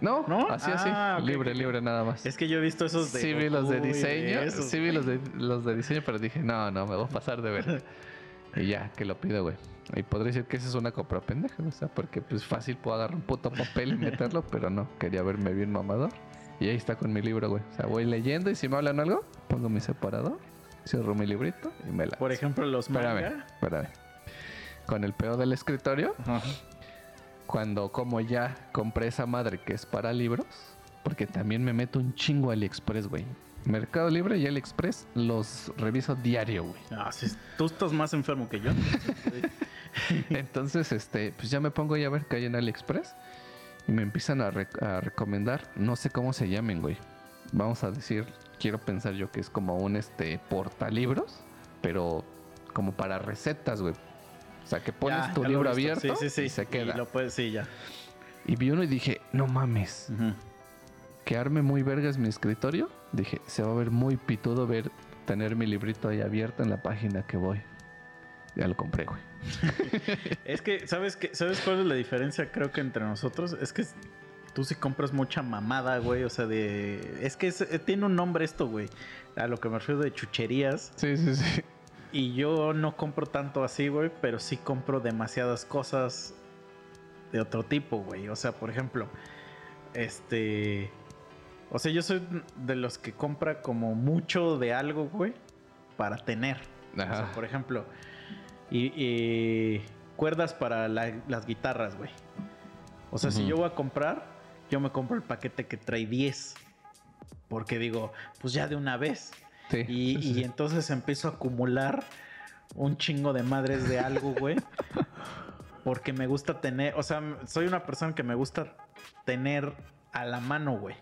No, ¿No? así, Ah, así, ok, libre, libre nada más. Es que yo he visto esos de. sí vi los de diseño, esos, sí vi los de, los de diseño, pero dije, no, no, me voy a pasar de ver. (laughs) y ya, que lo pido, güey. Y podría decir que esa es una compra pendeja, o sea, porque pues fácil puedo agarrar un puto papel y meterlo, (laughs) pero no, quería verme bien mamador. Y ahí está con mi libro, güey. O sea, voy leyendo y si me hablan algo, pongo mi separador, cierro mi librito y me la... Por ejemplo, los Espérame, manga. espérame. Con el pedo del escritorio, Ajá. cuando como ya compré esa madre que es para libros, porque también me meto un chingo a AliExpress, güey. Mercado Libre y AliExpress los reviso diario, güey. Ah, sí, tú estás más enfermo que yo. (laughs) Entonces, este, pues ya me pongo ya a ver qué hay en AliExpress y me empiezan a, re- a recomendar, no sé cómo se llamen, güey. Vamos a decir, quiero pensar yo que es como un este portalibros, pero como para recetas, güey. O sea, que pones Ya, tu ya libro abierto Sí, sí, sí. y se queda. Y lo puedes, sí, ya. Y vi uno y dije, no mames, Ujú. que arme muy vergas mi escritorio. Dije, se va a ver muy pitudo ver tener mi librito ahí abierto en la página que voy. Ya lo compré, güey. (laughs) Es que, ¿sabes qué? ¿Sabes cuál es la diferencia, creo que entre nosotros? Es que tú sí compras mucha mamada, güey. O sea, de. Es que es- eh, tiene un nombre esto, güey. A lo que me refiero de chucherías. Sí, sí, sí. Y yo no compro tanto así, güey. Pero sí compro demasiadas cosas de otro tipo, güey. O sea, por ejemplo, este. O sea, yo soy de los que compra como mucho de algo, güey. Para tener. O sea, Ajá. por ejemplo, y, y cuerdas para la- las guitarras, güey. O sea, si yo voy a comprar, yo me compro el paquete que trae 10. Porque digo, pues ya de una vez. Sí, Y, sí, sí, y sí. entonces empiezo a acumular un chingo de madres de algo, güey. Porque me gusta tener, o sea, soy una persona que me gusta tener a la mano, güey.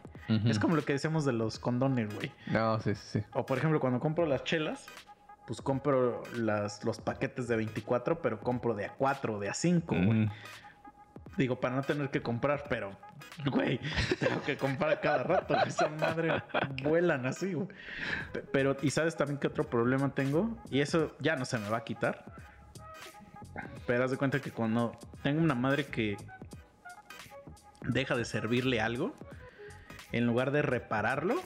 Es como lo que decíamos de los condones, güey. No, sí, sí, sí. O por ejemplo, cuando compro las chelas, pues compro las, los paquetes de 24, pero compro de a 4, de a 5, güey. Digo, para no tener que comprar, pero, güey, tengo que comprar cada rato. (laughs) Esa madre vuelan así, güey. Pe- Pero, ¿y sabes también qué otro problema tengo? Y eso ya no se me va a quitar. Pero haz de cuenta que cuando tengo una madre que deja de servirle algo, en lugar de repararlo,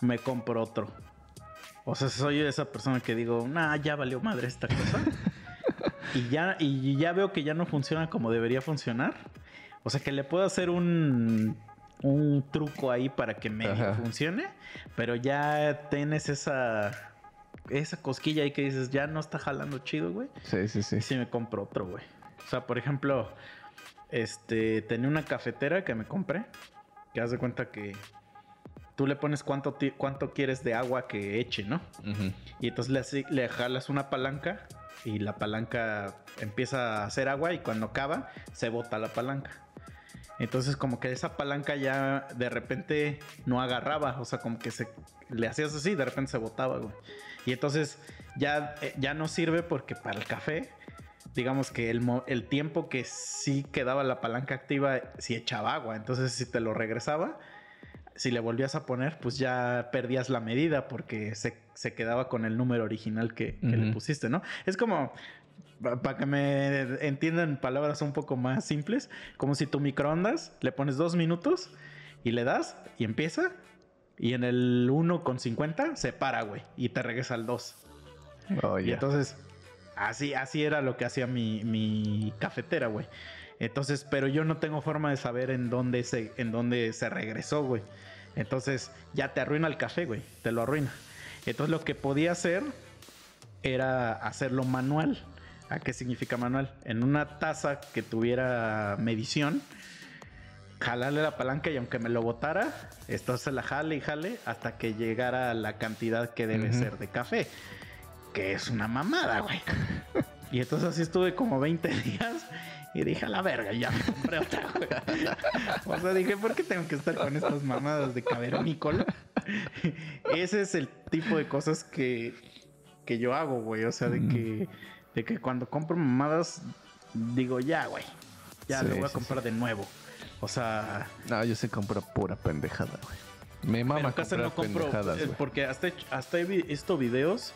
me compro otro. O sea, soy esa persona que digo, nah, ya valió madre esta cosa. (laughs) y, ya, y ya veo que ya no funciona como debería funcionar. O sea, que le puedo hacer un, un truco ahí para que medio Ajá. funcione. Pero ya tienes esa, esa cosquilla ahí que dices, ya no está jalando chido, güey. Sí, sí, sí. Y sí me compro otro, güey. O sea, por ejemplo, este, tenía una cafetera que me compré. Que haz de cuenta que tú le pones cuánto, cuánto quieres de agua que eche, ¿no? Y entonces le, le jalas una palanca y la palanca empieza a hacer agua y cuando acaba se bota la palanca. Entonces como que esa palanca ya de repente no agarraba, o sea, como que se le hacías así y de repente se botaba, güey. Y entonces ya, eh, ya no sirve porque para el café, digamos que el, el tiempo que sí quedaba la palanca activa, sí echaba agua. Entonces si te lo regresaba, si le volvías a poner, pues ya perdías la medida porque se, se quedaba con el número original que, que le Ujú. pusiste, ¿no? Es como, para que me entiendan palabras un poco más simples, como si tu microondas le pones dos minutos y le das y empieza y en el 1.50 se para, güey, y te regresa al 2. Oh, Y ya. entonces, así, así era lo que hacía mi, mi cafetera, güey. Entonces, pero yo no tengo forma de saber en dónde se, en dónde se regresó, güey. Entonces, ya te arruina el café, güey. Te lo arruina. Entonces, lo que podía hacer era hacerlo manual. ¿A qué significa manual? En una taza que tuviera medición, jalarle la palanca y aunque me lo botara, esto se la jale y jale hasta que llegara a la cantidad que debe ser de café. Que es una mamada, güey. (laughs) Y entonces así estuve como 20 (laughs) días y dije, a la verga, ya me compré otra, güey. (laughs) O sea, dije, ¿por qué tengo que estar con estas mamadas de cavernícola? (laughs) Ese es el tipo de cosas que, que yo hago, güey. O sea, de que, de que cuando compro mamadas, digo, ya, güey. Ya Sí, lo voy a sí, comprar de nuevo. O sea, No, yo sí compro pura pendejada, güey. Me mama comprar no compro. pendejadas, eh, güey. porque hasta, he- hasta he vi- visto videos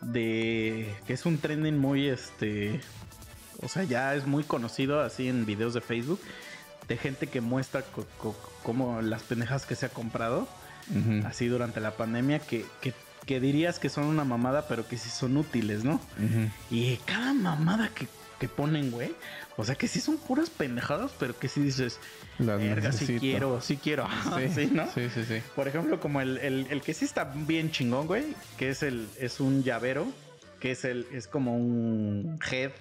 de que es un trending muy este. O sea, ya es muy conocido así en videos de Facebook. De gente que muestra co- co- como las pendejas que se ha comprado. Así durante la pandemia. Que, que, que dirías que son una mamada, pero que sí son útiles, ¿no? Y cada mamada que, que ponen, güey. O sea que sí son puras pendejadas, pero que sí dices, verga, sí quiero, sí quiero. (laughs) Sí, sí, ¿no? Sí, sí, sí. Por ejemplo, como el, el- el que sí está bien chingón, güey, que es el, es un llavero, que es el, es como un head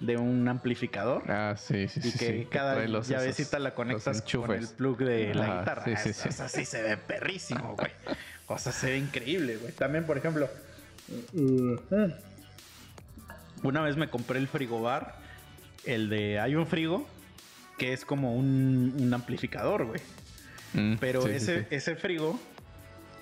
de un amplificador. Ah, sí, sí, Y sí. que sí, cada trae los- llavecita esos- la conectas con el plug de la guitarra. sí, sí, Eso- sí. eso sí se ve perrísimo, güey. (laughs) O sea, se ve increíble, güey. También, por ejemplo, una vez me compré el frigobar, el de... Hay un frigo que es como un, un amplificador, güey. Mm, Pero sí, ese, sí. ese frigo,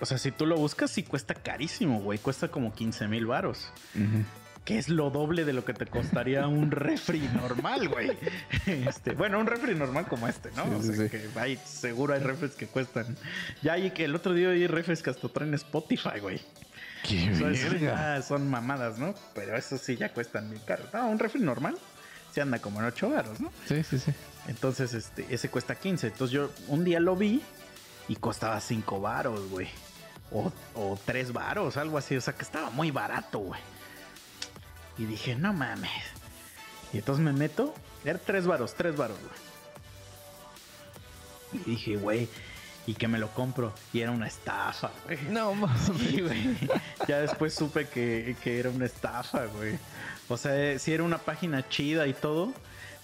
o sea, si tú lo buscas, sí cuesta carísimo, güey. Cuesta como 15 mil varos. Ujú. Que es lo doble de lo que te costaría un refri normal, güey. (laughs) Este, bueno, un refri normal como este, ¿no? Sí, o sea, sí. que hay, seguro hay refres que cuestan. Ya hay que el otro día hay refres que hasta traen Spotify, güey. ¡Qué O sea, eso verga! ya son mamadas, ¿no? Pero eso sí ya cuestan bien caro. No, un refri normal se anda como en 8 varos, ¿no? Sí, sí, sí. Entonces, este, ese cuesta 15. Entonces yo un día lo vi y costaba 5 varos, güey. O, o 3 varos, algo así. O sea que estaba muy barato, güey. Y dije, no mames. Y entonces me meto. Era 3 varos, 3 varos, güey. Y dije, güey. Y que me lo compro. Y era una estafa, güey. No, mames. Sí, güey. Ya después supe que, que era una estafa, güey. O sea, eh, sí era una página chida y todo,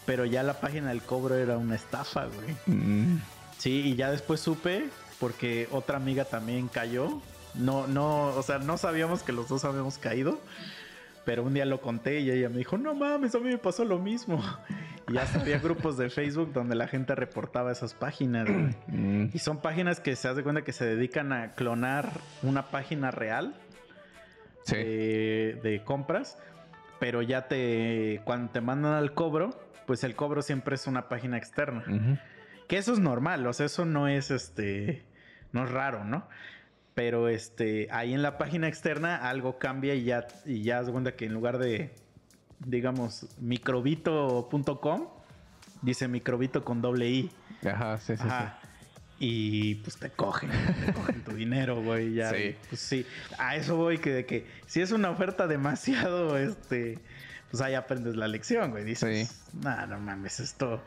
pero ya la página del cobro era una estafa, güey. Mm, Sí, y ya después supe porque otra amiga también cayó. No, no, o sea, no sabíamos que los dos habíamos caído. Pero un día lo conté y ella me dijo, no mames, a mí me pasó lo mismo. (laughs) Y ya había grupos de Facebook donde la gente reportaba esas páginas. mm. Y son páginas que se hace cuenta que se dedican a clonar una página real Sí. de, de compras, pero ya te cuando te mandan al cobro, pues el cobro siempre es una página externa. Que eso es normal, o sea, eso no es este no es raro, ¿no? Pero este ahí en la página externa algo cambia y ya y ya de cuenta que en lugar de digamos microbito.com dice microbito con doble i. Ajá, sí, sí, Ajá. Y pues te cogen, te cogen tu dinero, güey. Ya. Sí. Pues sí. A eso voy que de que si es una oferta demasiado, este, pues ahí aprendes la lección, güey. Dices, no, no mames, esto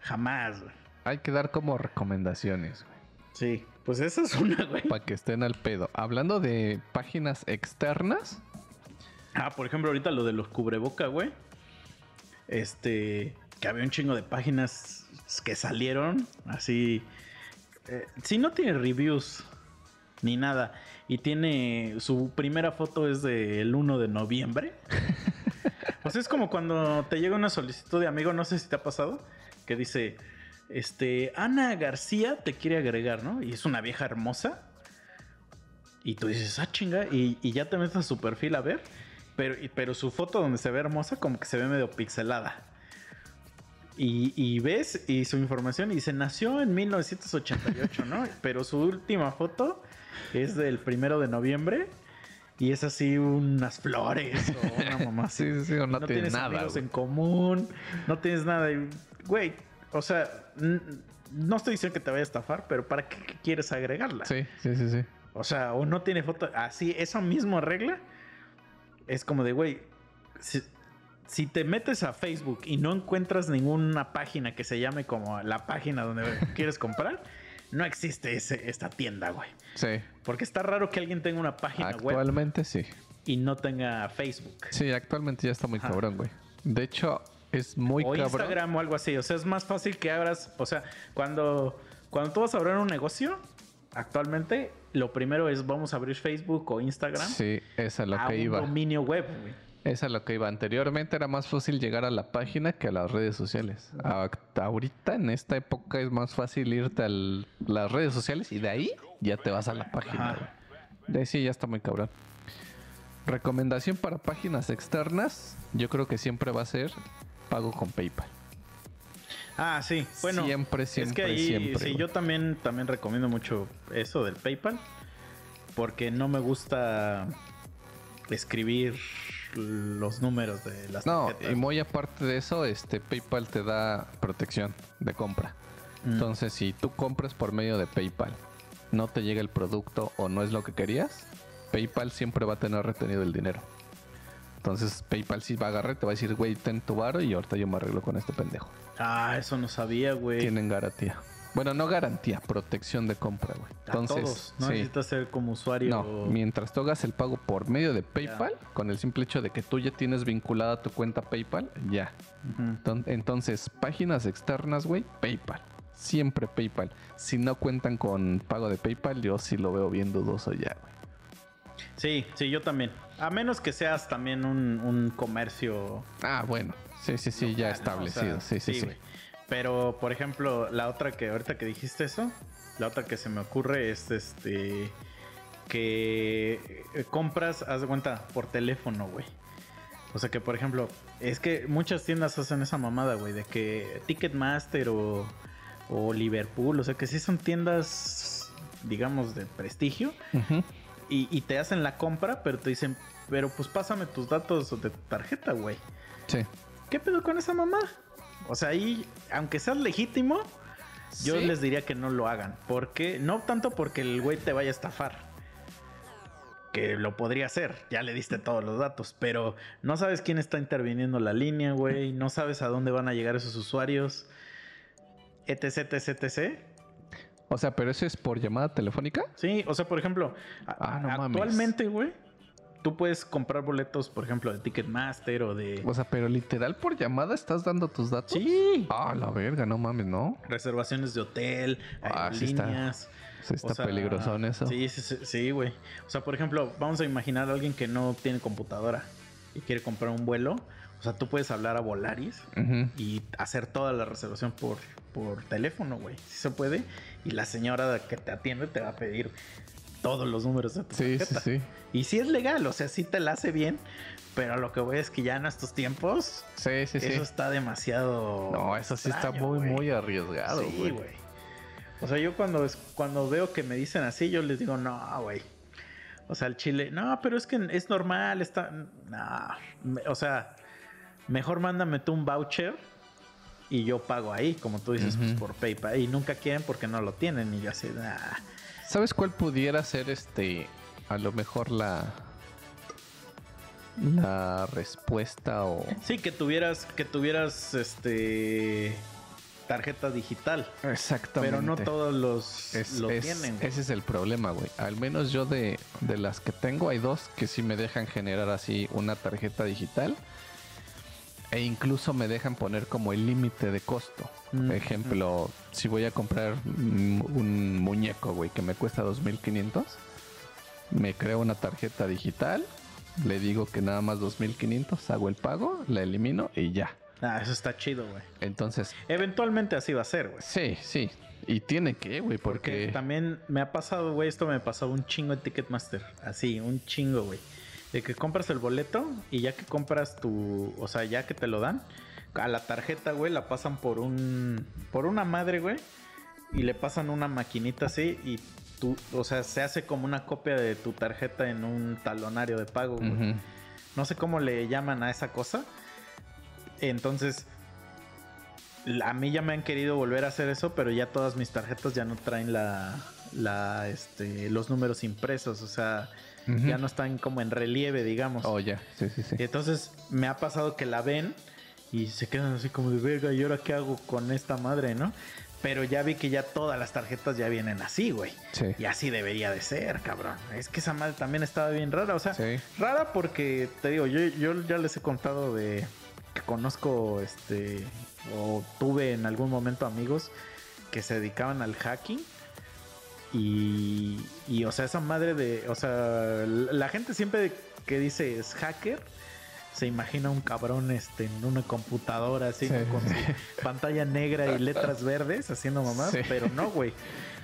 jamás, güey. sí. Hay que dar como recomendaciones, güey. Sí, pues esa es una, güey. Para que estén al pedo. Hablando de páginas externas. Ah, por ejemplo, ahorita lo de los cubreboca, güey. Este, que había un chingo de páginas que salieron así. eh, si no tiene reviews ni nada y tiene su primera foto es del 1 de noviembre. (laughs) sea, es como cuando te llega una solicitud de amigo, no sé si te ha pasado, que dice, este, Ana García te quiere agregar, ¿no? Y es una vieja hermosa. Y tú dices, ah, chinga, y, y ya te metes a su perfil a ver. Pero, pero su foto donde se ve hermosa, como que se ve medio pixelada. Y, y ves y su información y dice, nació en 1988, ¿no? (laughs) Pero su última foto es del primero de noviembre y es así unas flores o una mamá así. (laughs) Sí, sí, no, no tiene tienes nada. amigos güey. en común, no tienes nada. Güey, o sea, no estoy diciendo que te vaya a estafar, pero ¿para qué quieres agregarla? Sí, sí, sí, sí. O sea, o no tiene foto. Así, esa misma regla es como de, güey, si, si te metes a Facebook y no encuentras ninguna página que se llame como la página donde (laughs) quieres comprar, no existe ese, esta tienda, güey. Sí. Porque está raro que alguien tenga una página web Actualmente sí. y no tenga Facebook. Sí, actualmente ya está muy Ajá. cabrón, güey. De hecho, es muy o cabrón. Instagram o algo así. O sea, es más fácil que abras. O sea, cuando, cuando tú vas a abrir un negocio, actualmente lo primero es vamos a abrir Facebook o Instagram Sí, esa es lo a que un iba. dominio web, güey. Esa es lo que iba. Anteriormente era más fácil llegar a la página que a las redes sociales. Ahorita, en esta época, es más fácil irte a las redes sociales y de ahí ya te vas a la página. Ajá. De ahí sí ya está muy cabrón. Recomendación para páginas externas, yo creo que siempre va a ser pago con PayPal. Ah, sí. Bueno, Siempre, es que siempre, ahí, siempre, sí, güey. yo también, también recomiendo mucho eso del PayPal. Porque no me gusta escribir los números de las No, tarjetas. y muy aparte de eso, este PayPal te da protección de compra. Mm. Entonces, si tú compras por medio de PayPal, no te llega el producto o no es lo que querías, PayPal siempre va a tener retenido el dinero. Entonces, PayPal sí va a agarrar te va a decir, güey, ten tu varo y ahorita yo me arreglo con este pendejo. Ah, eso no sabía, güey. Tienen garantía. Bueno, no garantía, protección de compra, güey. A Entonces, todos. No sí. necesitas ser como usuario. No, mientras tú hagas el pago por medio de PayPal, con el simple hecho de que tú ya tienes vinculada tu cuenta PayPal, ya. Entonces, páginas externas, güey, PayPal. Siempre PayPal. Si no cuentan con pago de PayPal, yo sí lo veo bien dudoso ya, güey. Sí, sí, yo también. A menos que seas también un, un comercio Ah, bueno. Sí, sí, sí, ya local, ¿no? O establecido. sea, sí, sí, sí. Pero, por ejemplo, la otra que ahorita que dijiste eso, la otra que se me ocurre es este que compras, haz de cuenta, por teléfono, güey. O sea que, por ejemplo, es que muchas tiendas hacen esa mamada, güey, de que Ticketmaster o, o Liverpool, o sea que sí son tiendas, digamos, de prestigio, y, y te hacen la compra, pero te dicen, pero pues pásame tus datos de tu tarjeta, güey. Sí. ¿Qué pedo con esa mamá? O sea, ahí, aunque sea legítimo, yo Sí. les diría que no lo hagan. Porque, no tanto porque el güey te vaya a estafar. Que lo podría hacer, ya le diste todos los datos, pero no sabes quién está interviniendo la línea, güey, no sabes a dónde van a llegar esos usuarios, etc, etc, etc. O sea, pero eso es por llamada telefónica. Sí, o sea, por ejemplo, Ah, no actualmente, güey, tú puedes comprar boletos, por ejemplo, de Ticketmaster o de... O sea, pero literal por llamada estás dando tus datos. Sí. Ah, la verga, no mames, ¿no? reservaciones de hotel, Ah, sí está- aerolíneas. Sí está o sea, peligrosón eso. Sí, sí, sí, sí, güey. O sea, por ejemplo, vamos a imaginar a alguien que no tiene computadora y quiere comprar un vuelo. O sea, tú puedes hablar a Volaris y hacer toda la reservación por, por teléfono, güey. Sí se puede. Y la señora que te atiende te va a pedir todos los números de tu Sí, sí, tarjeta. sí. Y sí es legal, o sea, sí te la hace bien. Pero lo que voy es que ya en estos tiempos, Sí, sí, sí. eso está demasiado. No, eso sí está muy, güey. muy arriesgado, Sí, güey. güey. O sea, yo cuando, es- cuando veo que me dicen así, yo les digo, no, güey. O sea, el chile, no, pero es que es normal, está. No. O sea, mejor mándame tú un voucher y yo pago ahí, como tú dices, pues por PayPal. Y nunca quieren porque no lo tienen. Y yo así, nah. ¿Sabes cuál pudiera ser este a lo mejor la la respuesta o Sí, que tuvieras, que tuvieras este tarjeta digital. exactamente Pero no todos los es, lo es- tienen. ese es el problema, güey. Al menos yo de, de las que tengo hay dos que sí me dejan generar así una tarjeta digital e incluso me dejan poner como el límite de costo. Mm, Ejemplo, si voy a comprar mm, un muñeco, güey, que me cuesta 2500, me creo una tarjeta digital, le digo que nada más 2500, hago el pago, la elimino y ya. Ah, eso está chido, güey. Entonces, Eventualmente así va a ser, güey. sí, sí. Y tiene que, güey, Porque porque... también me ha pasado, güey, esto me pasó un chingo en Ticketmaster. Así, un chingo, güey. De que compras el boleto y ya que compras tu, o sea, ya que te lo dan, a la tarjeta, güey, la pasan por un. por una madre, güey. Y le pasan una maquinita así y tú, o sea, se hace como una copia de tu tarjeta en un talonario de pago, güey. No sé cómo le llaman a esa cosa. Entonces, a mí ya me han querido volver a hacer eso, pero ya todas mis tarjetas ya no traen la, la, este, los números impresos, o sea, Ya no están como en relieve, digamos. Oh, ya. Sí, sí, sí. Y entonces me ha pasado que la ven y se quedan así como de verga, ¿y ahora qué hago con esta madre, no? Pero ya vi que ya todas las tarjetas ya vienen así, güey. Sí. Y así debería de ser, cabrón. Es que esa madre también estaba bien rara. O sea, Sí. rara porque, te digo, yo, yo ya les he contado de que conozco, este, o tuve en algún momento amigos que se dedicaban al hacking. Y, y, o sea, esa madre de, o sea, la gente siempre que dice es hacker, se imagina un cabrón este, en una computadora así Sí, con su (laughs) pantalla negra y letras verdes haciendo mamás, Sí. pero no, güey.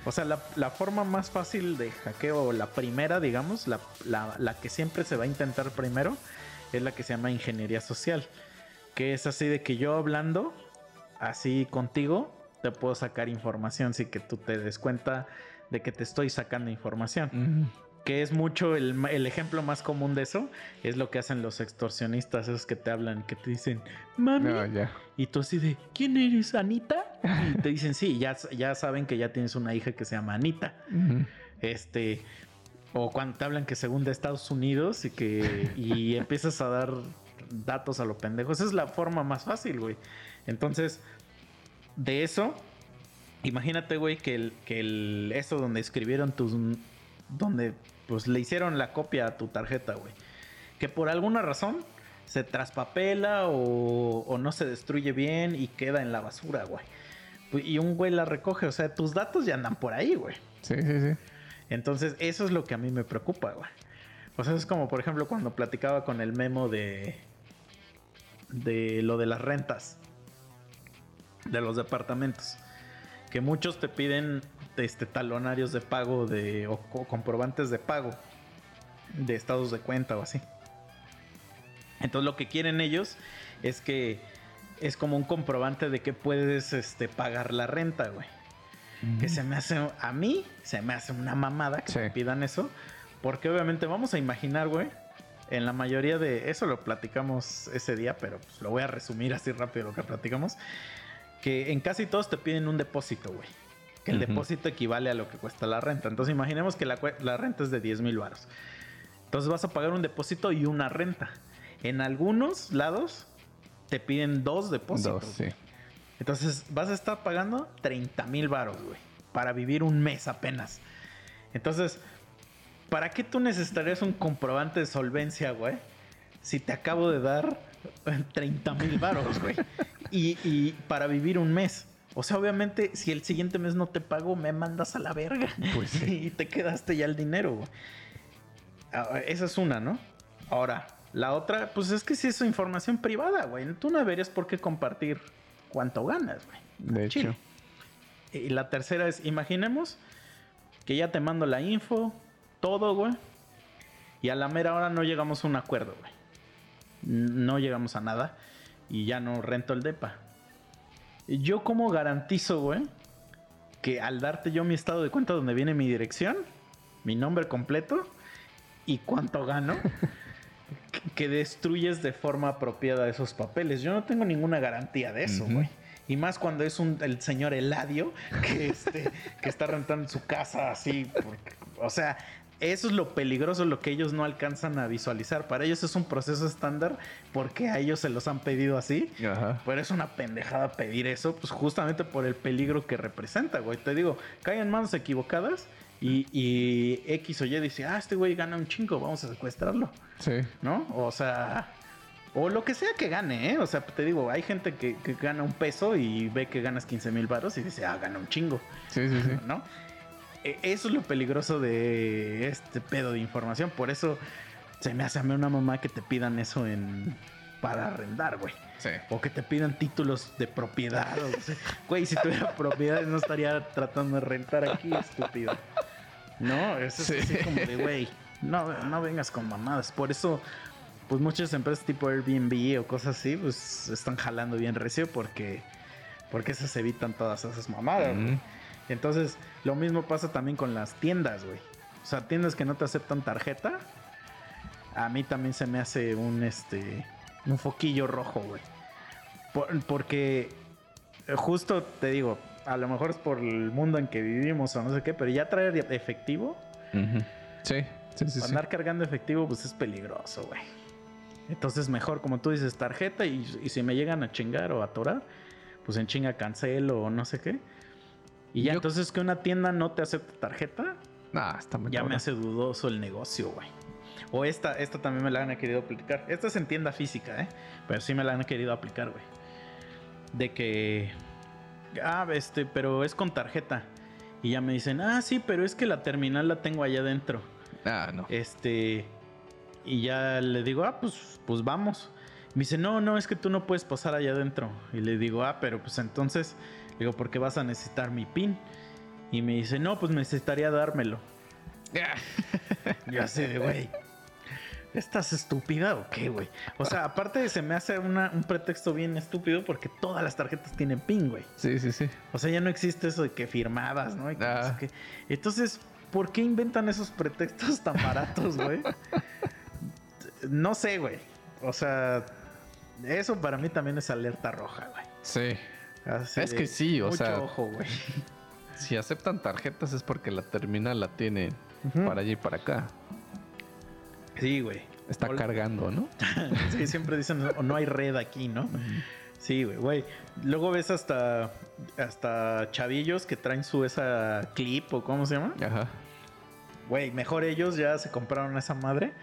O sea, la, la forma más fácil de hackeo, la primera, digamos, la, la- la que siempre se va a intentar primero, es la que se llama ingeniería social. Que es así de que yo hablando, así contigo, te puedo sacar información sin que tú te des cuenta de que te estoy sacando información. Que es mucho el, el ejemplo más común de eso, es lo que hacen los extorsionistas, esos que te hablan, que te dicen, mami, No, ya. y tú así de, ¿quién eres, Anita? Y te dicen, sí, ya, ya saben que ya tienes una hija que se llama Anita. Este, o cuando te hablan que según de Estados Unidos y que y (laughs) empiezas a dar datos a lo pendejo. Esa es la forma más fácil, güey. Entonces, de eso, imagínate, güey, que el, que el, eso donde escribieron tus, donde pues le hicieron la copia a tu tarjeta, güey. Que por alguna razón se traspapela o, o no se destruye bien y queda en la basura, güey. Y un güey la recoge, o sea, tus datos ya andan por ahí, güey. Sí, sí, sí. Entonces, eso es lo que a mí me preocupa, güey. O sea, es como, por ejemplo, cuando platicaba con el memo de. de lo de las rentas. De los departamentos. Que muchos te piden este, talonarios de pago de, o, co- comprobantes de pago. De estados de cuenta o así. Entonces, lo que quieren ellos es que. Es como un comprobante de que puedes este, pagar la renta, güey. Que se me hace, a mí, se me hace una mamada que Sí. me pidan eso. Porque obviamente vamos a imaginar, güey. En la mayoría de, eso lo platicamos ese día, pero pues, lo voy a resumir así rápido lo que platicamos. Que en casi todos te piden un depósito, güey. Que el depósito equivale a lo que cuesta la renta. Entonces imaginemos que la, renta es de 10 mil baros. Entonces vas a pagar un depósito y una renta. En algunos lados te piden dos depósitos. Dos, sí. Entonces vas a estar pagando 30 mil baros, güey. Para vivir un mes apenas. Entonces, ¿para qué tú necesitarías un comprobante de solvencia, güey? Si te acabo de dar (laughs) 30 mil baros, güey. Y, y para vivir un mes. O sea, obviamente, si el siguiente mes no te pago, me mandas a la verga. Pues sí. (laughs) Y te quedaste ya el dinero, güey. Ah, Esa es una, ¿no? Ahora, la otra, pues es que si es información privada, güey. Tú no deberías por qué compartir cuánto ganas, güey. De Chile. hecho. Y la tercera es, imaginemos que ya te mando la info, todo, güey. Y a la mera hora no llegamos a un acuerdo, güey. No llegamos a nada. Y ya no rento el DEPA. Yo como garantizo, güey, que al darte yo mi estado de cuenta donde viene mi dirección, mi nombre completo y cuánto gano, (laughs) que- destruyes de forma apropiada esos papeles. Yo no tengo ninguna garantía de eso, güey. Y más cuando es un, el señor Eladio que, este, que está rentando su casa así. porque- o sea, eso es lo peligroso, lo que ellos no alcanzan a visualizar. Para ellos es un proceso estándar porque a ellos se los han pedido así. Ajá. Pero es una pendejada pedir eso, pues justamente por el peligro que representa, güey. Te digo, caen en manos equivocadas y, y X o Y dice, ah, este güey gana un chingo, vamos a secuestrarlo, Sí. ¿no? O sea, o lo que sea que gane, ¿eh? O sea, te digo, hay gente que, que gana un peso y ve que ganas 15 mil baros y dice, ah, gana un chingo, Sí, sí, sí. ¿no? E- Eso es lo peligroso de este pedo de información. Por eso se me hace a mí una mamá que te pidan eso en para arrendar, güey. Sí. O que te pidan títulos de propiedad. o sea, güey, si tuviera (laughs) propiedades no estaría tratando de rentar aquí, estúpido. No, eso es Sí. así como de, güey, no, no vengas con mamadas. Por eso pues muchas empresas tipo Airbnb o cosas así, pues están jalando bien recio porque, porque esas evitan todas esas mamadas. Ujú. Entonces, lo mismo pasa también con las tiendas, güey. O sea, tiendas que no te aceptan tarjeta, a mí también se me hace un, este, un foquillo rojo, güey. Por- porque eh, justo te digo, a lo mejor es por el mundo en que vivimos o no sé qué, pero ya traer efectivo. Sí, sí, sí. sí. andar cargando efectivo, pues es peligroso, güey. Entonces, mejor, como tú dices, tarjeta y, y si me llegan a chingar o a atorar, pues en chinga cancelo o no sé qué. Y ya, Yo- entonces que una tienda no te acepte tarjeta, Nah, está muy ya me hace dudoso el negocio, güey. O esta, esta también me la han querido aplicar. Esta es en tienda física, ¿eh? Pero sí me la han querido aplicar, güey. De que... Ah, este, pero es con tarjeta. Y ya me dicen, ah, sí, pero es que la terminal la tengo allá adentro. Ah, no. Este. Y ya le digo, ah, pues, pues vamos. Me dice, no, no, es que tú no puedes pasar allá adentro. Y le digo, ah, pero pues entonces, digo, ¿por qué vas a necesitar mi pin? Y me dice, no, pues necesitaría dármelo. (laughs) Yo así de, güey. ¿Estás estúpida o qué, güey? O sea, aparte se me hace una- un pretexto bien estúpido porque todas las tarjetas tienen pin, güey. Sí, sí, sí. O sea, ya no existe eso de que firmadas, ¿no? Y que Ah. Entonces, ¿por qué inventan esos pretextos tan baratos, güey? no sé, güey. O sea, eso para mí también es alerta roja, güey. Sí. Así Es que sí, o mucho sea- ojo, güey. (laughs) Si aceptan tarjetas es porque la terminal la tiene Ujú. para allá y para acá. Sí, güey. Está Ol- cargando, ¿no? (laughs) Sí, siempre dicen, o no hay red aquí, ¿no? Sí, güey, güey. Luego ves hasta, hasta chavillos que traen su esa clip o cómo se llama. Ajá. Güey, mejor ellos ya se compraron esa madre.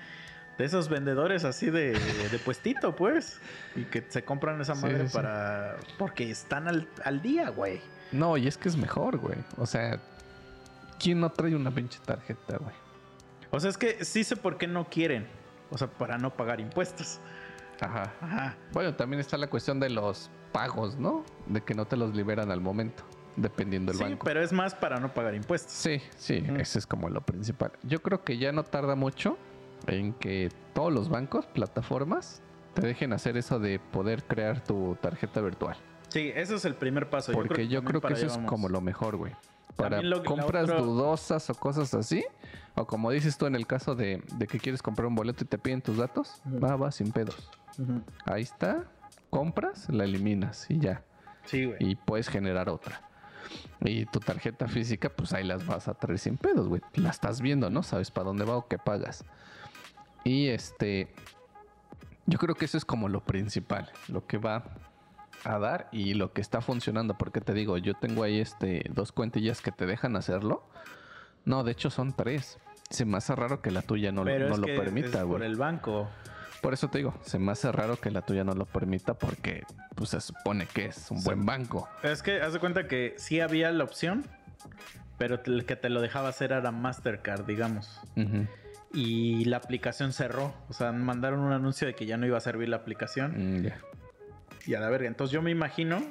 De esos vendedores así de, de puestito, pues. Y que se compran esa Sí, madre sí, sí. para... Porque están al, al día, güey. No, y es que es mejor, güey. O sea, ¿quién no trae una pinche tarjeta, güey? O sea, es que sí sé por qué no quieren. O sea, para no pagar impuestos. Ajá. Ajá. Bueno, también está la cuestión de los pagos, ¿no? De que no te los liberan al momento, dependiendo del Sí, banco. pero es más para no pagar impuestos. Sí, sí, ese es como lo principal. Yo creo que ya no tarda mucho en que todos los bancos, plataformas, te dejen hacer eso de poder crear tu tarjeta virtual. Sí, eso es el primer paso. Porque yo creo que eso es vamos. como lo mejor, güey. Para lo- compras otra- dudosas o cosas así, o como dices tú en el caso de, de que quieres comprar un boleto y te piden tus datos, Ujú. va, va, sin pedos. Ahí está, compras, la eliminas y ya. Sí, güey. Y puedes generar otra. Y tu tarjeta física, pues ahí las vas a traer sin pedos, güey. La estás viendo, ¿no? Sabes para dónde va o qué pagas. Y este. Yo creo que eso es como lo principal, lo que va a dar y lo que está funcionando. Porque te digo, yo tengo ahí este dos cuentillas que te dejan hacerlo. No, de hecho son tres. Se me hace raro que la tuya no, lo- no es lo que permita, es por güey. el banco. Por eso te digo, se me hace raro que la tuya no lo permita porque pues, se supone que es un Sí. buen banco. Es que haz de cuenta que sí había la opción, pero el que te lo dejaba hacer era Mastercard, digamos. Y la aplicación cerró. O sea, mandaron un anuncio de que ya no iba a servir la aplicación. Mm. Y a la verga. Entonces yo me imagino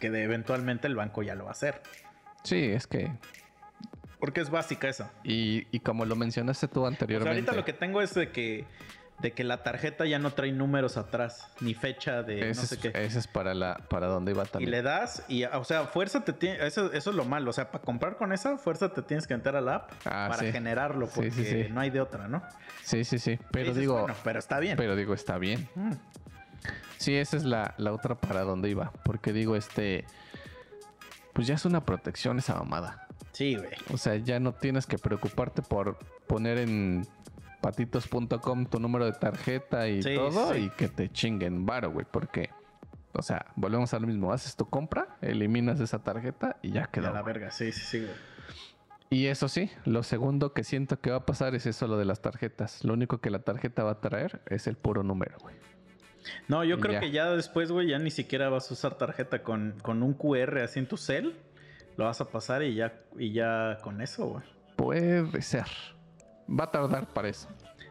que de- eventualmente el banco ya lo va a hacer. Sí, es que. Porque es básica esa. Y, y como lo mencionaste tú O sea, anteriormente. ahorita lo que tengo es de que, de que la tarjeta ya no trae números atrás, ni fecha de ese, no sé es, qué. ese es para la para dónde iba Y también. le das y, o sea, fuerza te tiene, eso, eso es lo malo, o sea, para comprar con esa fuerza te tienes que entrar a la app Ah, para sí. generarlo, porque sí, sí. no hay de otra, ¿no? Sí, sí, sí. Pero Dices, digo, bueno, pero está bien. pero digo, está bien. Mm. Sí, esa es la, la otra para dónde iba. Porque digo, este. Pues ya es una protección esa mamada. Sí, güey. O sea, ya no tienes que preocuparte por poner en patitos.com tu número de tarjeta y Sí, todo sí. y que te chinguen varo, güey. Porque, o sea, volvemos a lo mismo. Haces tu compra, eliminas esa tarjeta y ya A quedó. la verga, sí, sí, sí, güey. Y eso sí, lo segundo que siento que va a pasar es eso lo de las tarjetas. Lo único que la tarjeta va a traer es el puro número, güey. No, yo Y creo ya. que ya después, güey, ya ni siquiera vas a usar tarjeta con, con un QR así en tu cel. Lo vas a pasar y ya, y ya con eso, güey. Puede ser. Va a tardar para eso.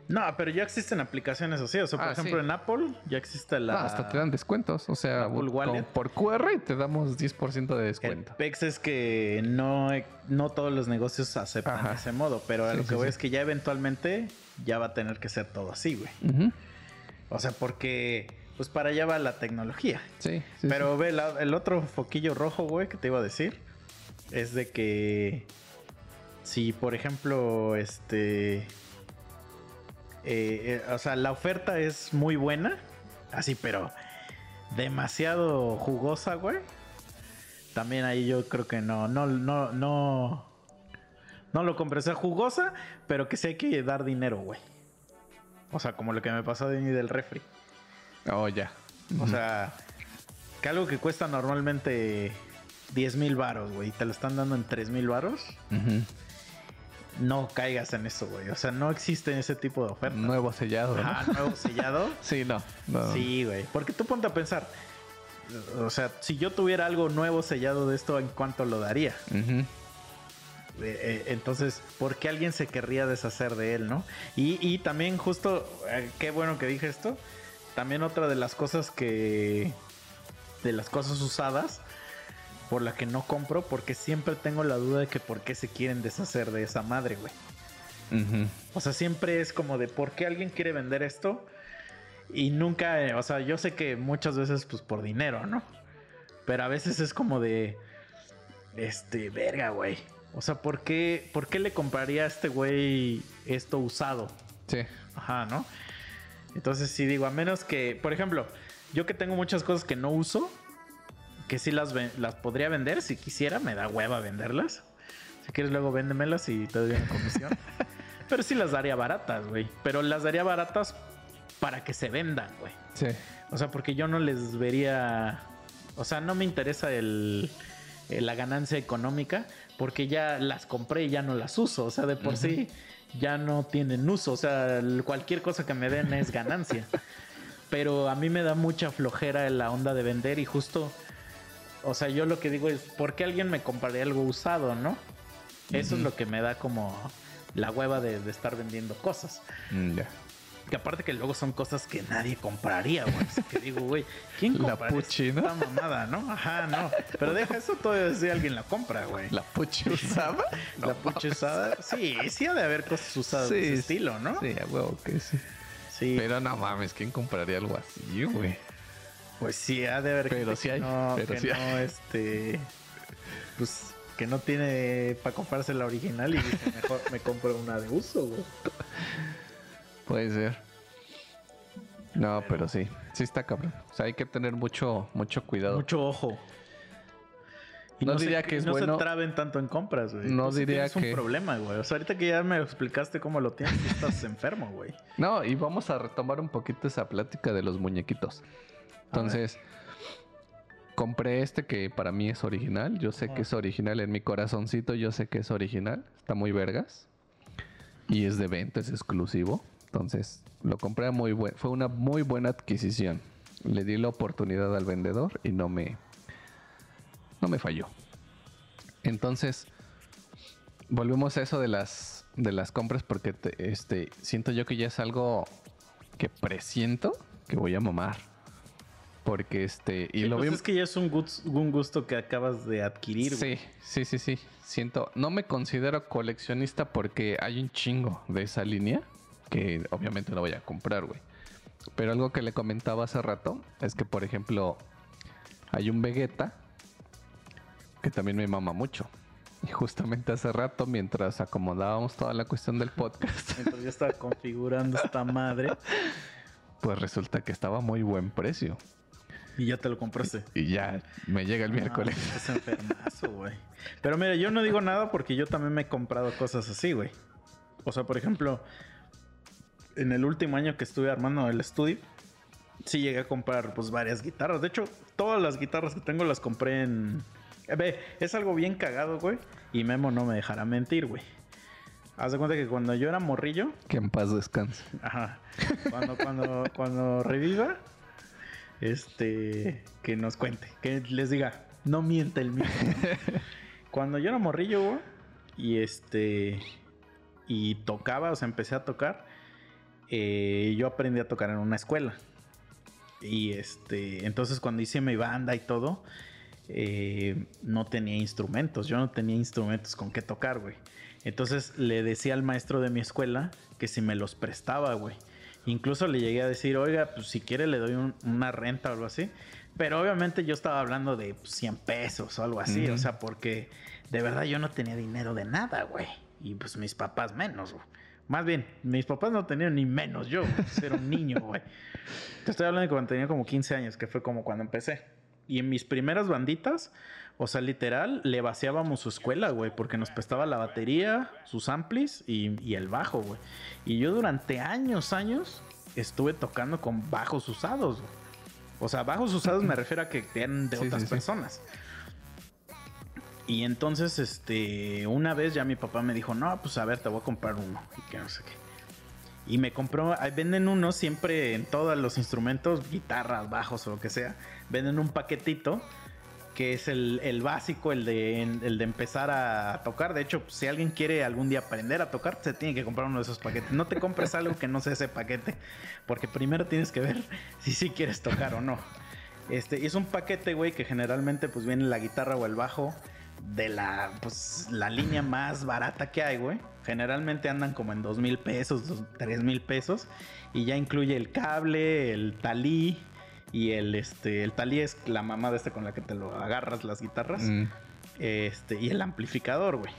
No, pero ya existen aplicaciones así. O sea, por Ah, ejemplo, sí. en Apple ya existe la. Ah, hasta te dan descuentos. O sea, Apple Wallet. por QR te damos 10% de El descuento. PEX es que no, no todos los negocios aceptan Ajá. ese modo, pero a lo sí, que voy sí. es que ya eventualmente ya va a tener que ser todo así, güey. O sea, porque pues para allá va la tecnología. Sí, sí, Pero ve, la- el otro foquillo rojo, güey, que te iba a decir, es de que si, por ejemplo, este... eh, eh, o sea, la oferta es muy buena, así, pero demasiado jugosa, güey. También ahí yo creo que no, no, no, no, no lo compré. O sea, jugosa, pero que sí hay que dar dinero, güey. O sea, como lo que me pasó de mí del refri. Oh, ya. O sea, que algo que cuesta normalmente 10 mil varos, güey, y te lo están dando en 3 mil varos. No caigas en eso, güey. O sea, no existe ese tipo de oferta. Nuevo sellado, ¿no? Ajá, nuevo sellado. (laughs) Sí, no. no. Sí, güey. Porque tú ponte a pensar. O sea, si yo tuviera algo nuevo sellado de esto, ¿en cuánto lo daría? Eh, eh, entonces, ¿por qué alguien se querría deshacer de él, no? Y, y también justo, eh, qué bueno que dije esto, también otra de las cosas que, de las cosas usadas, por la que no compro, porque siempre tengo la duda de que por qué se quieren deshacer de esa madre, güey. O sea, siempre es como de por qué alguien quiere vender esto y nunca, eh, o sea, yo sé que muchas veces pues por dinero, ¿no? Pero a veces es como de, este, verga, güey. O sea, ¿por qué, ¿por qué le compraría a este güey esto usado? Sí. Ajá, ¿no? Entonces sí digo, a menos que, por ejemplo, yo que tengo muchas cosas que no uso, que sí las, las podría vender si quisiera, me da hueva venderlas. Si quieres luego véndemelas y te doy una comisión. (laughs) Pero sí las daría baratas, güey. Pero las daría baratas para que se vendan, güey. Sí. O sea, porque yo no les vería. O sea, no me interesa el, el- la ganancia económica porque ya las compré y ya no las uso. O sea, de por sí ya no tienen uso. O sea, cualquier cosa que me den es ganancia. (laughs) Pero a mí me da mucha flojera la onda de vender y justo. O sea, yo lo que digo es, ¿por qué alguien me compraría algo usado, no? Eso es lo que me da como la hueva de, de estar vendiendo cosas. Mm, ya. Que aparte que luego son cosas que nadie compraría, güey. Así que digo, güey, ¿quién La compra ¿no? mamada, no? Ajá, no. Pero deja eso todavía si alguien la compra, güey. ¿La puchi usada? (laughs) La puchi usada. Sí, sí ha de haber cosas usadas de ese estilo, ¿no? Sí, a huevo que sí. Sí. Pero no mames, ¿quién compraría algo así, güey? Pues sí, ha de haber Pero gente sí que hay, no, pero que sí no, este... Pues que no tiene para comprarse la original y dice, mejor me compro una de uso, güey. Puede ser. No, pero sí. Sí está cabrón. O sea, hay que tener mucho, mucho cuidado. Mucho ojo. Y No se- diría que es no bueno- se traben tanto en compras, güey. No diría tienes un que- problema, güey. O sea, ahorita que ya me explicaste cómo lo tienes, estás (laughs) enfermo, güey. No, y vamos a retomar un poquito esa plática de los muñequitos. Entonces, compré este que para mí es original. Yo sé que es original en mi corazoncito, yo sé que es original. Está muy vergas. Y es de venta, es exclusivo. Entonces, lo compré a muy buen, fue una muy buena adquisición. Le di la oportunidad al vendedor y no me no me falló. Entonces, volvemos a eso de las de las compras porque te- este siento yo que ya es algo que presiento que voy a mamar. Porque este y Sí, lo pues vi es que ya es un gusto, un gusto que acabas de adquirir, güey. Sí, sí, sí, sí. Siento, no me considero coleccionista porque hay un chingo de esa línea que obviamente no voy a comprar, güey. Pero algo que le comentaba hace rato es que, por ejemplo, hay un Vegeta que también me mama mucho. Y justamente hace rato, mientras acomodábamos toda la cuestión del podcast, (laughs) Mientras yo estaba configurando esta madre pues resulta que estaba a muy buen precio. Y ya te lo compraste. Y ya me llega el miércoles. Ah, estás enfermazo, güey. Pero mira, yo no digo nada porque yo también me he comprado cosas así, güey. O sea, por ejemplo, en el último año que estuve armando el estudio, sí llegué a comprar pues varias guitarras. De hecho, todas las guitarras que tengo las compré en... Eh, Ve, es algo bien cagado, güey. Y Memo no me dejará mentir, güey. Haz de cuenta que cuando yo era morrillo, que en paz descanse. Ajá. Cuando, cuando, cuando reviva, este, que nos cuente, que les diga, no miente el mismo. (laughs) cuando yo era morrillo, güey, y este, y tocaba, o sea, empecé a tocar, eh, yo aprendí a tocar en una escuela. Y este, entonces cuando hice mi banda y todo, eh, no tenía instrumentos, yo no tenía instrumentos con qué tocar, güey. Entonces le decía al maestro de mi escuela que si me los prestaba, güey. Incluso le llegué a decir, oiga, pues si quiere le doy un- una renta o algo así. Pero obviamente yo estaba hablando de pues, 100 pesos o algo así. Ujú. O sea, porque de verdad yo no tenía dinero de nada, güey. Y pues mis papás menos, güey. Más bien, mis papás no tenían ni menos yo. pues, Era un niño, (laughs) güey. Te estoy hablando de cuando tenía como 15 años, que fue como cuando empecé. Y en mis primeras banditas, o sea, literal, le vaciábamos su escuela, güey, porque nos prestaba la batería, sus amplis y, y el bajo, güey. Y yo durante años, años, estuve tocando con bajos usados, güey. O sea, bajos usados me refiero a que eran de Sí, otras sí, sí. personas. Y entonces, este, una vez ya mi papá me dijo, no, pues a ver, te voy a comprar uno. Y que no sé qué. Y me compró, venden uno siempre en todos los instrumentos, guitarras, bajos o lo que sea. Venden un paquetito que es el, el básico, el de, el de empezar a tocar. De hecho, si alguien quiere algún día aprender a tocar, se tiene que comprar uno de esos paquetes. No te compres algo que no sea ese paquete, porque primero tienes que ver (laughs) si sí quieres tocar o no. Este, y es un paquete, güey, que generalmente pues viene la guitarra o el bajo de la, pues, la línea más barata que hay, güey. Generalmente andan como en dos mil pesos, tres mil pesos. Y ya incluye el cable, el talí. Y el, este, el talí es la mamá de este con la que te lo agarras las guitarras. Mm. Este, y el amplificador, güey.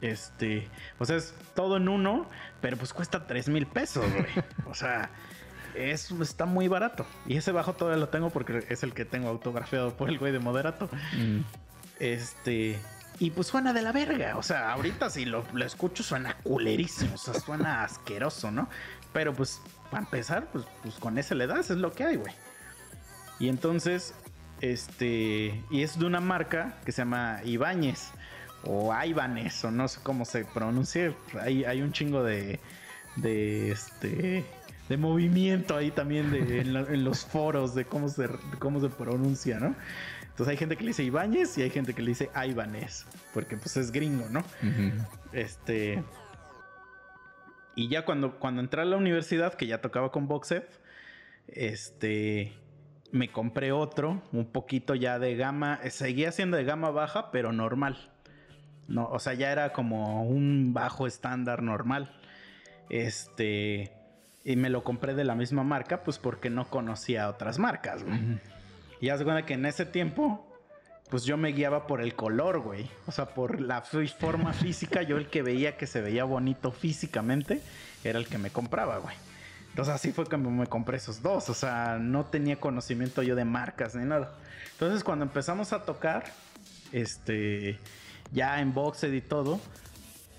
Este, o sea, es todo en uno, pero pues cuesta 3 mil pesos, güey. (laughs) O sea, es, está muy barato. Y ese bajo todavía lo tengo porque es el que tengo autografiado por el güey de Moderato. Mm. Este, y pues suena de la verga. O sea, ahorita si lo, lo escucho suena culerísimo, o sea, suena asqueroso, ¿no? Pero pues, para empezar, pues, pues con ese le das, es lo que hay, güey. Y entonces, este, y es de una marca que se llama Ibáñez o Ibanez o no sé cómo se pronuncia. Hay, hay un chingo de, de este, de movimiento ahí también de, en, la- en los foros de cómo se, de cómo se pronuncia, ¿no? Entonces hay gente que le dice Ibáñez y hay gente que le dice Ibanez, porque pues es gringo, ¿no? Este. Y ya cuando, cuando entré a la universidad, que ya tocaba con Boxef, este. Me compré otro, un poquito ya de gama. eh, Seguía siendo de gama baja, pero normal. No, o sea, ya era como un bajo estándar normal. Este. Y me lo compré de la misma marca, pues porque no conocía otras marcas, güey. Y haz cuenta que en ese tiempo, pues yo me guiaba por el color, güey. O sea, por la forma física, yo el que veía que se veía bonito físicamente era el que me compraba, güey. Entonces así fue que me compré esos dos. O sea, no tenía conocimiento yo de marcas ni nada. Entonces cuando empezamos a tocar, este, ya en Boxed y todo,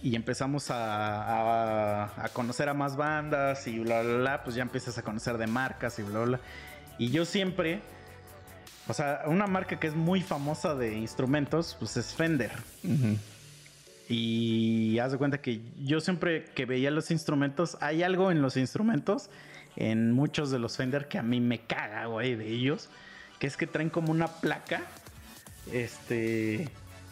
y empezamos a, conocer a más bandas y bla, bla, bla, pues ya empiezas a conocer de marcas y bla, bla. Y yo siempre, o sea, una marca que es muy famosa de instrumentos, pues es Fender. Ujú. Y haz de cuenta que yo siempre que veía los instrumentos, hay algo en los instrumentos, en muchos de los Fender que a mí me caga, güey, de ellos, que es que traen como una placa, este,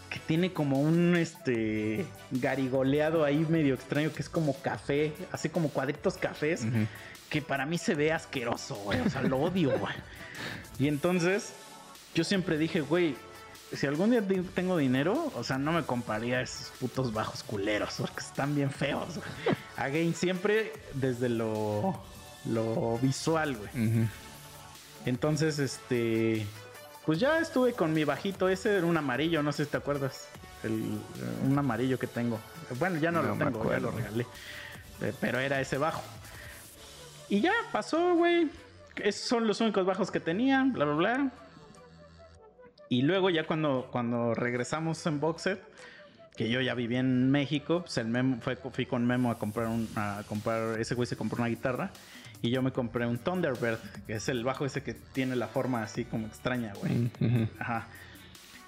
que tiene como un, este, garigoleado ahí medio extraño, que es como café, así como cuadritos cafés, que para mí se ve asqueroso, güey, o sea, lo odio, güey. Y entonces, yo siempre dije, güey, si algún día tengo dinero, o sea, no me compraría esos putos bajos culeros, porque están bien feos, güey. (laughs) Again, siempre desde lo, lo visual, güey. Entonces, este, pues ya estuve con mi bajito, ese era un amarillo, no sé si te acuerdas, el, eh, un amarillo que tengo. Bueno, ya no, No lo tengo, ya lo regalé. Eh, Pero era ese bajo. Y ya pasó, güey. Esos son los únicos bajos que tenía, bla, bla, bla. Y luego ya cuando, cuando regresamos en Boxer, que yo ya vivía en México, pues el Memo, fue, fui con Memo a comprar un, a comprar, ese güey se compró una guitarra y yo me compré un Thunderbird, que es el bajo ese que tiene la forma así como extraña, güey. Ujú. Ajá.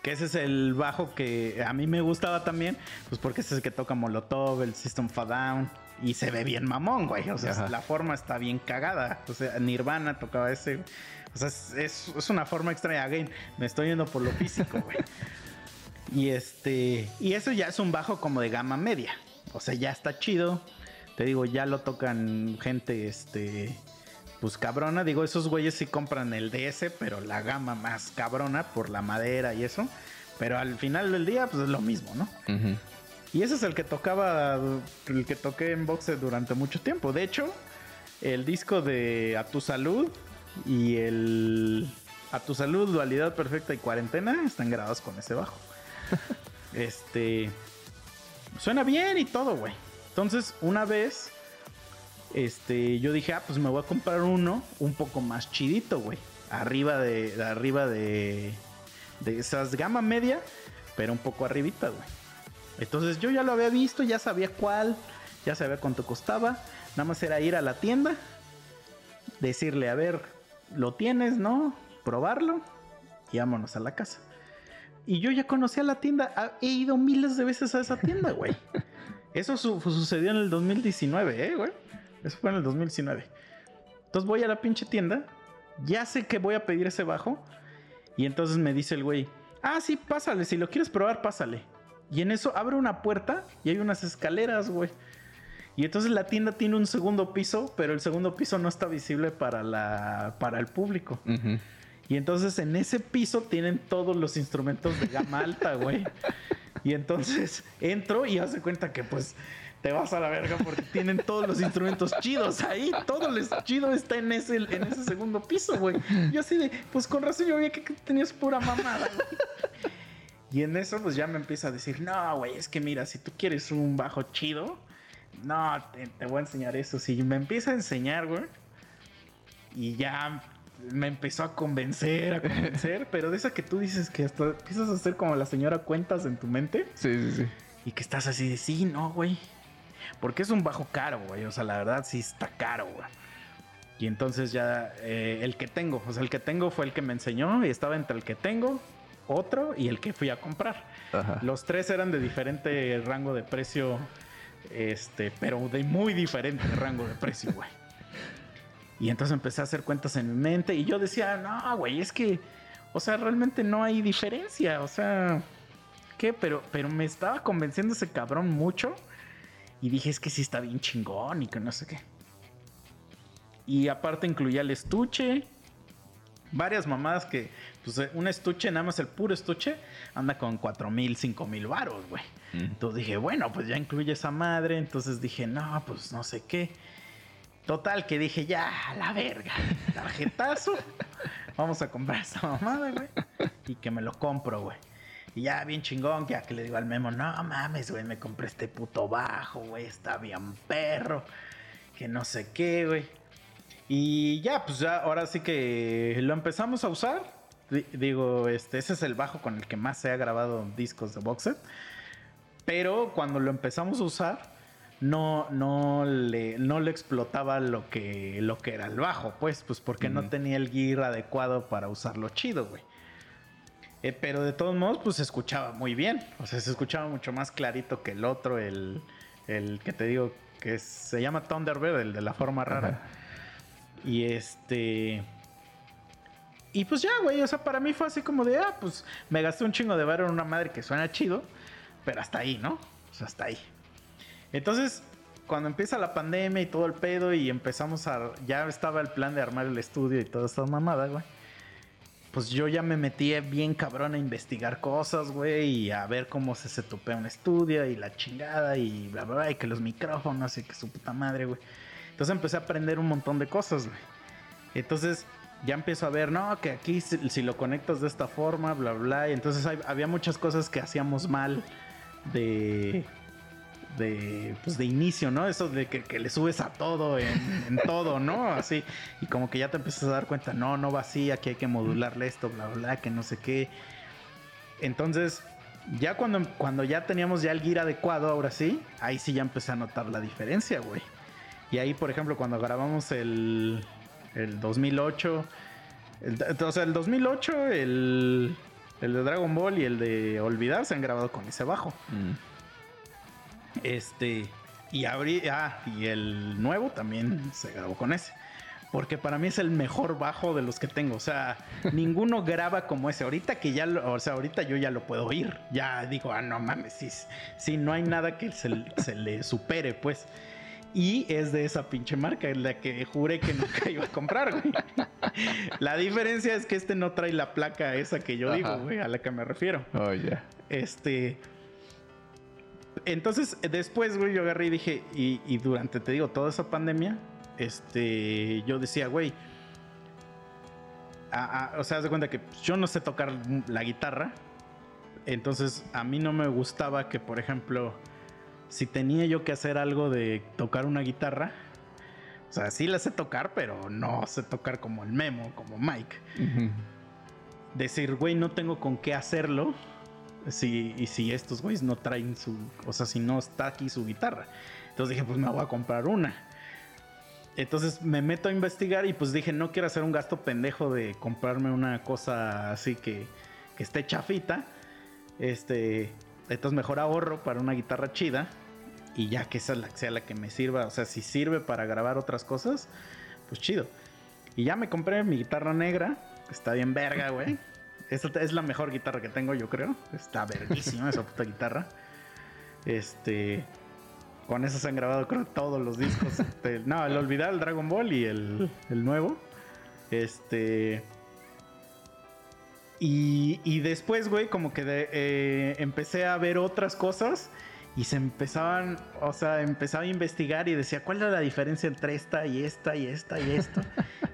Que ese es el bajo que a mí me gustaba también, pues porque ese es el que toca Molotov, el System of Down, y se ve bien mamón, güey. O sea, Ajá. la forma está bien cagada. O sea, Nirvana tocaba ese. O sea, es, es- es una forma extraña. Again, me estoy yendo por lo físico, güey. y este. Y eso ya es un bajo como de gama media. O sea, ya está chido. Te digo, ya lo tocan gente, este. Pues cabrona, digo, esos güeyes sí compran el DS, pero la gama más cabrona por la madera y eso. Pero al final del día, pues es lo mismo, ¿no? Y ese es el que tocaba, el que toqué en boxe durante mucho tiempo. De hecho, el disco de A Tu Salud y el A Tu Salud, Dualidad Perfecta y Cuarentena están grabados con ese bajo. (laughs) este. Suena bien y todo, güey. Entonces, una vez. Este, yo dije, ah, pues me voy a comprar uno un poco más chidito, güey. Arriba de, de arriba de, de esas gama media, pero un poco arribita, güey. Entonces yo ya lo había visto, ya sabía cuál, ya sabía cuánto costaba. Nada más era ir a la tienda, decirle, a ver, ¿lo tienes, no? Probarlo y vámonos a la casa. Y yo ya conocía la tienda, he ido miles de veces a esa tienda, güey. (laughs) Eso su- sucedió en el 2019, ¿eh, güey? Eso fue en el 2019. Entonces voy a la pinche tienda, ya sé que voy a pedir ese bajo. Y entonces me dice el güey, ah, sí, pásale, si lo quieres probar, pásale. Y en eso abre una puerta y hay unas escaleras, güey. Y entonces la tienda tiene un segundo piso, pero el segundo piso no está visible para, la, para el público. Y entonces en ese piso tienen todos los instrumentos de gama alta, güey. Y entonces entro y hace cuenta que pues te vas a la verga porque tienen todos los instrumentos chidos ahí. Todo lo chido está en ese, en ese segundo piso, güey. Yo así de, pues con razón yo veía que tenías pura mamada, güey. Y en eso pues ya me empieza a decir, no, güey, es que mira, si tú quieres un bajo chido, no, te, te voy a enseñar eso. Si me empieza a enseñar, güey. Y ya me empezó a convencer, a convencer, (laughs) pero de esa que tú dices que hasta empiezas a hacer como la señora cuentas en tu mente Sí, sí, sí. y que estás así de sí, no, güey. Porque es un bajo caro, güey. O sea, la verdad sí está caro, güey. Y entonces ya eh, el que tengo, o sea, el que tengo fue el que me enseñó y estaba entre el que tengo, otro y el que fui a comprar. Ajá. Los tres eran de diferente rango de precio, este, pero de muy diferente rango de precio, güey. Y entonces empecé a hacer cuentas en mi mente y yo decía, no, güey, es que, o sea, realmente no hay diferencia, o sea, ¿qué? Pero, pero me estaba convenciendo ese cabrón mucho y dije, es que sí está bien chingón y que no sé qué. Y aparte incluía el estuche, varias mamadas que, pues un estuche, nada más el puro estuche, anda con cuatro mil, cinco mil varos, güey. Mm. Entonces dije, bueno, pues ya incluye esa madre. Entonces dije, no, pues no sé qué. Total, que dije, ya, a la verga. Tarjetazo. Vamos a comprar esa mamada, güey. Y que me lo compro, güey. Y ya, bien chingón, ya que le digo al memo, no mames, güey, me compré este puto bajo, güey. Está bien perro. Que no sé qué, güey. Y ya, pues ya, ahora sí que lo empezamos a usar. Di- Digo, este, ese es el bajo con el que más se ha grabado discos de box set. Pero cuando lo empezamos a usar, no, no, le, no le explotaba lo que, lo que era el bajo, pues, pues porque no tenía el gear adecuado para usarlo chido, güey. Eh, pero de todos modos, pues se escuchaba muy bien. O sea, se escuchaba mucho más clarito que el otro, el, el que te digo que es- se llama Thunderbird, el de la forma rara. Y este. Y pues ya, güey. O sea, para mí fue así como de, ah, pues me gasté un chingo de bar en una madre que suena chido. Pero hasta ahí, ¿no? O sea, hasta ahí. Entonces, cuando empieza la pandemia y todo el pedo y empezamos a... Ya estaba el plan de armar el estudio y toda esta mamada, güey. Pues yo ya me metí bien cabrón a investigar cosas, güey, y a ver cómo se setupea un estudio y la chingada y bla, bla, bla, y que los micrófonos y que su puta madre, güey. Entonces empecé a aprender un montón de cosas, güey. Entonces ya empiezo a ver, no, que aquí si, si lo conectas de esta forma, bla, bla. Y entonces hay- había muchas cosas que hacíamos mal de, de, pues de inicio, ¿no? Eso de que, que le subes a todo, en, en todo, ¿no? Así. Y como que ya te empiezas a dar cuenta, no, no va así, aquí hay que modularle esto, bla, bla, que no sé qué. Entonces, ya cuando, cuando ya teníamos ya el gear adecuado, ahora sí, ahí sí ya empecé a notar la diferencia, güey. Y ahí, por ejemplo, cuando grabamos el, el 2008, el- o sea, el 2008, el, el de Dragon Ball y el de Olvidar se han grabado con ese bajo. Mm. Este, y abrí, ah, y el nuevo también se grabó con ese. Porque para mí es el mejor bajo de los que tengo. O sea, (laughs) ninguno graba como ese. Ahorita que ya lo, o sea, ahorita yo ya lo puedo oír. Ya digo, ah, no mames, sí, sí, no hay nada que se, se le supere, pues. Y es de esa pinche marca, es la que juré que nunca iba a comprar, güey. (laughs) La diferencia es que este no trae la placa esa que yo digo, güey, a la que me refiero. Oh, ya. Este. Entonces, después, güey, yo agarré y dije, y, y durante, te digo, toda esa pandemia, este, yo decía, güey, a- a- o sea, haz de cuenta que yo no sé tocar la guitarra, entonces a mí no me gustaba que, por ejemplo, si tenía yo que hacer algo de tocar una guitarra, o sea, sí la sé tocar, pero no sé tocar como el Memo, como Mike. Decir, güey, no tengo con qué hacerlo. Si, y si estos güeyes no traen su. O sea, si no está aquí su guitarra. Entonces dije, pues me voy a comprar una. Entonces me meto a investigar y pues dije, no quiero hacer un gasto pendejo de comprarme una cosa así que, que esté chafita. Este. Entonces mejor ahorro para una guitarra chida. Y ya que esa sea la que me sirva. O sea, si sirve para grabar otras cosas, pues chido. Y ya me compré mi guitarra negra. Está bien verga, güey. (laughs) Esta es la mejor guitarra que tengo, yo creo. Está verguísima esa puta guitarra. Este. Con eso se han grabado, creo, todos los discos. (laughs) no, el olvidar el Dragon Ball y el, el nuevo. Este. Y, después, güey, como que eh, empecé a ver otras cosas y se empezaban, o sea, empezaba a investigar y decía, ¿cuál era la diferencia entre esta y esta y esta y esto?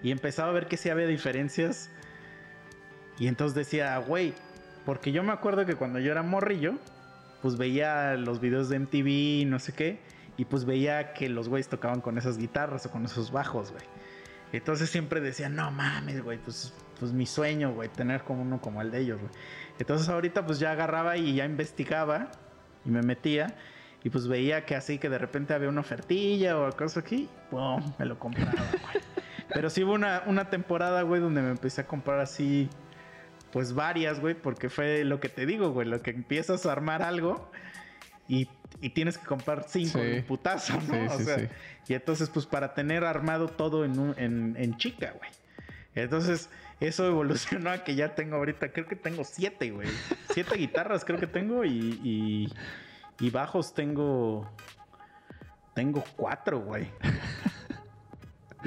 y empezaba a ver que sí había diferencias. Y entonces decía, güey, porque yo me acuerdo que cuando yo era morrillo, pues veía los videos de MTV y no sé qué, y pues veía que los güeyes tocaban con esas guitarras o con esos bajos, güey. Entonces siempre decía, no mames, güey, pues, pues mi sueño, güey, tener como uno como el de ellos, güey. Entonces ahorita pues ya agarraba y ya investigaba y me metía y pues veía que así que de repente había una ofertilla o cosa aquí, ¡pum! me lo compraba, güey. Pero sí hubo una, una temporada, güey, donde me empecé a comprar así, pues varias, güey, porque fue lo que te digo, güey, lo que empiezas a armar algo y, y tienes que comprar cinco Sí. putazo, ¿no? Sí, o sí, sea, sí. y entonces, pues para tener armado todo en, un- en, en chica, güey. Entonces, eso evolucionó a que ya tengo ahorita, creo que tengo siete, güey. Siete guitarras creo que tengo y, y, y bajos tengo... Tengo cuatro, güey.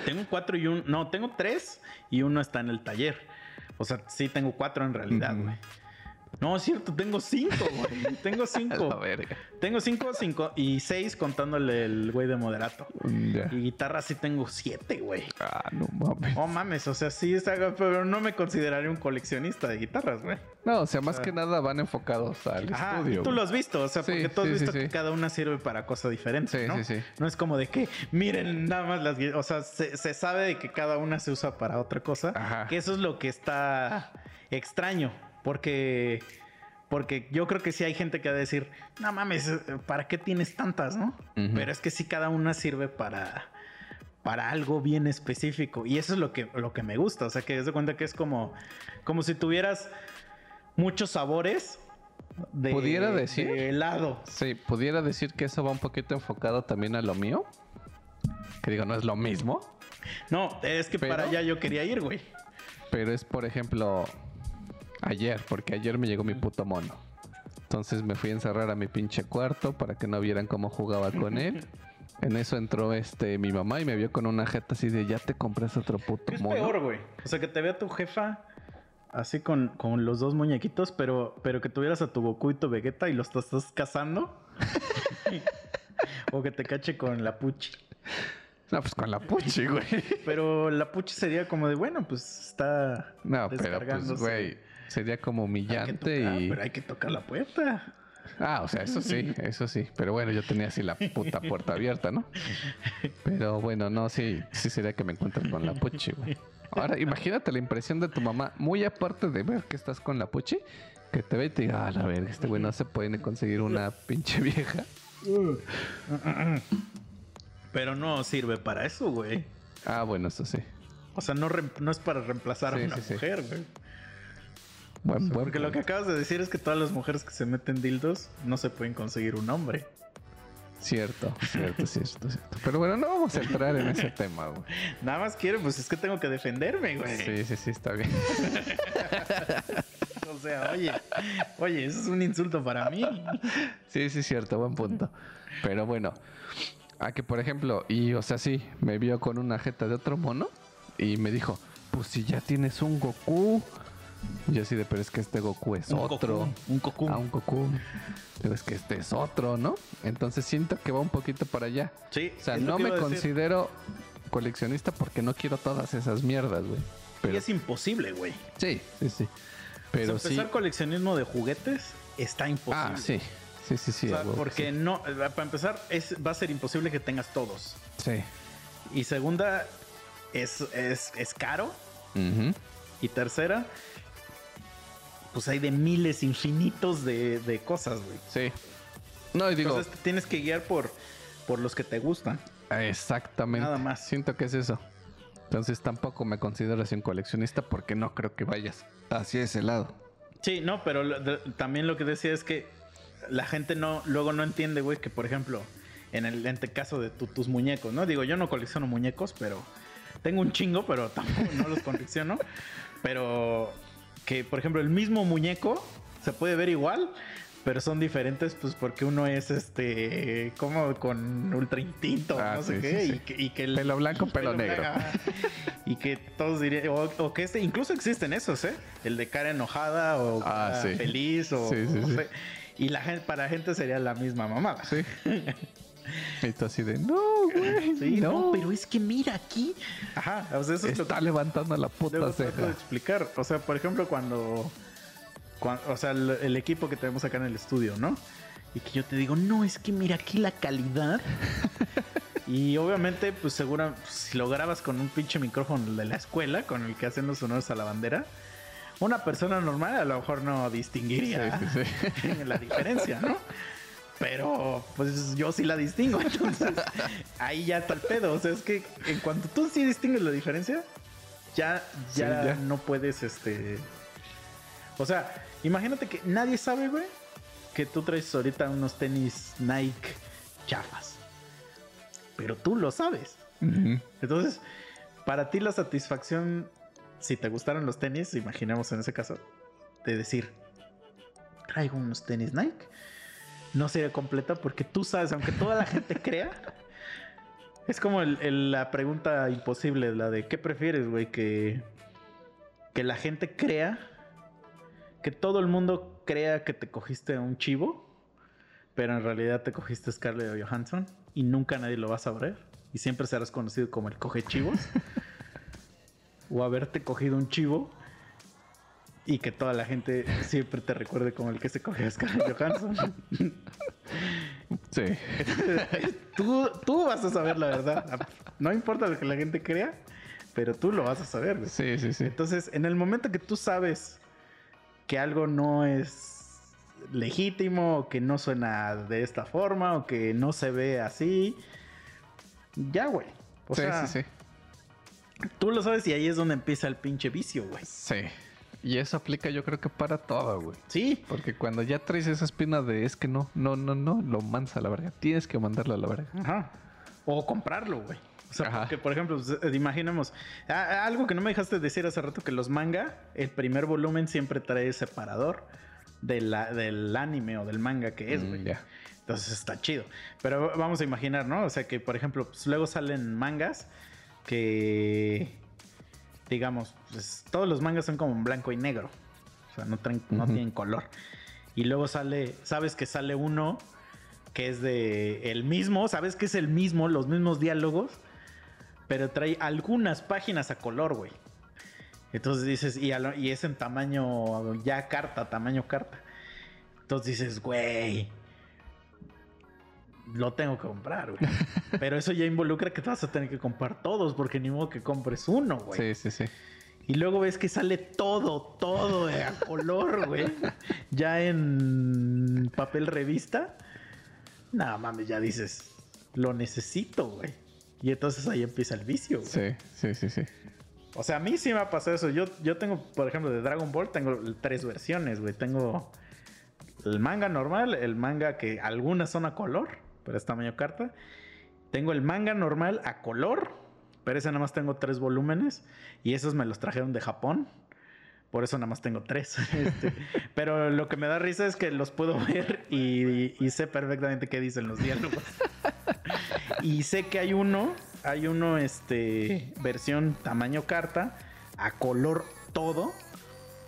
Tengo cuatro y un... No, tengo tres y uno está en el taller. O sea, sí tengo cuatro en realidad, güey. No, es cierto, tengo cinco, güey. Tengo (laughs) cinco. la verga. Tengo cinco, cinco y seis contándole el güey de moderato. Y guitarra sí tengo siete, güey. Ah, no mames. Oh mames, o sea, sí está, pero no me consideraría un coleccionista de guitarras, güey. No, o sea, más que nada van enfocados al Ajá, estudio. y tú güey. lo has visto, o sea, Sí, porque tú has sí, visto sí. que cada una sirve para cosas diferentes, Sí, ¿no? sí, sí. No es como de que, miren, nada más las o sea, se, se sabe de que cada una se usa para otra cosa, Ajá. que eso es lo que está extraño, porque porque yo creo que sí hay gente que va a decir, no mames, ¿para qué tienes tantas, no? Pero es que sí cada una sirve para para algo bien específico y eso es lo que lo que me gusta, o sea, que des de cuenta que es como como si tuvieras muchos sabores de, ¿Pudiera decir? de helado. Sí, pudiera decir que eso va un poquito enfocado también a lo mío. Que digo, no es lo mismo. No, es que Pero- para allá yo quería ir, güey. Pero es, por ejemplo, ayer, porque ayer me llegó mi puto mono. Entonces me fui a encerrar a mi pinche cuarto para que no vieran cómo jugaba con él. (laughs) En eso entró este mi mamá y me vio con una jeta así de ya te compras otro puto ¿Qué es mono. peor, güey? O sea, que te vea tu jefa así con, con los dos muñequitos, pero, pero que tuvieras a tu Goku y tu Vegeta y los estás cazando. (laughs) o que te cache con la Puchi. No, pues con la puchi, güey. Pero la Puchi sería como de, bueno, pues está No, pero pues, güey, sería como humillante tocar, y... Pero hay que tocar la puerta. Ah, o sea, eso sí, eso sí. Pero bueno, yo tenía así la puta puerta abierta, ¿no? Pero bueno, no, sí, sí sería que me encuentres con la puchi, güey. Ahora, imagínate la impresión de tu mamá, muy aparte de ver que estás con la puchi, que te ve y te diga, ah, la verga, este güey no se puede conseguir una pinche vieja. Pero no sirve para eso, güey. Ah, bueno, eso sí. O sea, no, no es para reemplazar Sí, a una sí, mujer, güey. Buen, buen Porque lo que acabas de decir es que todas las mujeres que se meten dildos no se pueden conseguir un hombre. Cierto, (laughs) cierto, cierto, cierto. Pero bueno, no vamos a entrar en ese tema, güey. (laughs) Nada más quiero, pues es que tengo que defenderme, güey. Sí, sí, sí, está bien. (laughs) O sea, oye, oye, eso es un insulto para mí. Sí, sí, cierto, buen punto. Pero bueno, a que por ejemplo, y o sea, sí, me vio con una jeta de otro mono y me dijo, pues si ya tienes un Goku. Y yo así de, pero es que este Goku es Un otro. Goku, un Goku. Ah, un Goku. Pero es que este es otro, ¿no? Entonces siento que va un poquito para allá. Sí, O sea, no me decir. considero coleccionista porque no quiero todas esas mierdas, güey. Y Pero es imposible, güey. sí, sí, sí. O Pero sea, sí. empezar coleccionismo de juguetes está imposible. Ah, sí. Sí, sí, sí. O sea, porque no, para empezar, es, va a ser imposible que tengas todos. Sí. Y segunda, es, es, es caro. Ujú. Y tercera, pues hay de miles infinitos de, de cosas, güey. Sí. No, y digo, Entonces te tienes que guiar por, por los que te gustan. exactamente. Nada más. Siento que es eso. Entonces tampoco me considero así un coleccionista porque no creo que vayas hacia ese lado. Sí, no, pero lo- de- también lo que decía es que la gente no, luego no entiende, güey, que por ejemplo, en el en este caso de tu- tus muñecos, ¿no? Digo, yo no colecciono muñecos, pero tengo un chingo, pero (laughs) tampoco no los colecciono. Pero que, por ejemplo, el mismo muñeco se puede ver igual, pero son diferentes, pues porque uno es este, como con ultra instinto, Ah, no sé qué, sí, y sí. que, y que el Pelo blanco, pelo negro. y que todos dirían, o, o que este, incluso existen esos, ¿eh? El de cara enojada o Ah, feliz o no sé. Y la gente, para la gente sería la misma mamada. Sí. (laughs) y tú así de, no, güey. Sí, no. no, pero es que mira aquí. Ajá, o sea, eso es lo Está que levantando la puta ceja. explicar. O sea, por ejemplo, cuando, cuan- o sea, el, el equipo que tenemos acá en el estudio, ¿no? Y que yo te digo, no, es que mira aquí la calidad. (laughs) y obviamente, pues seguro, pues, si lo grabas con un pinche micrófono de la escuela, con el que hacen los honores a la bandera, una persona normal a lo mejor no distinguiría Sí, sí, sí. (laughs) la diferencia, ¿no? Pero pues yo sí la distingo, (laughs) entonces ahí ya está el pedo. O sea, es que en cuanto tú sí distingues la diferencia, ya, Sí, ya, no puedes, este. O sea, imagínate que nadie sabe, güey, que tú traes ahorita unos tenis Nike chafas. Pero tú lo sabes. Entonces, para ti la satisfacción, si te gustaron los tenis, imaginemos en ese caso, de decir, traigo unos tenis Nike, no sería completa porque tú sabes, aunque toda la gente (laughs) crea, es como el- el- la pregunta imposible, la de ¿qué prefieres, güey? Que, que la gente crea, que todo el mundo crea que te cogiste un chivo, pero en realidad te cogiste Scarlett Johansson y nunca nadie lo va a saber y siempre serás conocido como el coge chivos. (laughs) o haberte cogido un chivo y que toda la gente siempre te recuerde como el que se coge a Scarlett Johansson. Sí. tú, tú vas a saber la verdad. No importa lo que la gente crea, pero tú lo vas a saber. güey. Sí, sí, sí. Entonces, en el momento que tú sabes que algo no es legítimo, o que no suena de esta forma, o que no se ve así, ya, güey. O sí, sea, sí, sí. tú lo sabes y ahí es donde empieza el pinche vicio, güey. Sí. Y eso aplica yo creo que para todo, güey. Sí, Porque cuando ya traes esa espina de es que no, no, no, no, lo mandas a la verga. Tienes que mandarlo a la verga. Ajá. O comprarlo, güey. O sea, Ajá. porque, por ejemplo, eh, imaginemos, algo que no me dejaste decir hace rato, que los manga, el primer volumen siempre trae separador de la- del anime o del manga que es, Mm, güey. ya. Entonces está chido. Pero vamos a imaginar, ¿no? O sea, que, por ejemplo, pues, luego salen mangas que, digamos, pues, todos los mangas son como en blanco y negro. O sea, no, traen- no tienen color. Y luego sale, sabes que sale uno que es de el mismo, sabes que es el mismo, los mismos diálogos, pero trae algunas páginas a color, güey. Entonces dices, y, lo- y es en tamaño ya carta, tamaño carta. Entonces dices, güey, lo tengo que comprar, güey. (laughs) Pero eso ya involucra que te vas a tener que comprar todos, porque ni modo que compres uno, güey. Sí, sí, sí. Y luego ves que sale todo, todo eh, a color, güey. (laughs) Ya en papel revista. Nada mames, ya dices, lo necesito, güey. Y entonces ahí empieza el vicio, güey. Sí, sí, sí, sí. O sea, a mí sí me ha pasado eso. Yo, yo tengo, por ejemplo, de Dragon Ball, tengo tres versiones, güey. Tengo el manga normal, el manga que algunas son a color, pero es tamaño carta. Tengo el manga normal a color, pero ese nada más tengo tres volúmenes. Y esos me los trajeron de Japón. Por eso nada más tengo tres. (laughs) Este, pero lo que me da risa es que los puedo ver y, y sé perfectamente qué dicen los diálogos. y sé que hay uno, hay uno, este, versión tamaño carta, a color todo,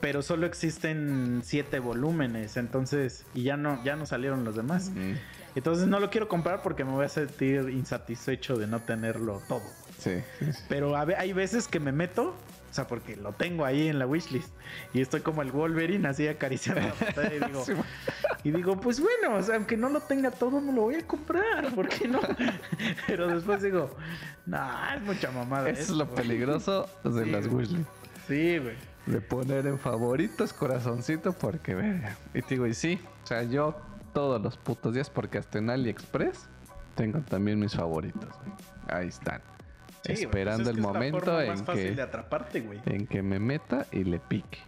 pero solo existen siete volúmenes, entonces, y ya no, ya no salieron los demás. Mm. Entonces no lo quiero comprar porque me voy a sentir insatisfecho de no tenerlo todo. Sí, sí, sí. Pero a hay veces que me meto, o sea, porque lo tengo ahí en la wishlist. Y estoy como el Wolverine así acariciando la pantalla y digo, (laughs) Sí, y digo, pues bueno, o sea, aunque no lo tenga todo, me lo voy a comprar. ¿Por qué no? (laughs) Pero después digo, no, es mucha mamada. Eso es lo güey". peligroso de Sí, las güey. wishlist. Sí, güey. De poner en favoritos corazoncito porque. Y te digo, y sí, o sea, yo todos los putos días, porque hasta en AliExpress tengo también mis favoritos, güey. Ahí están. Sí, esperando pues es el momento en que, atraparte, en que me meta y le pique.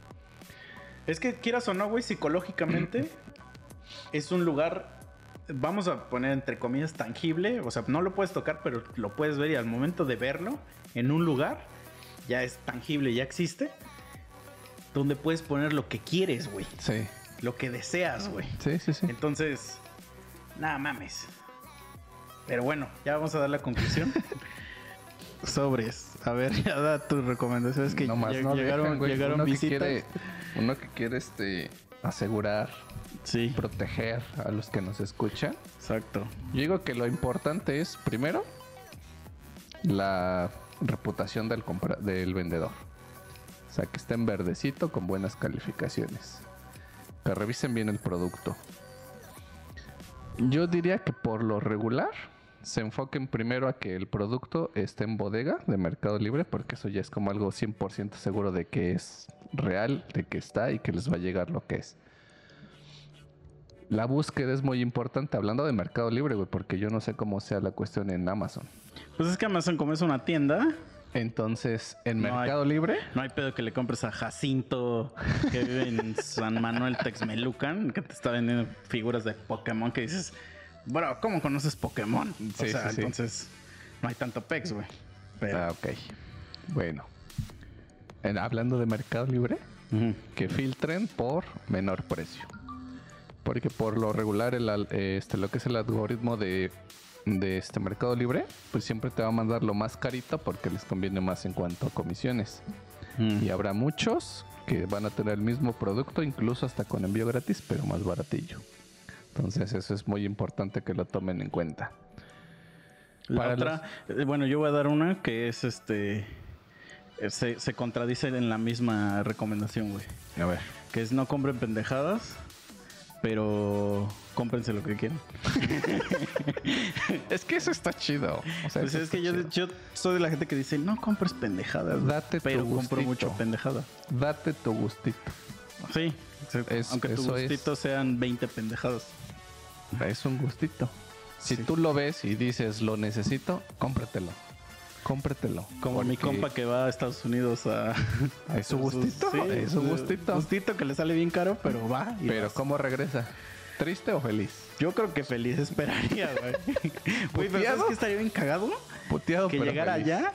Es que quieras o no, güey, psicológicamente (clears throat) es un lugar, vamos a poner entre comillas, tangible. O sea, no lo puedes tocar, pero lo puedes ver y al momento de verlo en un lugar, ya es tangible, ya existe. Donde puedes poner lo que quieres, güey. Sí, Lo que deseas, güey. sí, sí, sí. Entonces, nada mames. Pero bueno, ya vamos a dar la conclusión. (laughs) Sobres. A ver, ya da tus recomendaciones que no más lleg- no llegaron, dejan, llegaron uno que visitas. quiere, uno que quiere este asegurar, Sí, proteger a los que nos escuchan. exacto. Yo digo que lo importante es, primero, la reputación del, compra- del vendedor. O sea, que esté en verdecito con buenas calificaciones. Que revisen bien el producto. Yo diría que por lo regular se enfoquen primero a que el producto esté en bodega de Mercado Libre, porque eso ya es como algo 100% seguro de que es real, de que está y que les va a llegar lo que es. La búsqueda es muy importante, hablando de Mercado Libre, güey, porque yo no sé cómo sea la cuestión en Amazon. Pues es que Amazon como es una tienda, Entonces, en No hay- Mercado Libre, no hay pedo que le compres a Jacinto que vive en San Manuel Texmelucan, que te está vendiendo figuras de Pokémon que dices, bueno, ¿cómo conoces Pokémon? o sea, sí, sí. entonces no hay tanto pex, güey. Pero, Ah, ok. Bueno. En- hablando de Mercado Libre, que filtren por menor precio. Porque por lo regular, el, este, lo que es el algoritmo de, de este Mercado Libre, pues siempre te va a mandar lo más carito porque les conviene más en cuanto a comisiones. Mm. Y habrá muchos que van a tener el mismo producto, incluso hasta con envío gratis, pero más baratillo. Entonces eso es muy importante que lo tomen en cuenta. La Para otra, eh, bueno, yo voy a dar una que es este. eh, Se, se contradice en la misma recomendación, güey. A ver. Que es no compren pendejadas, pero cómprense lo que quieran. (laughs) Es que eso está chido. O sea, Pues es que yo, soy de la gente que dice, no compres pendejadas. güey", Date tu pero compro gustito. mucho pendejada. Date tu gustito. Sí, Es- aunque tu es. gustito sean 20 pendejadas. Es un gustito. Si Sí. tú lo ves y dices lo necesito, cómpratelo. Cómpratelo. Como mi Porque compa que va a Estados Unidos a... (laughs) Es su (laughs) gustito, es su gustito. Gustito que le sale bien caro, pero va. y Pero vas. ¿cómo regresa? ¿Triste o feliz? Yo creo que feliz esperaría, güey. (laughs) Pero ¿sabes que estaría bien cagado? Puteado, Que pero llegara feliz. allá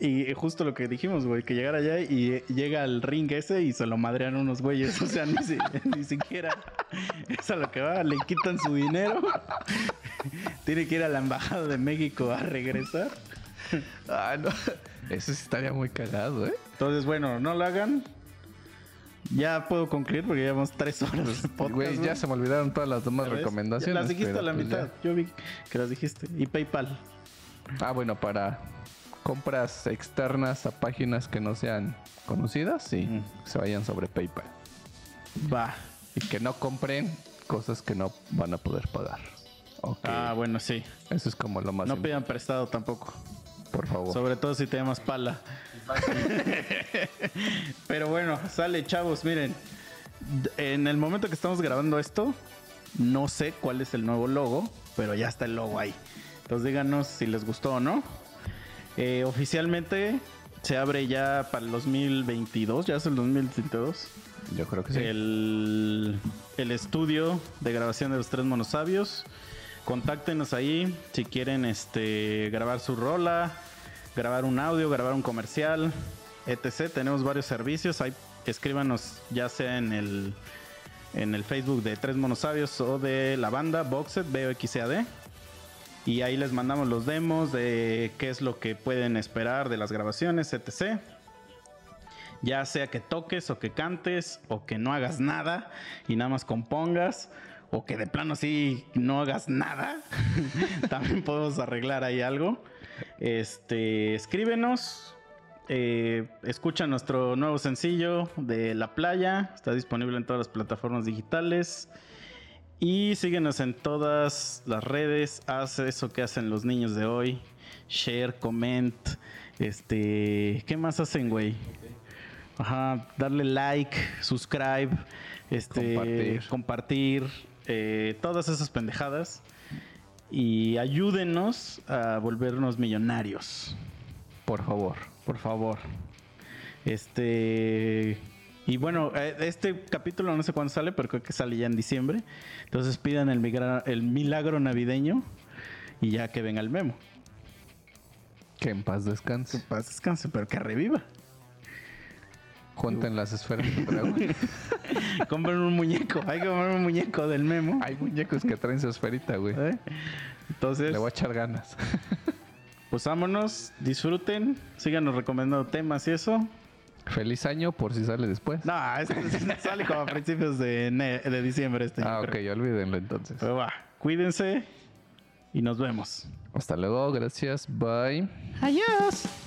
y justo lo que dijimos, güey, que llegara allá y llega al ring ese y se lo madrean unos güeyes. O sea, ni, si- ni siquiera es a lo que va. Le quitan su dinero. Tiene que ir a la embajada de México a regresar. (laughs) Ah, no. Eso sí estaría muy cagado, ¿eh? Entonces, bueno, no lo hagan. Ya puedo concluir porque llevamos tres horas de podcast. Güey, ya se me olvidaron todas las demás recomendaciones. Las dijiste a la pues mitad. Yo vi que las dijiste. Y PayPal. Ah, bueno, para compras externas a páginas que no sean conocidas, sí, Mm. se vayan sobre PayPal. Va. Y que no compren cosas que no van a poder pagar. Ah, bueno, sí. Eso es como lo más No pidan prestado tampoco. Por favor. Sobre todo si tenemos pala. (laughs) Pero bueno, sale, chavos, miren. En el momento que estamos grabando esto, no sé cuál es el nuevo logo, pero ya está el logo ahí. Entonces díganos si les gustó o no. Eh, oficialmente se abre ya para el 2022, ya es el 2022. Yo creo que sí. El, el estudio de grabación de los tres monosabios. Contáctenos ahí si quieren este, grabar su rola, grabar un audio, grabar un comercial, etc. Tenemos varios servicios. Ahí escríbanos ya sea en el, en el Facebook de Tres Monosabios o de la banda Boxed, BOXCAD. Y ahí les mandamos los demos de qué es lo que pueden esperar de las grabaciones, etc. Ya sea que toques o que cantes o que no hagas nada y nada más compongas o que de plano así no hagas nada. (laughs) También podemos arreglar ahí algo. Este, escríbenos. eh, escucha nuestro nuevo sencillo de La Playa. Está disponible en todas las plataformas digitales. Y síguenos en todas las redes. Haz eso que hacen los niños de hoy. Share, comment. Este. ¿Qué más hacen, güey? Ajá. Darle like, subscribe. Este. Compartir. compartir, eh, todas esas pendejadas. Y ayúdenos a volvernos millonarios. Por favor. Por favor. Este. Y bueno, eh, este capítulo no sé cuándo sale, pero creo que sale ya en diciembre. Entonces pidan el, migra- el milagro navideño y ya que venga el memo. Que en paz Que descanse. paz descanse, pero que reviva. Junten las esferas de dragón. (laughs) Compren un muñeco. Hay que comprar un muñeco del memo. Hay muñecos que traen su esferita, güey. ¿eh? Entonces, Le voy a echar ganas. (laughs) pues vámonos, disfruten, síganos recomendando temas y eso. Feliz año por si sale después. No, este (laughs) sale como a principios de, de diciembre este. yo ah, ok, creo. olvídenlo entonces. Pero va, cuídense y nos vemos. Hasta luego, gracias. Bye. Adiós.